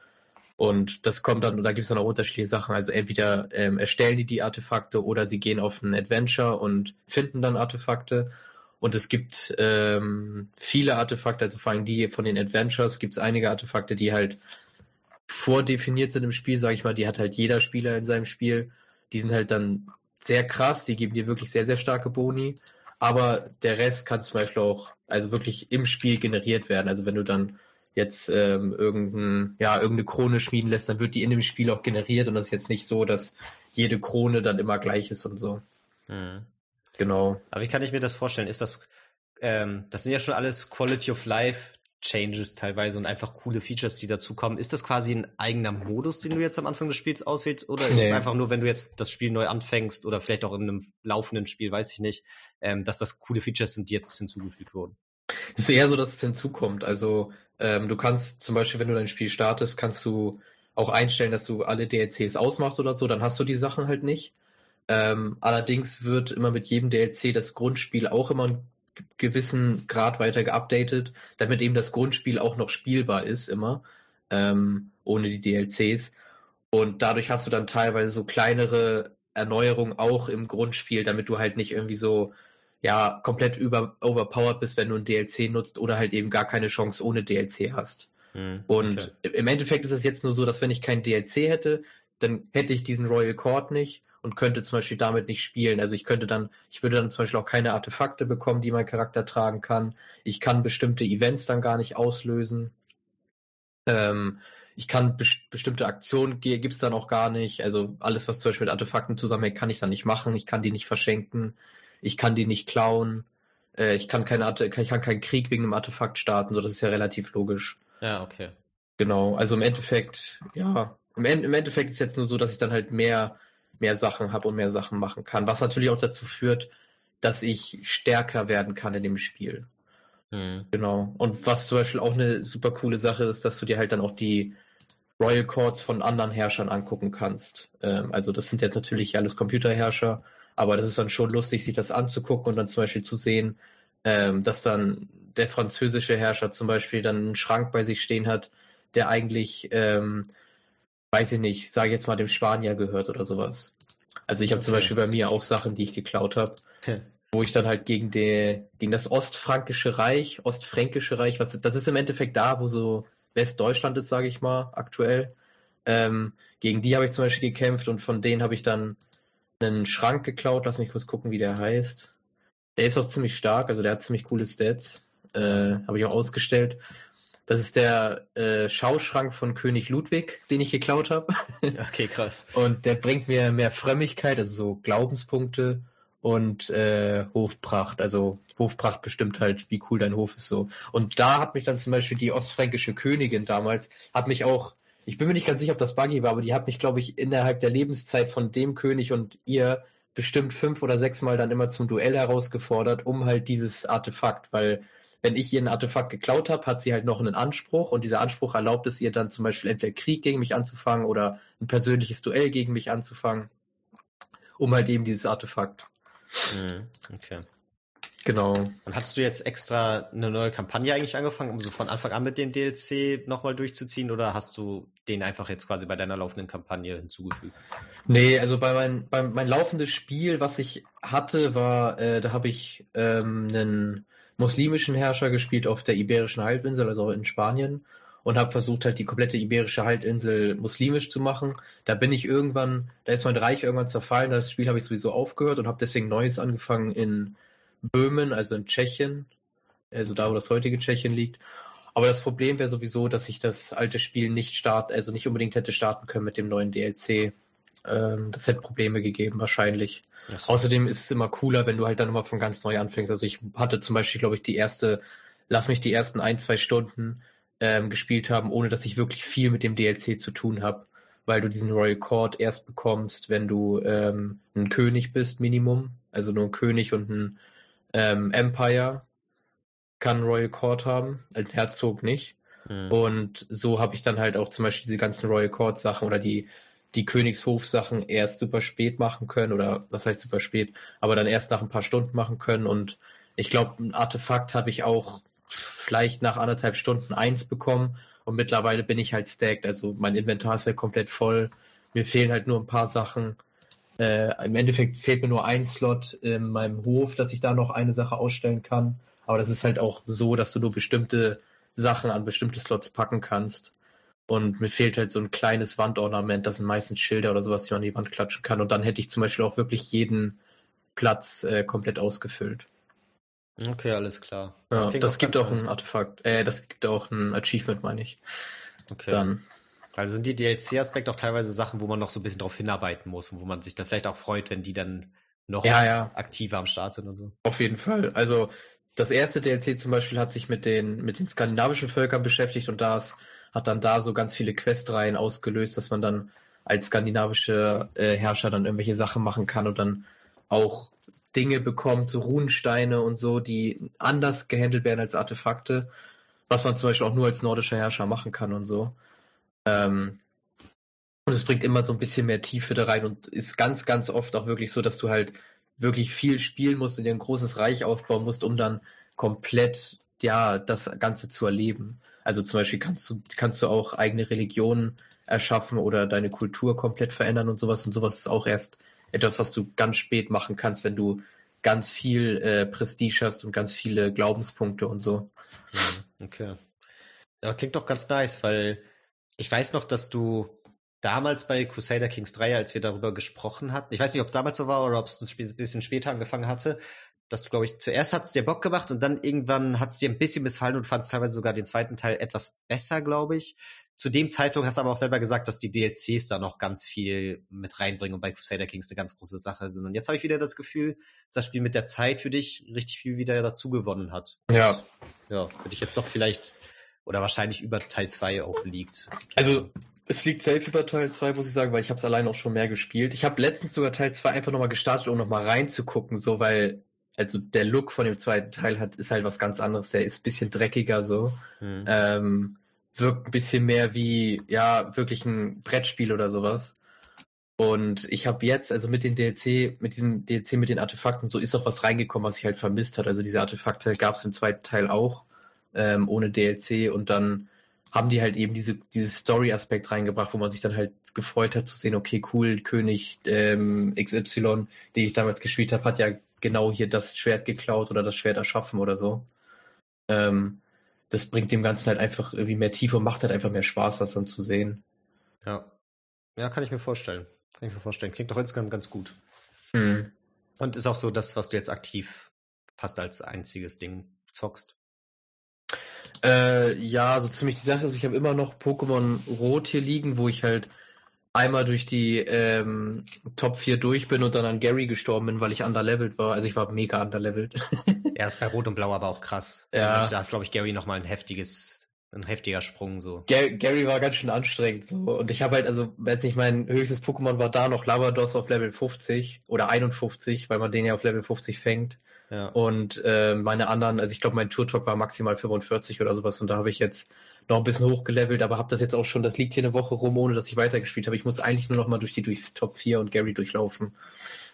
Und das kommt dann, da gibt es dann auch unterschiedliche Sachen. Also entweder ähm, erstellen die die Artefakte oder sie gehen auf ein Adventure und finden dann Artefakte. Und es gibt ähm, viele Artefakte, also vor allem die von den Adventures, gibt es einige Artefakte, die halt vordefiniert sind im Spiel, sage ich mal. Die hat halt jeder Spieler in seinem Spiel. Die sind halt dann sehr krass, die geben dir wirklich sehr, sehr starke Boni. Aber der Rest kann zum Beispiel auch, also wirklich im Spiel generiert werden. Also wenn du dann jetzt ähm, irgendein, ja, irgendeine Krone schmieden lässt, dann wird die in dem Spiel auch generiert und das ist jetzt nicht so, dass jede Krone dann immer gleich ist und so. Mhm. Genau. Aber wie kann ich mir das vorstellen? Ist das, ähm, das sind ja schon alles Quality of Life Changes teilweise und einfach coole Features, die dazukommen. Ist das quasi ein eigener Modus, den du jetzt am Anfang des Spiels auswählst? Oder ist nee. es einfach nur, wenn du jetzt das Spiel neu anfängst oder vielleicht auch in einem laufenden Spiel, weiß ich nicht, ähm, dass das coole Features sind, die jetzt hinzugefügt wurden? Es ist eher so, dass es hinzukommt. Also ähm, du kannst zum Beispiel, wenn du dein Spiel startest, kannst du auch einstellen, dass du alle DLCs ausmachst oder so, dann hast du die Sachen halt nicht. Ähm, allerdings wird immer mit jedem DLC das Grundspiel auch immer ein gewissen Grad weiter geupdatet, damit eben das Grundspiel auch noch spielbar ist, immer, ähm, ohne die DLCs. Und dadurch hast du dann teilweise so kleinere Erneuerung auch im Grundspiel, damit du halt nicht irgendwie so ja komplett über overpowered bist, wenn du ein DLC nutzt oder halt eben gar keine Chance ohne DLC hast. Mhm, und okay. im Endeffekt ist es jetzt nur so, dass wenn ich kein DLC hätte, dann hätte ich diesen Royal Court nicht und könnte zum Beispiel damit nicht spielen. Also ich könnte dann, ich würde dann zum Beispiel auch keine Artefakte bekommen, die mein Charakter tragen kann. Ich kann bestimmte Events dann gar nicht auslösen. Ähm, ich kann best bestimmte Aktionen gibt es dann auch gar nicht. Also alles, was zum Beispiel mit Artefakten zusammenhängt, kann ich dann nicht machen. Ich kann die nicht verschenken. Ich kann die nicht klauen. Äh, ich kann keine Arte ich kann keinen Krieg wegen einem Artefakt starten. So, das ist ja relativ logisch. Ja, okay. Genau. Also im Endeffekt, ja, im, End im Endeffekt ist jetzt nur so, dass ich dann halt mehr, mehr Sachen habe und mehr Sachen machen kann. Was natürlich auch dazu führt, dass ich stärker werden kann in dem Spiel. Mhm. Genau. Und was zum Beispiel auch eine super coole Sache ist, dass du dir halt dann auch die Royal Courts von anderen Herrschern angucken kannst. Ähm, also das sind jetzt natürlich alles Computerherrscher, aber das ist dann schon lustig, sich das anzugucken und dann zum Beispiel zu sehen, ähm, dass dann der französische Herrscher zum Beispiel dann einen Schrank bei sich stehen hat, der eigentlich, ähm, weiß ich nicht, sage jetzt mal dem Spanier gehört oder sowas. Also ich habe okay. zum Beispiel bei mir auch Sachen, die ich geklaut habe, wo ich dann halt gegen, die, gegen das Ostfrankische Reich, Ostfränkische Reich, was das ist im Endeffekt da, wo so Westdeutschland ist, sage ich mal, aktuell. Ähm, gegen die habe ich zum Beispiel gekämpft und von denen habe ich dann einen Schrank geklaut. Lass mich kurz gucken, wie der heißt. Der ist auch ziemlich stark, also der hat ziemlich coole Stats. Äh, habe ich auch ausgestellt. Das ist der äh, Schauschrank von König Ludwig, den ich geklaut habe. Okay, krass. Und der bringt mir mehr Frömmigkeit, also so Glaubenspunkte und äh, Hofpracht. Also Hofpracht bestimmt halt, wie cool dein Hof ist so. Und da hat mich dann zum Beispiel die ostfränkische Königin damals, hat mich auch, ich bin mir nicht ganz sicher, ob das Buggy war, aber die hat mich, glaube ich, innerhalb der Lebenszeit von dem König und ihr bestimmt fünf oder sechs Mal dann immer zum Duell herausgefordert, um halt dieses Artefakt, weil wenn ich ihr ein Artefakt geklaut habe, hat sie halt noch einen Anspruch und dieser Anspruch erlaubt es ihr dann zum Beispiel entweder Krieg gegen mich anzufangen oder ein persönliches Duell gegen mich anzufangen, um halt eben dieses Artefakt Mhm, okay. Genau. Und hattest du jetzt extra eine neue Kampagne eigentlich angefangen, um so von Anfang an mit dem DLC nochmal durchzuziehen oder hast du den einfach jetzt quasi bei deiner laufenden Kampagne hinzugefügt? Nee, also bei mein, bei mein laufendes Spiel, was ich hatte, war, äh, da habe ich ähm, einen muslimischen Herrscher gespielt auf der Iberischen Halbinsel, also in Spanien und habe versucht halt die komplette iberische Halbinsel muslimisch zu machen. Da bin ich irgendwann, da ist mein Reich irgendwann zerfallen, das Spiel habe ich sowieso aufgehört und habe deswegen Neues angefangen in Böhmen, also in Tschechien, also da, wo das heutige Tschechien liegt. Aber das Problem wäre sowieso, dass ich das alte Spiel nicht starten, also nicht unbedingt hätte starten können mit dem neuen DLC. Ähm, das hätte Probleme gegeben, wahrscheinlich. Außerdem ist es immer cooler, wenn du halt dann immer von ganz neu anfängst. Also ich hatte zum Beispiel, glaube ich, die erste, lass mich die ersten ein, zwei Stunden ähm, gespielt haben, ohne dass ich wirklich viel mit dem DLC zu tun habe, weil du diesen Royal Court erst bekommst, wenn du ähm, ein König bist, Minimum. Also nur ein König und ein ähm, Empire kann Royal Court haben, als Herzog nicht. Mhm. Und so habe ich dann halt auch zum Beispiel diese ganzen Royal Court Sachen oder die die Königshof-Sachen erst super spät machen können oder was heißt super spät, aber dann erst nach ein paar Stunden machen können und ich glaube, ein Artefakt habe ich auch vielleicht nach anderthalb Stunden eins bekommen und mittlerweile bin ich halt stacked. Also mein Inventar ist halt komplett voll. Mir fehlen halt nur ein paar Sachen. Äh, Im Endeffekt fehlt mir nur ein Slot in meinem Hof, dass ich da noch eine Sache ausstellen kann. Aber das ist halt auch so, dass du nur bestimmte Sachen an bestimmte Slots packen kannst. Und mir fehlt halt so ein kleines Wandornament, das sind meistens Schilder oder sowas, die man an die Wand klatschen kann. Und dann hätte ich zum Beispiel auch wirklich jeden Platz äh, komplett ausgefüllt. Okay, alles klar. Ja, das gibt auch ein Artefakt. Äh, das gibt auch ein Achievement, meine ich. Okay. Dann. Also sind die DLC-Aspekte auch teilweise Sachen, wo man noch so ein bisschen drauf hinarbeiten muss und wo man sich dann vielleicht auch freut, wenn die dann noch ja, ja. aktiver am Start sind und so. Auf jeden Fall. Also das erste DLC zum Beispiel hat sich mit den, mit den skandinavischen Völkern beschäftigt und das hat dann da so ganz viele Questreihen ausgelöst, dass man dann als skandinavische äh, Herrscher dann irgendwelche Sachen machen kann und dann auch Dinge bekommt, so Runensteine und so, die anders gehandelt werden als Artefakte, was man zum Beispiel auch nur als nordischer Herrscher machen kann und so. Ähm, und es bringt immer so ein bisschen mehr Tiefe da rein und ist ganz, ganz oft auch wirklich so, dass du halt wirklich viel spielen musst und dir ein großes Reich aufbauen musst, um dann komplett, ja, das Ganze zu erleben. Also zum Beispiel kannst du, kannst du auch eigene Religionen erschaffen oder deine Kultur komplett verändern und sowas und sowas ist auch erst etwas, was du ganz spät machen kannst, wenn du ganz viel äh, Prestige hast und ganz viele Glaubenspunkte und so. Mhm, okay. Ja, klingt doch ganz nice, weil ich weiß noch, dass du damals bei Crusader Kings 3, als wir darüber gesprochen hatten, ich weiß nicht, ob es damals so war oder ob es ein bisschen später angefangen hatte, dass du, glaube ich, zuerst hat es dir Bock gemacht und dann irgendwann hat es dir ein bisschen missfallen und fandest teilweise sogar den zweiten Teil etwas besser, glaube ich. Zu dem Zeitpunkt hast du aber auch selber gesagt, dass die DLCs da noch ganz viel mit reinbringen und bei Crusader Kings eine ganz große Sache sind. Und jetzt habe ich wieder das Gefühl, dass das Spiel mit der Zeit für dich richtig viel wieder dazu gewonnen hat. Ja. Ja, für dich jetzt doch vielleicht oder wahrscheinlich über Teil 2 auch liegt. Also es liegt safe über Teil 2, muss ich sagen, weil ich habe es allein auch schon mehr gespielt. Ich habe letztens sogar Teil 2 einfach nochmal gestartet, um nochmal reinzugucken, so weil also der Look von dem zweiten Teil hat, ist halt was ganz anderes. Der ist ein bisschen dreckiger so. Mhm. Ähm, wirkt ein bisschen mehr wie, ja, wirklich ein Brettspiel oder sowas. Und ich habe jetzt, also mit dem DLC, mit diesem DLC mit den Artefakten, so ist auch was reingekommen, was ich halt vermisst hat. Also diese Artefakte gab es im zweiten Teil auch, ähm, ohne DLC. Und dann haben die halt eben diese, dieses Story-Aspekt reingebracht, wo man sich dann halt gefreut hat zu sehen, okay, cool, König ähm, XY, den ich damals gespielt habe, hat ja genau hier das Schwert geklaut oder das Schwert erschaffen oder so. Ähm, das bringt dem Ganzen halt einfach irgendwie mehr Tiefe und macht halt einfach mehr Spaß, das dann zu sehen. Ja. Ja, kann ich mir vorstellen. Kann ich mir vorstellen. Klingt doch insgesamt ganz gut. Mhm. Und ist auch so das, was du jetzt aktiv fast als einziges Ding zockst. Äh, ja, so ziemlich die Sache ist, ich habe immer noch Pokémon Rot hier liegen, wo ich halt einmal durch die ähm, Top 4 durch bin und dann an Gary gestorben bin, weil ich underlevelt war. Also ich war mega underlevelt. ja, ist bei Rot und Blau aber auch krass. Ja. Da ist, glaube ich, Gary nochmal ein heftiges, ein heftiger Sprung so. Gary war ganz schön anstrengend so. Und ich habe halt, also, weiß nicht, mein höchstes Pokémon war da noch Lavados auf Level 50 oder 51, weil man den ja auf Level 50 fängt. Ja. Und äh, meine anderen, also ich glaube, mein Tour-Talk war maximal 45 oder sowas und da habe ich jetzt noch ein bisschen hochgelevelt, aber habe das jetzt auch schon, das liegt hier eine Woche rum, ohne dass ich weitergespielt habe. Ich muss eigentlich nur noch mal durch die durch Top 4 und Gary durchlaufen.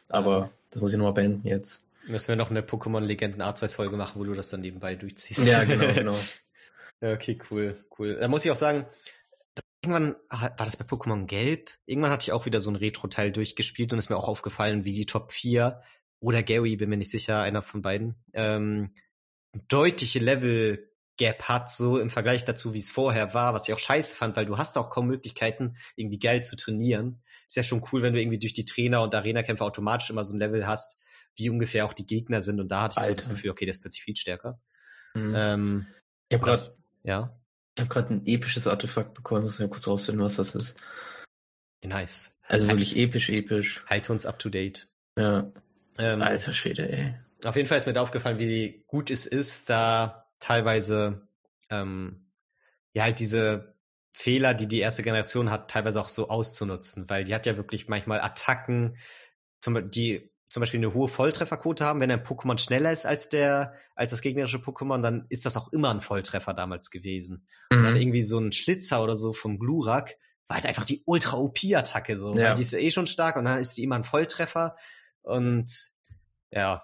Aber das muss ich noch mal beenden jetzt. Müssen wir noch eine Pokémon-Legenden A2-Folge machen, wo du das dann nebenbei durchziehst. Ja, genau, genau. okay, cool, cool. Da muss ich auch sagen, irgendwann war das bei Pokémon Gelb. Irgendwann hatte ich auch wieder so ein Retro-Teil durchgespielt und ist mir auch aufgefallen, wie die Top 4 oder Gary, bin mir nicht sicher, einer von beiden, ähm, deutliche Level Gap hat, so im Vergleich dazu, wie es vorher war, was ich auch scheiße fand, weil du hast auch kaum Möglichkeiten, irgendwie geil zu trainieren. Ist ja schon cool, wenn du irgendwie durch die Trainer und Arena-Kämpfe automatisch immer so ein Level hast, wie ungefähr auch die Gegner sind. Und da hatte ich Alter. so das Gefühl, okay, der ist plötzlich viel stärker. Mhm. Ähm, ich habe gerade ja. Ich habe gerade ein episches Artefakt bekommen, muss ja kurz rausfinden, was das ist. Nice. Also wirklich episch, episch. Halte uns up to date. Ja. Ähm, Alter Schwede, ey. Auf jeden Fall ist mir da aufgefallen, wie gut es ist, da teilweise ähm, ja halt diese Fehler, die die erste Generation hat, teilweise auch so auszunutzen, weil die hat ja wirklich manchmal Attacken, zum, die zum Beispiel eine hohe Volltrefferquote haben. Wenn ein Pokémon schneller ist als der, als das gegnerische Pokémon, dann ist das auch immer ein Volltreffer damals gewesen. Mhm. Und dann mhm. irgendwie so ein Schlitzer oder so vom Glurak war halt einfach die Ultra-OP-Attacke so. Ja. die ist ja eh schon stark und dann ist die immer ein Volltreffer. Und ja,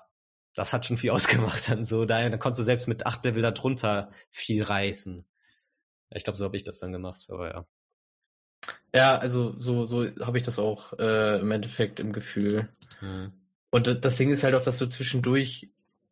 das hat schon viel ausgemacht dann so. Daher, dann konntest du selbst mit acht Level darunter viel reißen. Ich glaube, so habe ich das dann gemacht, aber ja. Ja, also so, so habe ich das auch äh, im Endeffekt im Gefühl. Hm. Und das Ding ist halt auch, dass du zwischendurch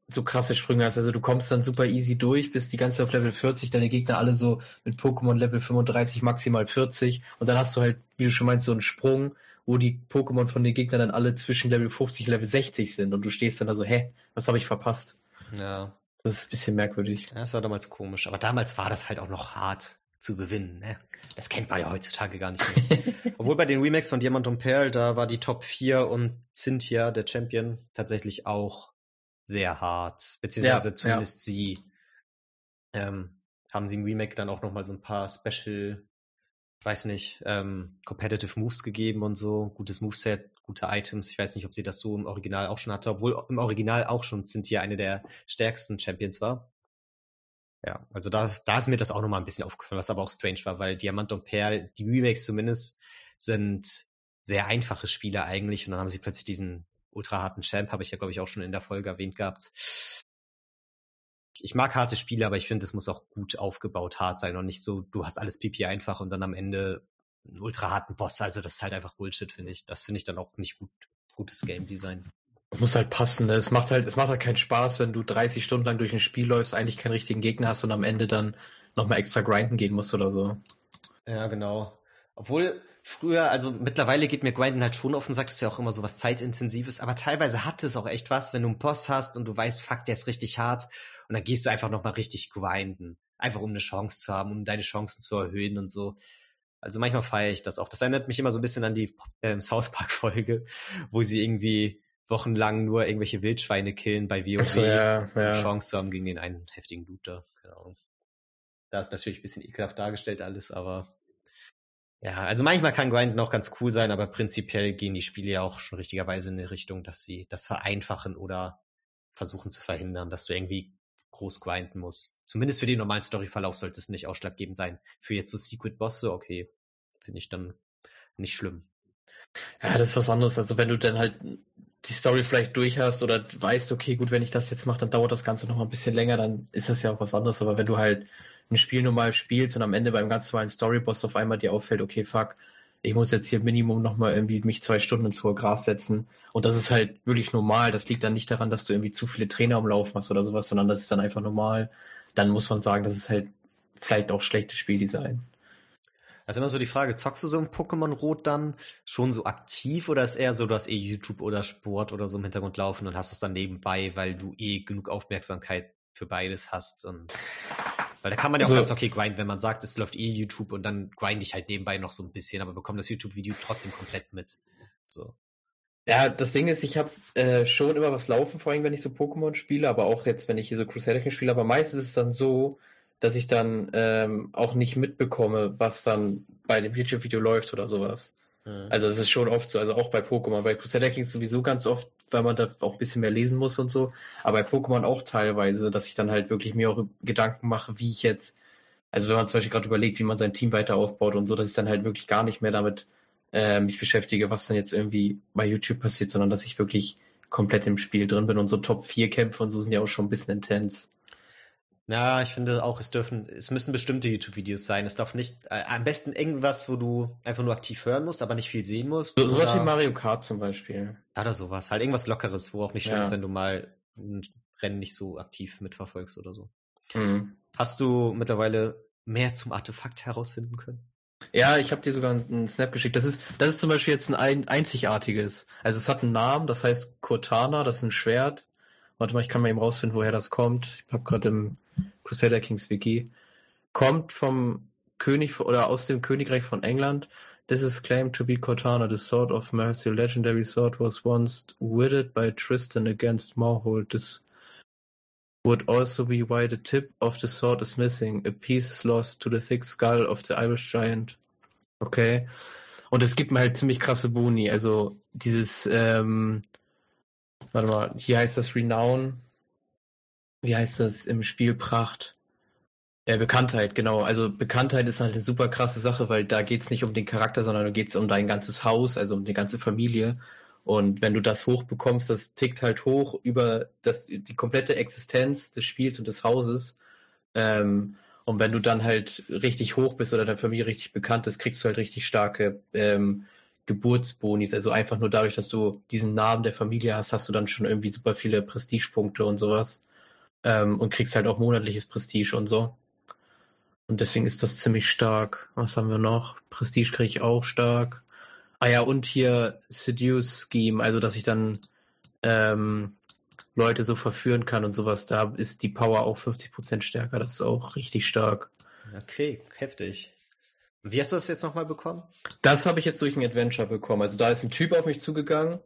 so krasse Sprünge hast. Also du kommst dann super easy durch, bist die ganze Zeit auf Level 40, deine Gegner alle so mit Pokémon Level 35, maximal 40 und dann hast du halt, wie du schon meinst, so einen Sprung, wo die Pokémon von den Gegnern dann alle zwischen Level 50 und Level 60 sind und du stehst dann da so, hä, was habe ich verpasst? Ja. Das ist ein bisschen merkwürdig. Ja, das war damals komisch. Aber damals war das halt auch noch hart zu gewinnen. Ne? Das kennt man ja heutzutage gar nicht mehr. Obwohl bei den Remakes von Diamant und Pearl, da war die Top 4 und Cynthia, der Champion, tatsächlich auch sehr hart. Beziehungsweise ja, zumindest ja. sie ähm, haben sie im Remake dann auch nochmal so ein paar Special weiß nicht, ähm, Competitive Moves gegeben und so, gutes Moveset, gute Items. Ich weiß nicht, ob sie das so im Original auch schon hatte, obwohl im Original auch schon Cynthia eine der stärksten Champions war. Ja, also da, da ist mir das auch nochmal ein bisschen aufgefallen, was aber auch strange war, weil Diamant und Perl, die Remakes zumindest, sind sehr einfache Spiele eigentlich und dann haben sie plötzlich diesen ultra harten Champ, habe ich ja, glaube ich, auch schon in der Folge erwähnt gehabt ich mag harte Spiele, aber ich finde, es muss auch gut aufgebaut hart sein und nicht so, du hast alles pipi einfach und dann am Ende einen ultra harten Boss. Also das ist halt einfach Bullshit, finde ich. Das finde ich dann auch nicht gut. gutes Game Design. Es muss halt passen. Ne? Es macht halt, es macht halt keinen Spaß, wenn du 30 Stunden lang durch ein Spiel läufst, eigentlich keinen richtigen Gegner hast und am Ende dann nochmal extra grinden gehen musst oder so. Ja, genau. Obwohl früher, also mittlerweile geht mir Grinden halt schon auf den Sack, ist ja auch immer so was zeitintensives, aber teilweise hat es auch echt was, wenn du einen Boss hast und du weißt, fuck, der ist richtig hart und dann gehst du einfach nochmal richtig grinden. Einfach um eine Chance zu haben, um deine Chancen zu erhöhen und so. Also manchmal feiere ich das auch. Das erinnert mich immer so ein bisschen an die ähm, South Park Folge, wo sie irgendwie wochenlang nur irgendwelche Wildschweine killen bei WoW, so, ja, ja. um Chance zu haben gegen den einen heftigen Looter. Ahnung. Da ist natürlich ein bisschen ekelhaft dargestellt alles, aber ja, also manchmal kann Grinden auch ganz cool sein, aber prinzipiell gehen die Spiele ja auch schon richtigerweise in eine Richtung, dass sie das vereinfachen oder versuchen zu verhindern, dass du irgendwie groß grinden musst. Zumindest für den normalen Storyverlauf sollte es nicht ausschlaggebend sein. Für jetzt so Secret Bosse, okay, finde ich dann nicht schlimm. Ja, das ist was anderes. Also wenn du dann halt die Story vielleicht durch hast oder weißt, okay, gut, wenn ich das jetzt mache, dann dauert das Ganze noch mal ein bisschen länger, dann ist das ja auch was anderes. Aber wenn du halt ein Spiel normal spielst und am Ende beim ganz normalen Storyboss auf einmal dir auffällt, okay, fuck, ich muss jetzt hier Minimum noch mal irgendwie mich zwei Stunden ins hohe Gras setzen. Und das ist halt wirklich normal. Das liegt dann nicht daran, dass du irgendwie zu viele Trainer umlaufen hast oder sowas, sondern das ist dann einfach normal. Dann muss man sagen, das ist halt vielleicht auch schlechtes Spieldesign. Also immer so die Frage, zockst du so ein Pokémon Rot dann schon so aktiv oder ist eher so, du hast eh YouTube oder Sport oder so im Hintergrund laufen und hast es dann nebenbei, weil du eh genug Aufmerksamkeit für beides hast und weil da kann man ja auch so. ganz okay grinden, wenn man sagt, es läuft eh YouTube und dann grind ich halt nebenbei noch so ein bisschen, aber bekomme das YouTube-Video trotzdem komplett mit. So. Ja, das Ding ist, ich habe äh, schon immer was laufen, vor allem wenn ich so Pokémon spiele, aber auch jetzt, wenn ich hier so Crusader spiele, aber meistens ist es dann so, dass ich dann ähm, auch nicht mitbekomme, was dann bei dem YouTube-Video läuft oder sowas. Mhm. Also es ist schon oft so, also auch bei Pokémon. Bei Crusader Kings sowieso ganz oft, weil man da auch ein bisschen mehr lesen muss und so. Aber bei Pokémon auch teilweise, dass ich dann halt wirklich mir auch Gedanken mache, wie ich jetzt, also wenn man zum Beispiel gerade überlegt, wie man sein Team weiter aufbaut und so, dass ich dann halt wirklich gar nicht mehr damit äh, mich beschäftige, was dann jetzt irgendwie bei YouTube passiert, sondern dass ich wirklich komplett im Spiel drin bin und so Top 4 Kämpfe und so sind ja auch schon ein bisschen intens. Ja, ich finde auch, es dürfen, es müssen bestimmte YouTube-Videos sein. Es darf nicht, äh, am besten irgendwas, wo du einfach nur aktiv hören musst, aber nicht viel sehen musst. So, sowas wie Mario Kart zum Beispiel. Oder sowas. Halt irgendwas Lockeres, wo auch nicht schlimm ist, wenn du mal ein Rennen nicht so aktiv mitverfolgst oder so. Mhm. Hast du mittlerweile mehr zum Artefakt herausfinden können? Ja, ich habe dir sogar einen Snap geschickt. Das ist, das ist zum Beispiel jetzt ein einzigartiges. Also es hat einen Namen, das heißt Cortana, das ist ein Schwert. Warte mal, ich kann mal eben rausfinden, woher das kommt. Ich habe gerade im Crusader Kings Wiki, kommt vom König oder aus dem Königreich von England. This is claimed to be Cortana. The sword of mercy, legendary sword, was once wielded by Tristan against Morholt. This would also be why the tip of the sword is missing. A piece is lost to the thick skull of the Irish giant. Okay. Und es gibt mir halt ziemlich krasse Boni. Also dieses, ähm, warte mal, hier heißt das Renown wie heißt das im Spiel Pracht? Ja, Bekanntheit, genau. Also Bekanntheit ist halt eine super krasse Sache, weil da geht's nicht um den Charakter, sondern da geht's um dein ganzes Haus, also um die ganze Familie. Und wenn du das hochbekommst, das tickt halt hoch über das, die komplette Existenz des Spiels und des Hauses. Ähm, und wenn du dann halt richtig hoch bist oder deine Familie richtig bekannt ist, kriegst du halt richtig starke ähm, Geburtsbonis. Also einfach nur dadurch, dass du diesen Namen der Familie hast, hast du dann schon irgendwie super viele Prestigepunkte und sowas ähm, und kriegst halt auch monatliches Prestige und so. Und deswegen ist das ziemlich stark. Was haben wir noch? Prestige kriege ich auch stark. Ah ja, und hier Seduce Scheme, also dass ich dann ähm, Leute so verführen kann und sowas. Da ist die Power auch 50% stärker. Das ist auch richtig stark. Okay, heftig. Wie hast du das jetzt nochmal bekommen? Das habe ich jetzt durch ein Adventure bekommen. Also da ist ein Typ auf mich zugegangen.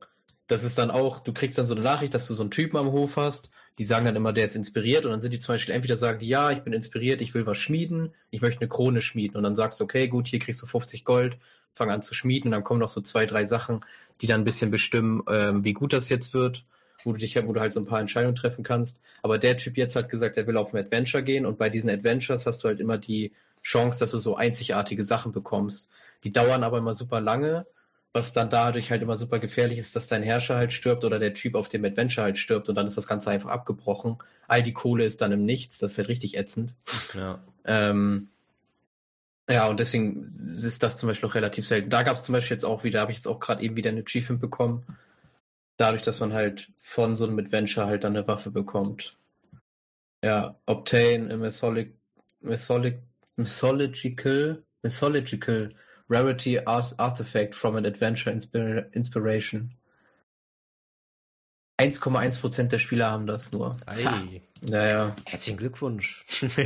Das ist dann auch, du kriegst dann so eine Nachricht, dass du so einen Typen am Hof hast die sagen dann immer, der ist inspiriert. Und dann sind die zum Beispiel entweder sagen ja, ich bin inspiriert, ich will was schmieden, ich möchte eine Krone schmieden. Und dann sagst du, okay, gut, hier kriegst du 50 Gold, fang an zu schmieden. Und dann kommen noch so zwei, drei Sachen, die dann ein bisschen bestimmen, ähm, wie gut das jetzt wird, wo du dich, wo du halt so ein paar Entscheidungen treffen kannst. Aber der Typ jetzt hat gesagt, er will auf ein Adventure gehen. Und bei diesen Adventures hast du halt immer die Chance, dass du so einzigartige Sachen bekommst. Die dauern aber immer super lange was dann dadurch halt immer super gefährlich ist, dass dein Herrscher halt stirbt oder der Typ auf dem Adventure halt stirbt und dann ist das Ganze einfach abgebrochen. All die Kohle ist dann im Nichts, das ist halt richtig ätzend. Ja. Ähm, ja, und deswegen ist das zum Beispiel auch relativ selten. Da gab es zum Beispiel jetzt auch wieder, habe ich jetzt auch gerade eben wieder eine Achievement bekommen. dadurch, dass man halt von so einem Adventure halt dann eine Waffe bekommt. Ja, obtain a mytholic, mytholic, mythological, mythological rarity artifact from an adventure inspiration. 1,1% der Spieler haben das nur. Ei. Naja. Herzlichen Glückwunsch.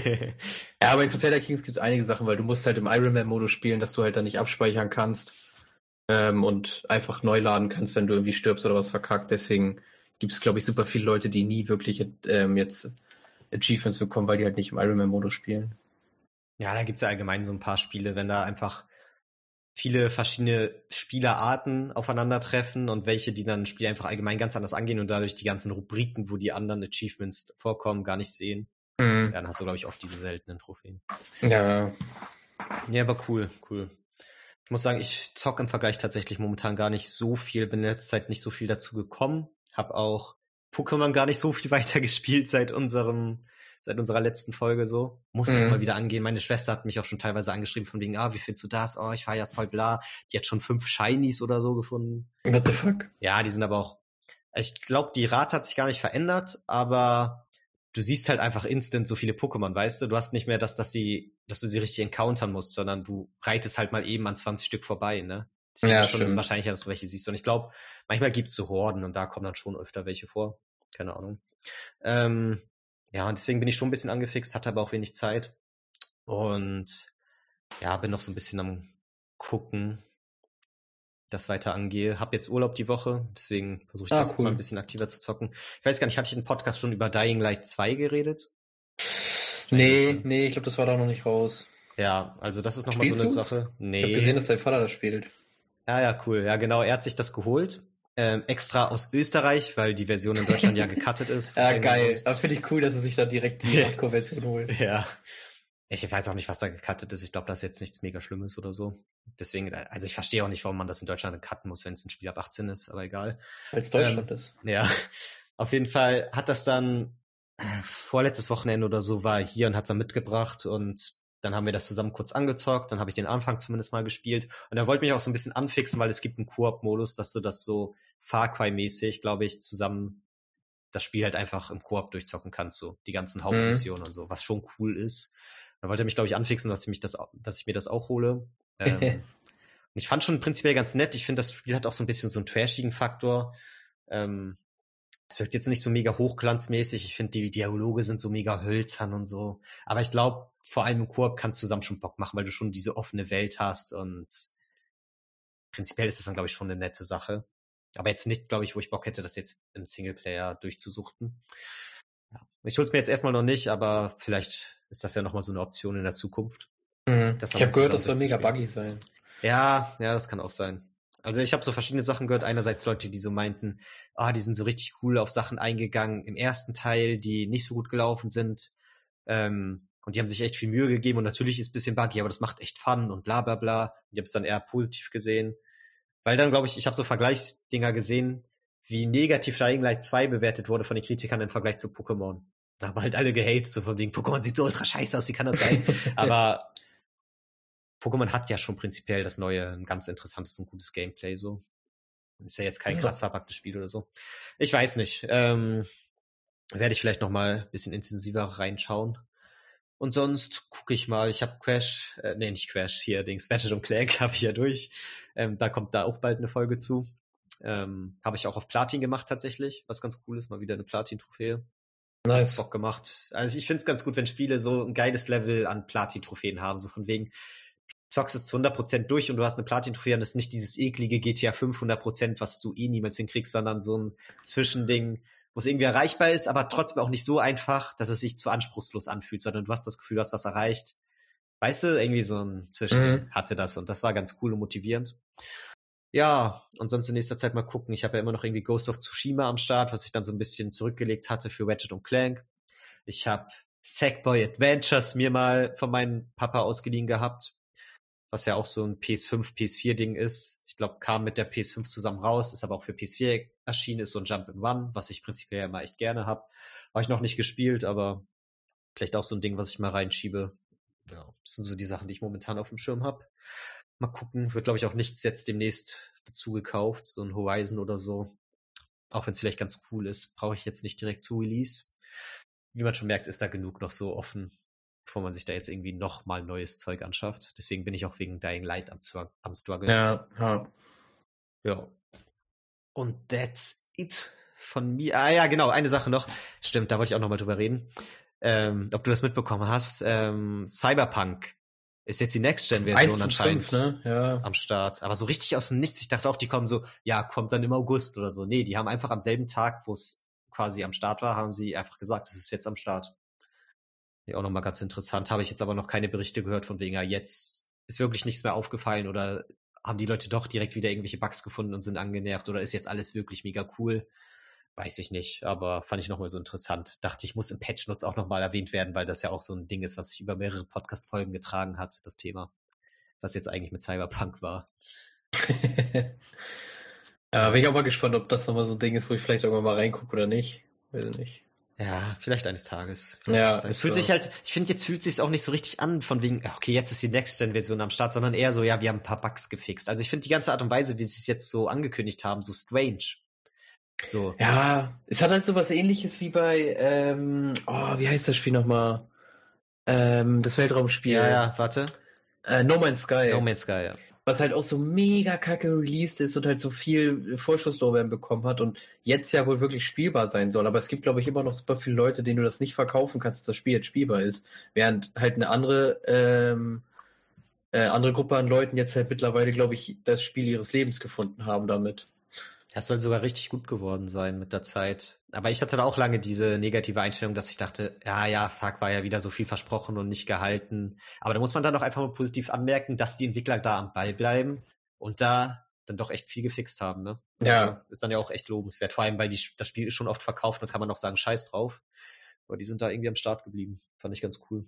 ja, aber in Crusader Kings gibt es einige Sachen, weil du musst halt im Ironman-Modus spielen, dass du halt dann nicht abspeichern kannst ähm, und einfach neu laden kannst, wenn du irgendwie stirbst oder was verkackt. Deswegen gibt es, glaube ich, super viele Leute, die nie wirklich ähm, jetzt Achievements bekommen, weil die halt nicht im Ironman-Modus spielen. Ja, da gibt es ja allgemein so ein paar Spiele, wenn da einfach viele verschiedene Spielerarten aufeinandertreffen und welche, die dann ein Spiel einfach allgemein ganz anders angehen und dadurch die ganzen Rubriken, wo die anderen Achievements vorkommen, gar nicht sehen. Mhm. Dann hast du, glaube ich, oft diese seltenen Trophäen. Ja. Ja, aber cool, cool. Ich muss sagen, ich zock im Vergleich tatsächlich momentan gar nicht so viel, bin in letzter Zeit nicht so viel dazu gekommen, hab auch Pokémon gar nicht so viel weiter gespielt seit unserem seit unserer letzten Folge so. Muss mhm. das mal wieder angehen. Meine Schwester hat mich auch schon teilweise angeschrieben von wegen, ah, wie findest du das? Oh, ich feiere es voll bla. Die hat schon fünf Shinies oder so gefunden. What the fuck? Ja, die sind aber auch, ich glaube, die Rate hat sich gar nicht verändert, aber du siehst halt einfach instant so viele Pokémon, weißt du? Du hast nicht mehr das, dass sie, dass du sie richtig encountern musst, sondern du reitest halt mal eben an 20 Stück vorbei, ne? Deswegen ja, ist schon stimmt. wahrscheinlich, dass du welche siehst. Und ich glaube, manchmal gibt's so Horden und da kommen dann schon öfter welche vor. Keine Ahnung. Ähm, ja, und deswegen bin ich schon ein bisschen angefixt, hatte aber auch wenig Zeit. Und ja, bin noch so ein bisschen am gucken, das weiter angehe. Hab jetzt Urlaub die Woche, deswegen versuche ich ah, das cool. jetzt mal ein bisschen aktiver zu zocken. Ich weiß gar nicht, hatte ich im Podcast schon über Dying Light 2 geredet? Nee, nee, ich glaube, das war da noch nicht raus. Ja, also das ist nochmal so eine? Sache. Nee. Ich habe gesehen, dass dein Vater das spielt. Ja, ja, cool. Ja, genau, er hat sich das geholt ähm, extra aus Österreich, weil die Version in Deutschland ja gecuttet ist. ja, geil. Aber finde ich cool, dass er sich da direkt die Konvention holt. Ja. Ich weiß auch nicht, was da gecuttet ist. Ich glaube, das ist jetzt nichts mega Schlimmes oder so. Deswegen, also ich verstehe auch nicht, warum man das in Deutschland cutten muss, wenn es ein Spiel ab 18 ist, aber egal. Weil es Deutschland ähm, ist. Ja. Auf jeden Fall hat das dann äh, vorletztes Wochenende oder so war hier und hat es dann mitgebracht und dann haben wir das zusammen kurz angezockt, dann habe ich den Anfang zumindest mal gespielt und er wollte mich auch so ein bisschen anfixen, weil es gibt einen Koop-Modus, dass du das so Far Cry-mäßig, glaube ich, zusammen das Spiel halt einfach im Koop durchzocken kannst, so die ganzen mhm. Hauptmissionen mhm. und so, was schon cool ist. Dann wollte er mich, glaube ich, anfixen, dass ich mich das, dass ich mir das auch hole. Ähm, und ich fand schon prinzipiell ganz nett. Ich finde, das Spiel hat auch so ein bisschen so einen trashigen Faktor. Ähm, es wirkt jetzt nicht so mega hochglanzmäßig. Ich finde, die Dialoge sind so mega hölzern und so. Aber ich glaube, vor allem im Koop kann es zusammen schon Bock machen, weil du schon diese offene Welt hast und prinzipiell ist das dann, glaube ich, schon eine nette Sache. Aber jetzt nicht, glaube ich, wo ich Bock hätte, das jetzt im Singleplayer durchzusuchten. Ja. Ich hol's mir jetzt erstmal noch nicht, aber vielleicht ist das ja nochmal so eine Option in der Zukunft. Mhm. ich habe gehört, das soll mega buggy sein. Ja, ja, das kann auch sein. Also ich habe so verschiedene Sachen gehört. Einerseits Leute, die so meinten, ah, die sind so richtig cool auf Sachen eingegangen im ersten Teil, die nicht so gut gelaufen sind. Ähm, und die haben sich echt viel Mühe gegeben und natürlich ist ein bisschen buggy, aber das macht echt Fun und bla bla bla. Und ich habe es dann eher positiv gesehen. Weil dann, glaube ich, ich habe so Vergleichsdinger gesehen, wie negativ Dying Light 2 bewertet wurde von den Kritikern im Vergleich zu Pokémon. Da haben halt alle gehatet, so von wegen, Pokémon sieht so ultra scheiße aus, wie kann das sein? Aber Pokémon hat ja schon prinzipiell das neue, ein ganz interessantes und gutes Gameplay, so. Ist ja jetzt kein krass verpacktes Spiel oder so. Ich weiß nicht. Ähm, werde ich vielleicht noch mal ein bisschen intensiver reinschauen. Und sonst gucke ich mal, ich habe Crash, äh, nee, nicht Crash, hier Dings, Ratchet und Clank habe ich ja durch. Ähm, da kommt da auch bald eine Folge zu. Ähm, habe ich auch auf Platin gemacht tatsächlich, was ganz cool ist, mal wieder eine Platin-Trophäe. Nice. Bock gemacht. Also ich finde es ganz gut, wenn Spiele so ein geiles Level an Platin-Trophäen haben, so von wegen, du zockst es zu 100% durch und du hast eine Platin-Trophäe und es ist nicht dieses eklige GTA 500%, was du eh niemals hinkriegst, sondern so ein Zwischending, wo es irgendwie erreichbar ist, aber trotzdem auch nicht so einfach, dass es sich zu anspruchslos anfühlt, sondern du hast das Gefühl, du hast was erreicht. Weißt du, irgendwie so ein Zwischen mhm. hatte das und das war ganz cool und motivierend. Ja, und sonst in nächster Zeit mal gucken. Ich habe ja immer noch irgendwie Ghost of Tsushima am Start, was ich dann so ein bisschen zurückgelegt hatte für Ratchet und Clank. Ich habe Sackboy Adventures mir mal von meinem Papa ausgeliehen gehabt, was ja auch so ein PS5, PS4-Ding ist. Ich glaube, kam mit der PS5 zusammen raus, ist aber auch für PS4 erschienen, ist so ein Jump in One, was ich prinzipiell immer echt gerne habe. Habe ich noch nicht gespielt, aber vielleicht auch so ein Ding, was ich mal reinschiebe. Ja, das sind so die Sachen, die ich momentan auf dem Schirm habe. Mal gucken, wird glaube ich auch nichts jetzt demnächst dazu gekauft, so ein Horizon oder so. auch wenn es vielleicht ganz cool ist, brauche ich jetzt nicht direkt zu Release. Wie man schon merkt, ist da genug noch so offen, bevor man sich da jetzt irgendwie noch mal neues Zeug anschafft. Deswegen bin ich auch wegen Dying Light am, am Struggle. Ja, ja. Ja. Und that's it von mir. Ah ja, genau, eine Sache noch. Stimmt, da wollte ich auch noch mal drüber reden. Ähm, ob du das mitbekommen hast. Ähm, Cyberpunk ist jetzt die Next-Gen-Version anscheinend 5, ne? ja. am Start. Aber so richtig aus dem Nichts. Ich dachte auch, die kommen so, ja, kommt dann im August oder so. Nee, die haben einfach am selben Tag, wo es quasi am Start war, haben sie einfach gesagt, es ist jetzt am Start. Ja, auch nochmal ganz interessant. Habe ich jetzt aber noch keine Berichte gehört von wegen, ja, jetzt ist wirklich nichts mehr aufgefallen oder haben die Leute doch direkt wieder irgendwelche Bugs gefunden und sind angenervt oder ist jetzt alles wirklich mega cool? Weiß ich nicht, aber fand ich nochmal so interessant. Dachte ich, muss im Patch Notes auch nochmal erwähnt werden, weil das ja auch so ein Ding ist, was sich über mehrere Podcast-Folgen getragen hat, das Thema. Was jetzt eigentlich mit Cyberpunk war. ja, bin ich auch mal gespannt, ob das nochmal so ein Ding ist, wo ich vielleicht irgendwann mal reingucke oder nicht. Weiß ich nicht. Ja, vielleicht eines Tages. Vielleicht ja, es fühlt sich halt, ich finde, jetzt fühlt sich auch nicht so richtig an, von wegen, okay, jetzt ist die Next-Gen-Version am Start, sondern eher so, ja, wir haben ein paar Bugs gefixt. Also ich finde die ganze Art und Weise, wie sie es jetzt so angekündigt haben, so strange. So. Ja, es hat halt so was ähnliches wie bei, ähm, oh, wie heißt das Spiel nochmal? Ähm, das Weltraumspiel. Ja, ja, warte. Äh, no Man's Sky. No Man's Sky, ja. Was halt auch so mega kacke released ist und halt so viel Vorschusslorbeeren bekommen hat und jetzt ja wohl wirklich spielbar sein soll. Aber es gibt, glaube ich, immer noch super viele Leute, denen du das nicht verkaufen kannst, dass das Spiel jetzt spielbar ist. Während halt eine andere, ähm, äh, andere Gruppe an Leuten jetzt halt mittlerweile, glaube ich, das Spiel ihres Lebens gefunden haben damit. Das soll sogar richtig gut geworden sein mit der Zeit. Aber ich hatte da auch lange diese negative Einstellung, dass ich dachte, ja, ja, fuck, war ja wieder so viel versprochen und nicht gehalten. Aber da muss man dann auch einfach mal positiv anmerken, dass die Entwickler da am Ball bleiben und da dann doch echt viel gefixt haben, ne? Ja. Also ist dann ja auch echt lobenswert. Vor allem, weil die, das Spiel ist schon oft verkauft und kann man auch sagen, scheiß drauf. Aber die sind da irgendwie am Start geblieben. Fand ich ganz cool.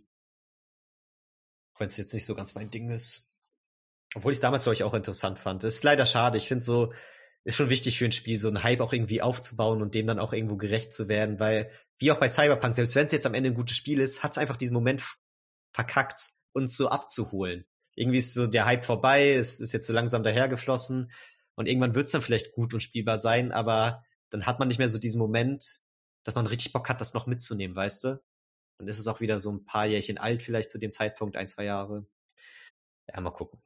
Auch wenn es jetzt nicht so ganz mein Ding ist. Obwohl ich es damals, glaube ich, auch interessant fand. Das ist leider schade. Ich finde so, ist schon wichtig für ein Spiel, so einen Hype auch irgendwie aufzubauen und dem dann auch irgendwo gerecht zu werden, weil, wie auch bei Cyberpunk, selbst wenn es jetzt am Ende ein gutes Spiel ist, hat es einfach diesen Moment verkackt, uns so abzuholen. Irgendwie ist so der Hype vorbei, es ist jetzt so langsam dahergeflossen und irgendwann wird es dann vielleicht gut und spielbar sein, aber dann hat man nicht mehr so diesen Moment, dass man richtig Bock hat, das noch mitzunehmen, weißt du? Dann ist es auch wieder so ein paar Jährchen alt, vielleicht zu dem Zeitpunkt, ein, zwei Jahre. Ja, mal gucken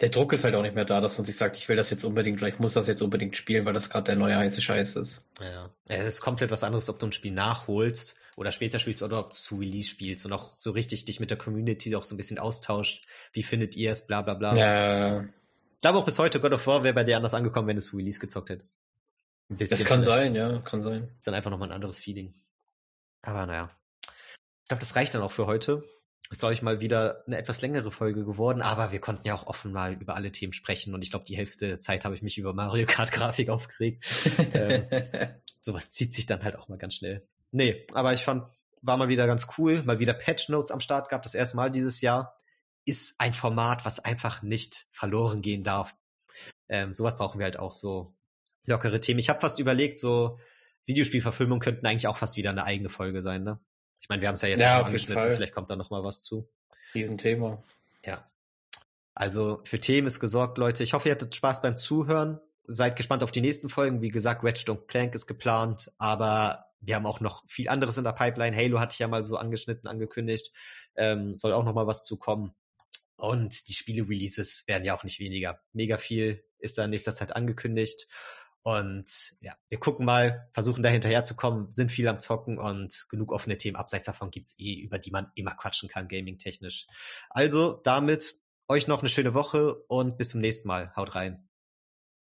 der Druck ist halt auch nicht mehr da, dass man sich sagt, ich will das jetzt unbedingt, vielleicht muss das jetzt unbedingt spielen, weil das gerade der neue heiße Scheiß ist. Ja. es ist komplett was anderes, ob du ein Spiel nachholst oder später spielst oder ob du zu Release spielst und auch so richtig dich mit der Community auch so ein bisschen austauscht. Wie findet ihr es, bla bla bla. Ja. Ich glaube auch bis heute God of War wäre bei dir anders angekommen, wenn du zu Release gezockt hättest. Ein bisschen das kann sein, ja, kann sein. Ist dann einfach nochmal ein anderes Feeling. Aber naja. Ich glaube, das reicht dann auch für heute. Ist, glaube ich, mal wieder eine etwas längere Folge geworden, aber wir konnten ja auch offen mal über alle Themen sprechen und ich glaube, die Hälfte der Zeit habe ich mich über Mario Kart Grafik aufgeregt. ähm, sowas zieht sich dann halt auch mal ganz schnell. Nee, aber ich fand, war mal wieder ganz cool, mal wieder Patch Notes am Start gab, das erste Mal dieses Jahr. Ist ein Format, was einfach nicht verloren gehen darf. Ähm, sowas brauchen wir halt auch so lockere Themen. Ich habe fast überlegt, so Videospielverfilmungen könnten eigentlich auch fast wieder eine eigene Folge sein, ne? Ich meine, wir haben es ja jetzt ja, angeschnitten, vielleicht kommt da noch mal was zu. Riesenthema. Ja. Also für Themen ist gesorgt, Leute. Ich hoffe, ihr hattet Spaß beim Zuhören. Seid gespannt auf die nächsten Folgen. Wie gesagt, Ratchet Clank ist geplant, aber wir haben auch noch viel anderes in der Pipeline. Halo hatte ich ja mal so angeschnitten, angekündigt. Ähm, soll auch noch mal was zukommen. Und die Spiele-Releases werden ja auch nicht weniger. Mega viel ist da in nächster Zeit angekündigt. Und ja, wir gucken mal, versuchen da hinterherzukommen, sind viel am Zocken und genug offene Themen. Abseits davon gibt's eh, über die man immer quatschen kann, gaming-technisch. Also damit euch noch eine schöne Woche und bis zum nächsten Mal. Haut rein.